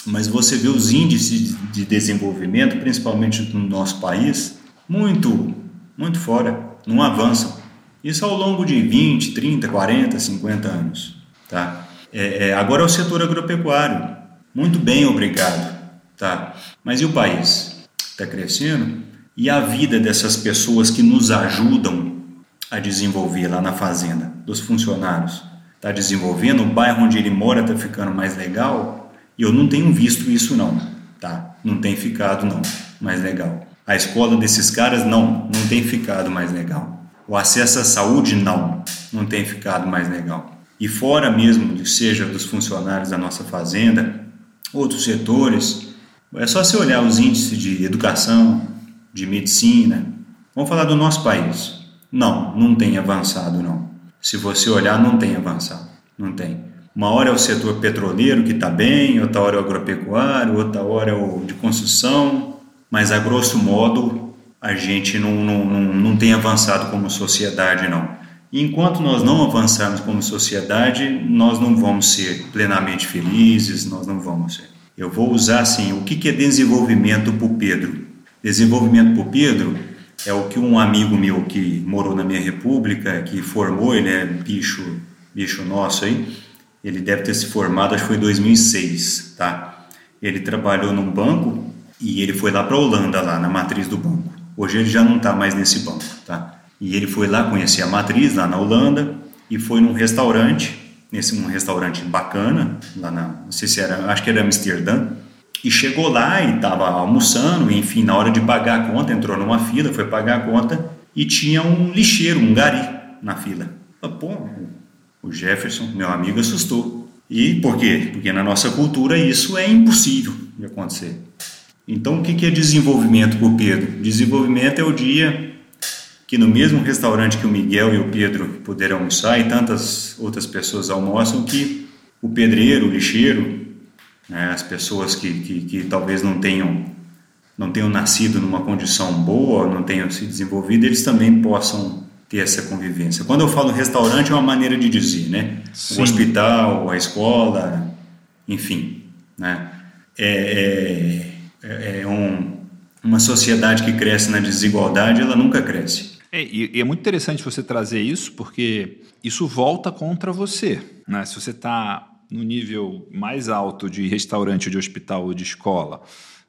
Mas você vê os índices de desenvolvimento, principalmente no nosso país, muito, muito fora, não avançam. Isso ao longo de 20, 30, 40, 50 anos, tá? É, é, agora é o setor agropecuário, muito bem, obrigado, tá? Mas e o país? Está crescendo? e a vida dessas pessoas que nos ajudam a desenvolver lá na fazenda, dos funcionários. Está desenvolvendo, o bairro onde ele mora está ficando mais legal e eu não tenho visto isso não, tá? Não tem ficado não mais legal. A escola desses caras não, não tem ficado mais legal. O acesso à saúde não, não tem ficado mais legal. E fora mesmo, seja dos funcionários da nossa fazenda, outros setores, é só você olhar os índices de educação, de medicina. Vamos falar do nosso país. Não, não tem avançado não. Se você olhar, não tem avançado. Não tem. Uma hora é o setor petroleiro que está bem, outra hora é o agropecuário, outra hora é o de construção, mas a grosso modo a gente não, não, não, não tem avançado como sociedade não. Enquanto nós não avançarmos como sociedade, nós não vamos ser plenamente felizes, nós não vamos ser. Eu vou usar assim, o que, é desenvolvimento para o Pedro? Desenvolvimento por Pedro é o que um amigo meu que morou na minha república, que formou, ele é bicho, bicho nosso aí, ele deve ter se formado, acho que foi em 2006, tá? Ele trabalhou num banco e ele foi lá para a Holanda, lá na matriz do banco. Hoje ele já não está mais nesse banco, tá? E ele foi lá conhecer a matriz lá na Holanda e foi num restaurante, nesse um restaurante bacana, lá na, não sei se era, acho que era Amsterdã, e chegou lá e estava almoçando, e, enfim, na hora de pagar a conta, entrou numa fila, foi pagar a conta e tinha um lixeiro, um gari na fila. Pô, o Jefferson, meu amigo, assustou. E por quê? Porque na nossa cultura isso é impossível de acontecer. Então, o que é desenvolvimento para o Pedro? Desenvolvimento é o dia que no mesmo restaurante que o Miguel e o Pedro puderam almoçar e tantas outras pessoas almoçam, que o pedreiro, o lixeiro, né? As pessoas que, que, que talvez não tenham não tenham nascido numa condição boa, não tenham se desenvolvido, eles também possam ter essa convivência. Quando eu falo restaurante, é uma maneira de dizer, né? Sim. O hospital, a escola, enfim, né? É, é, é um, uma sociedade que cresce na desigualdade, ela nunca cresce. É, e, é muito interessante você trazer isso, porque isso volta contra você. Né? Se você está no nível mais alto de restaurante, de hospital ou de escola,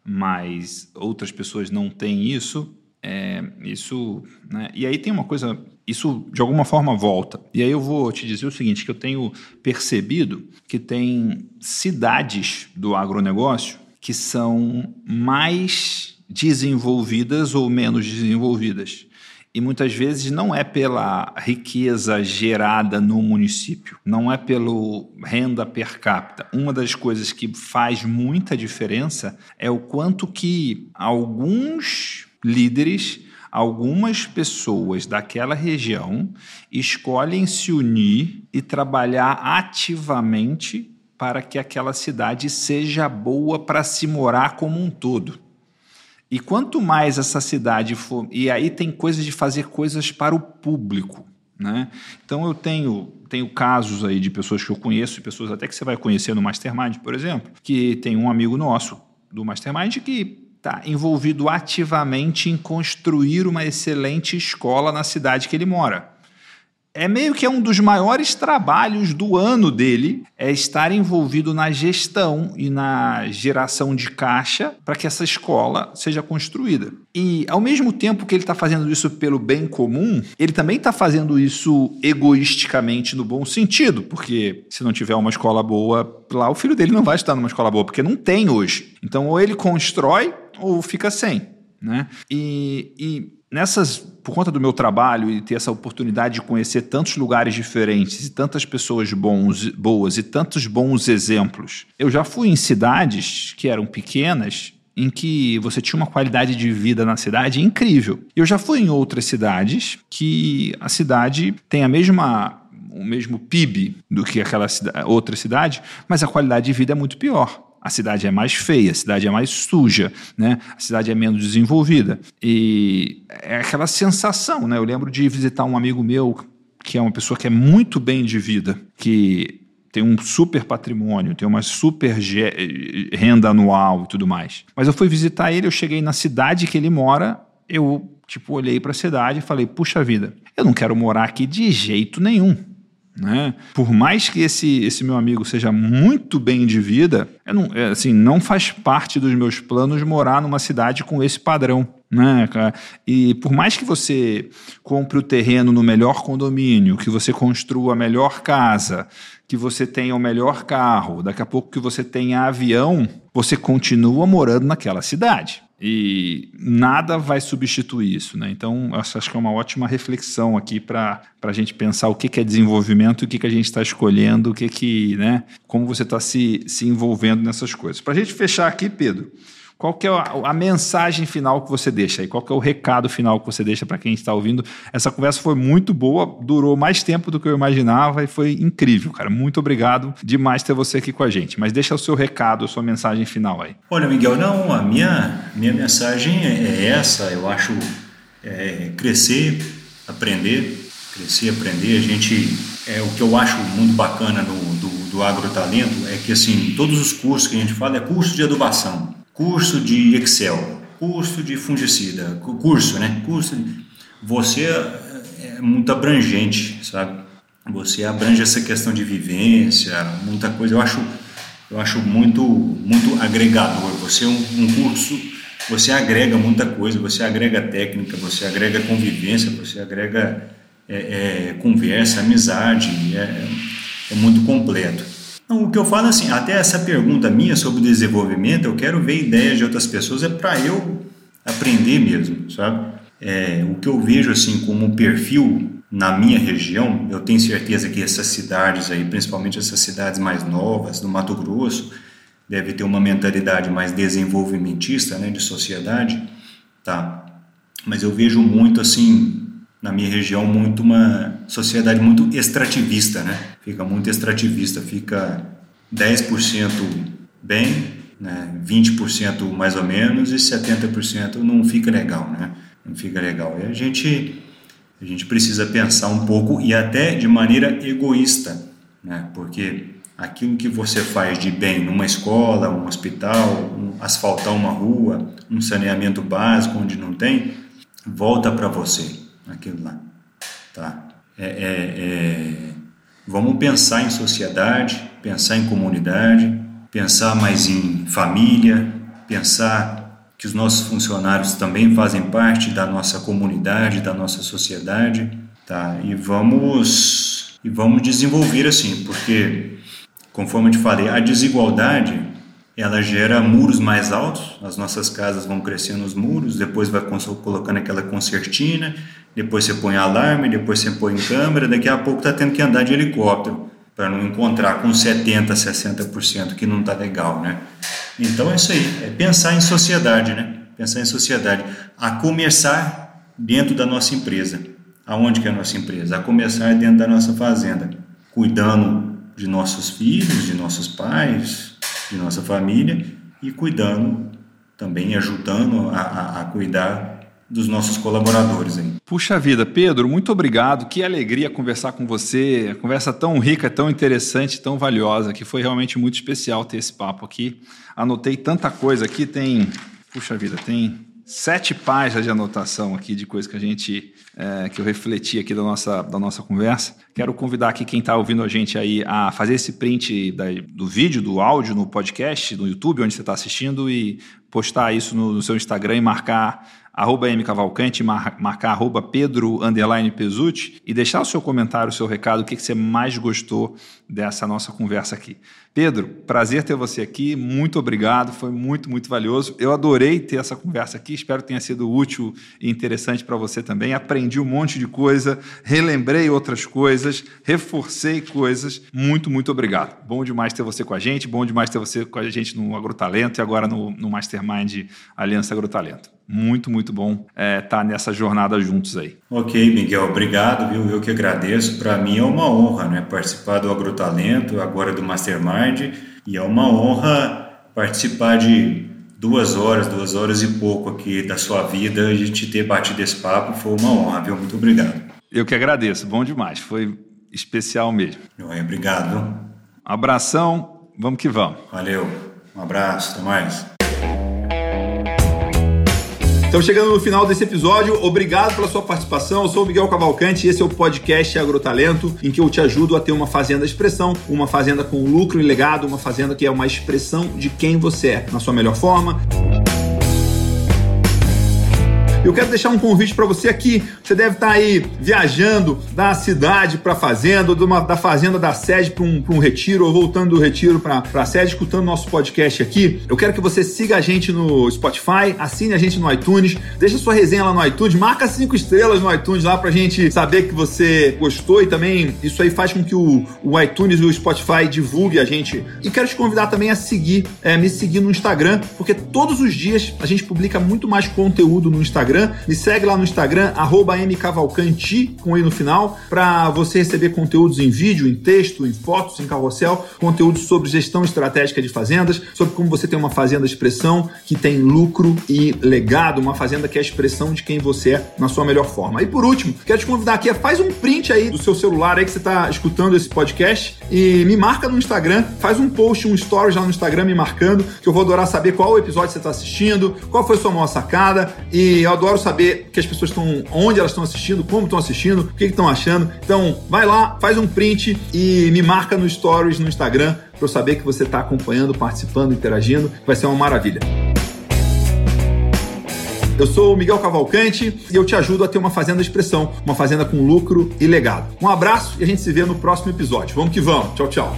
mas outras pessoas não têm isso, É, isso, né? E aí tem uma coisa, isso de alguma forma volta. E aí eu vou te dizer o seguinte, que eu tenho percebido que tem cidades do agronegócio que são mais desenvolvidas ou menos desenvolvidas. E muitas vezes não é pela riqueza gerada no município, não é pelo renda per capita. Uma das coisas que faz muita diferença é o quanto que alguns líderes, algumas pessoas daquela região escolhem se unir e trabalhar ativamente para que aquela cidade seja boa para se morar como um todo. E quanto mais essa cidade for. E aí tem coisas de fazer coisas para o público. Né? Então eu tenho, tenho casos aí de pessoas que eu conheço, pessoas até que você vai conhecer no Mastermind, por exemplo, que tem um amigo nosso do Mastermind que está envolvido ativamente em construir uma excelente escola na cidade que ele mora. É meio que é um dos maiores trabalhos do ano dele, é estar envolvido na gestão e na geração de caixa para que essa escola seja construída. E ao mesmo tempo que ele está fazendo isso pelo bem comum, ele também está fazendo isso egoisticamente no bom sentido, porque se não tiver uma escola boa lá, o filho dele não vai estar numa escola boa, porque não tem hoje. Então ou ele constrói ou fica sem. Né? E, e nessas, por conta do meu trabalho e ter essa oportunidade de conhecer tantos lugares diferentes e tantas pessoas bons, boas e tantos bons exemplos, eu já fui em cidades que eram pequenas em que você tinha uma qualidade de vida na cidade incrível. Eu já fui em outras cidades que a cidade tem a mesma o mesmo PIB do que aquela outra cidade, mas a qualidade de vida é muito pior a cidade é mais feia, a cidade é mais suja, né? a cidade é menos desenvolvida. E é aquela sensação, né? Eu lembro de visitar um amigo meu, que é uma pessoa que é muito bem de vida, que tem um super patrimônio, tem uma super renda anual e tudo mais. Mas eu fui visitar ele, eu cheguei na cidade que ele mora, eu tipo olhei para a cidade e falei: "Puxa vida, eu não quero morar aqui de jeito nenhum". Né? Por mais que esse, esse meu amigo seja muito bem de vida, não, é, assim, não faz parte dos meus planos morar numa cidade com esse padrão. Né, E por mais que você compre o terreno no melhor condomínio, que você construa a melhor casa, que você tenha o melhor carro, daqui a pouco que você tenha avião, você continua morando naquela cidade. E nada vai substituir isso. Né? Então, acho, que é uma ótima reflexão aqui para a gente pensar o que, que é desenvolvimento, o que, que a gente está escolhendo, o que que, né, como você está se, se envolvendo nessas coisas. Para a gente fechar aqui, Pedro, qual que é a, a, mensagem final que você deixa aí? Qual que é o recado final que você deixa para quem está ouvindo? Essa conversa foi muito boa, durou mais tempo do que eu imaginava e foi incrível, cara. Muito obrigado demais ter você aqui com a gente. Mas deixa o seu recado, a sua mensagem final aí. Olha, Miguel, não, a minha, minha mensagem é, é essa. Eu acho é, crescer, aprender, crescer, aprender. A gente, é o que eu acho muito bacana do, do, do agrotalento é que assim, todos os cursos que a gente fala é curso de adubação curso de Excel, curso de fungicida, curso, né? Curso. Você é, é muito abrangente, sabe? Você abrange essa questão de vivência, muita coisa. Eu acho, eu acho muito, muito agregador. Você é um, um curso, você agrega muita coisa. Você agrega técnica, você agrega convivência, você agrega é, é, conversa, amizade. É, é muito completo. Então, o que eu falo assim, até essa pergunta minha sobre desenvolvimento, eu quero ver ideias de outras pessoas, é para eu aprender mesmo, sabe? É, o que eu vejo assim como perfil na minha região, eu tenho certeza que essas cidades aí, principalmente essas cidades mais novas, do Mato Grosso, deve ter uma mentalidade mais desenvolvimentista, né, de sociedade, tá? Mas eu vejo muito assim na minha região muito uma sociedade muito extrativista, né? Fica muito extrativista, fica 10% bem, né? 20% mais ou menos e 70% não fica legal, né? Não fica legal. E a gente a gente precisa pensar um pouco e até de maneira egoísta, né? Porque aquilo que você faz de bem numa escola, um hospital, um, asfaltar uma rua, um saneamento básico onde não tem, volta para você aquilo lá. Tá? É, é, é, vamos pensar em sociedade, pensar em comunidade, pensar mais em família, pensar que os nossos funcionários também fazem parte da nossa comunidade, da nossa sociedade, tá? E vamos e vamos desenvolver assim, porque conforme eu te falei, a desigualdade ela gera muros mais altos, as nossas casas vão crescendo os muros, depois vai colocando aquela concertina, depois você põe alarme, depois você põe câmera, daqui a pouco tá tendo que andar de helicóptero para não encontrar com 70, 60% que não tá legal, né? Então é isso aí, é pensar em sociedade, né? Pensar em sociedade, a começar dentro da nossa empresa. Aonde que é a nossa empresa? A começar dentro da nossa fazenda, cuidando de nossos filhos, de nossos pais, de nossa família e cuidando também, ajudando a, a, a cuidar dos nossos colaboradores. Aí. Puxa vida, Pedro, muito obrigado. Que alegria conversar com você. A conversa tão rica, tão interessante, tão valiosa, que foi realmente muito especial ter esse papo aqui. Anotei tanta coisa aqui, tem. Puxa vida, tem sete páginas de anotação aqui de coisas que a gente é, que eu refleti aqui da nossa, da nossa conversa. Quero convidar aqui quem está ouvindo a gente aí a fazer esse print da, do vídeo, do áudio no podcast, no YouTube, onde você está assistindo, e postar isso no, no seu Instagram e marcar arroba mcavalcante, mar, marcar arroba pedro, underline pesucci, e deixar o seu comentário, o seu recado, o que, que você mais gostou dessa nossa conversa aqui. Pedro, prazer ter você aqui, muito obrigado, foi muito, muito valioso. Eu adorei ter essa conversa aqui, espero que tenha sido útil e interessante para você também. Aprendi um monte de coisa, relembrei outras coisas, reforcei coisas. Muito, muito obrigado. Bom demais ter você com a gente, bom demais ter você com a gente no Agrotalento e agora no, no Mastermind Aliança Agrotalento. Muito, muito bom estar é, tá nessa jornada juntos aí. Ok, Miguel, obrigado, viu? Eu que agradeço. Para mim é uma honra né, participar do Agrotalento, agora do Mastermind, e é uma honra participar de duas horas, duas horas e pouco aqui da sua vida, a gente ter batido esse papo, foi uma honra, viu? Muito obrigado. Eu que agradeço, bom demais, foi especial mesmo. Obrigado. Viu? Abração, vamos que vamos. Valeu, um abraço, até mais. Estamos chegando no final desse episódio. Obrigado pela sua participação. Eu sou o Miguel Cavalcante e esse é o podcast Agrotalento, em que eu te ajudo a ter uma fazenda expressão, uma fazenda com lucro e legado, uma fazenda que é uma expressão de quem você é, na sua melhor forma. Eu quero deixar um convite para você aqui. Você deve estar tá aí viajando da cidade para a fazenda, uma, da fazenda da sede para um, um, retiro, ou voltando do retiro para a sede, escutando nosso podcast aqui. Eu quero que você siga a gente no Spotify, assine a gente no iTunes, deixa sua resenha lá no iTunes, marca cinco estrelas no iTunes lá para gente saber que você gostou e também isso aí faz com que o, o iTunes e o Spotify divulgue a gente. E quero te convidar também a seguir, é, me seguir no Instagram, porque todos os dias a gente publica muito mais conteúdo no Instagram Instagram. Me segue lá no Instagram, mcavalcanti, com i no final, para você receber conteúdos em vídeo, em texto, em fotos, em carrossel, conteúdos sobre gestão estratégica de fazendas, sobre como você tem uma fazenda de expressão que tem lucro e legado, uma fazenda que é a expressão de quem você é na sua melhor forma. E por último, quero te convidar aqui, faz um print aí do seu celular aí que você está escutando esse podcast e me marca no Instagram, faz um post, um story já no Instagram me marcando, que eu vou adorar saber qual episódio você está assistindo, qual foi sua maior sacada e eu adoro saber que as pessoas estão, onde elas estão assistindo, como estão assistindo, o que estão achando. Então, vai lá, faz um print e me marca no Stories no Instagram para eu saber que você está acompanhando, participando, interagindo. Vai ser uma maravilha. Eu sou o Miguel Cavalcante e eu te ajudo a ter uma fazenda de expressão, uma fazenda com lucro e legado. Um abraço e a gente se vê no próximo episódio. Vamos que vamos. Tchau, tchau.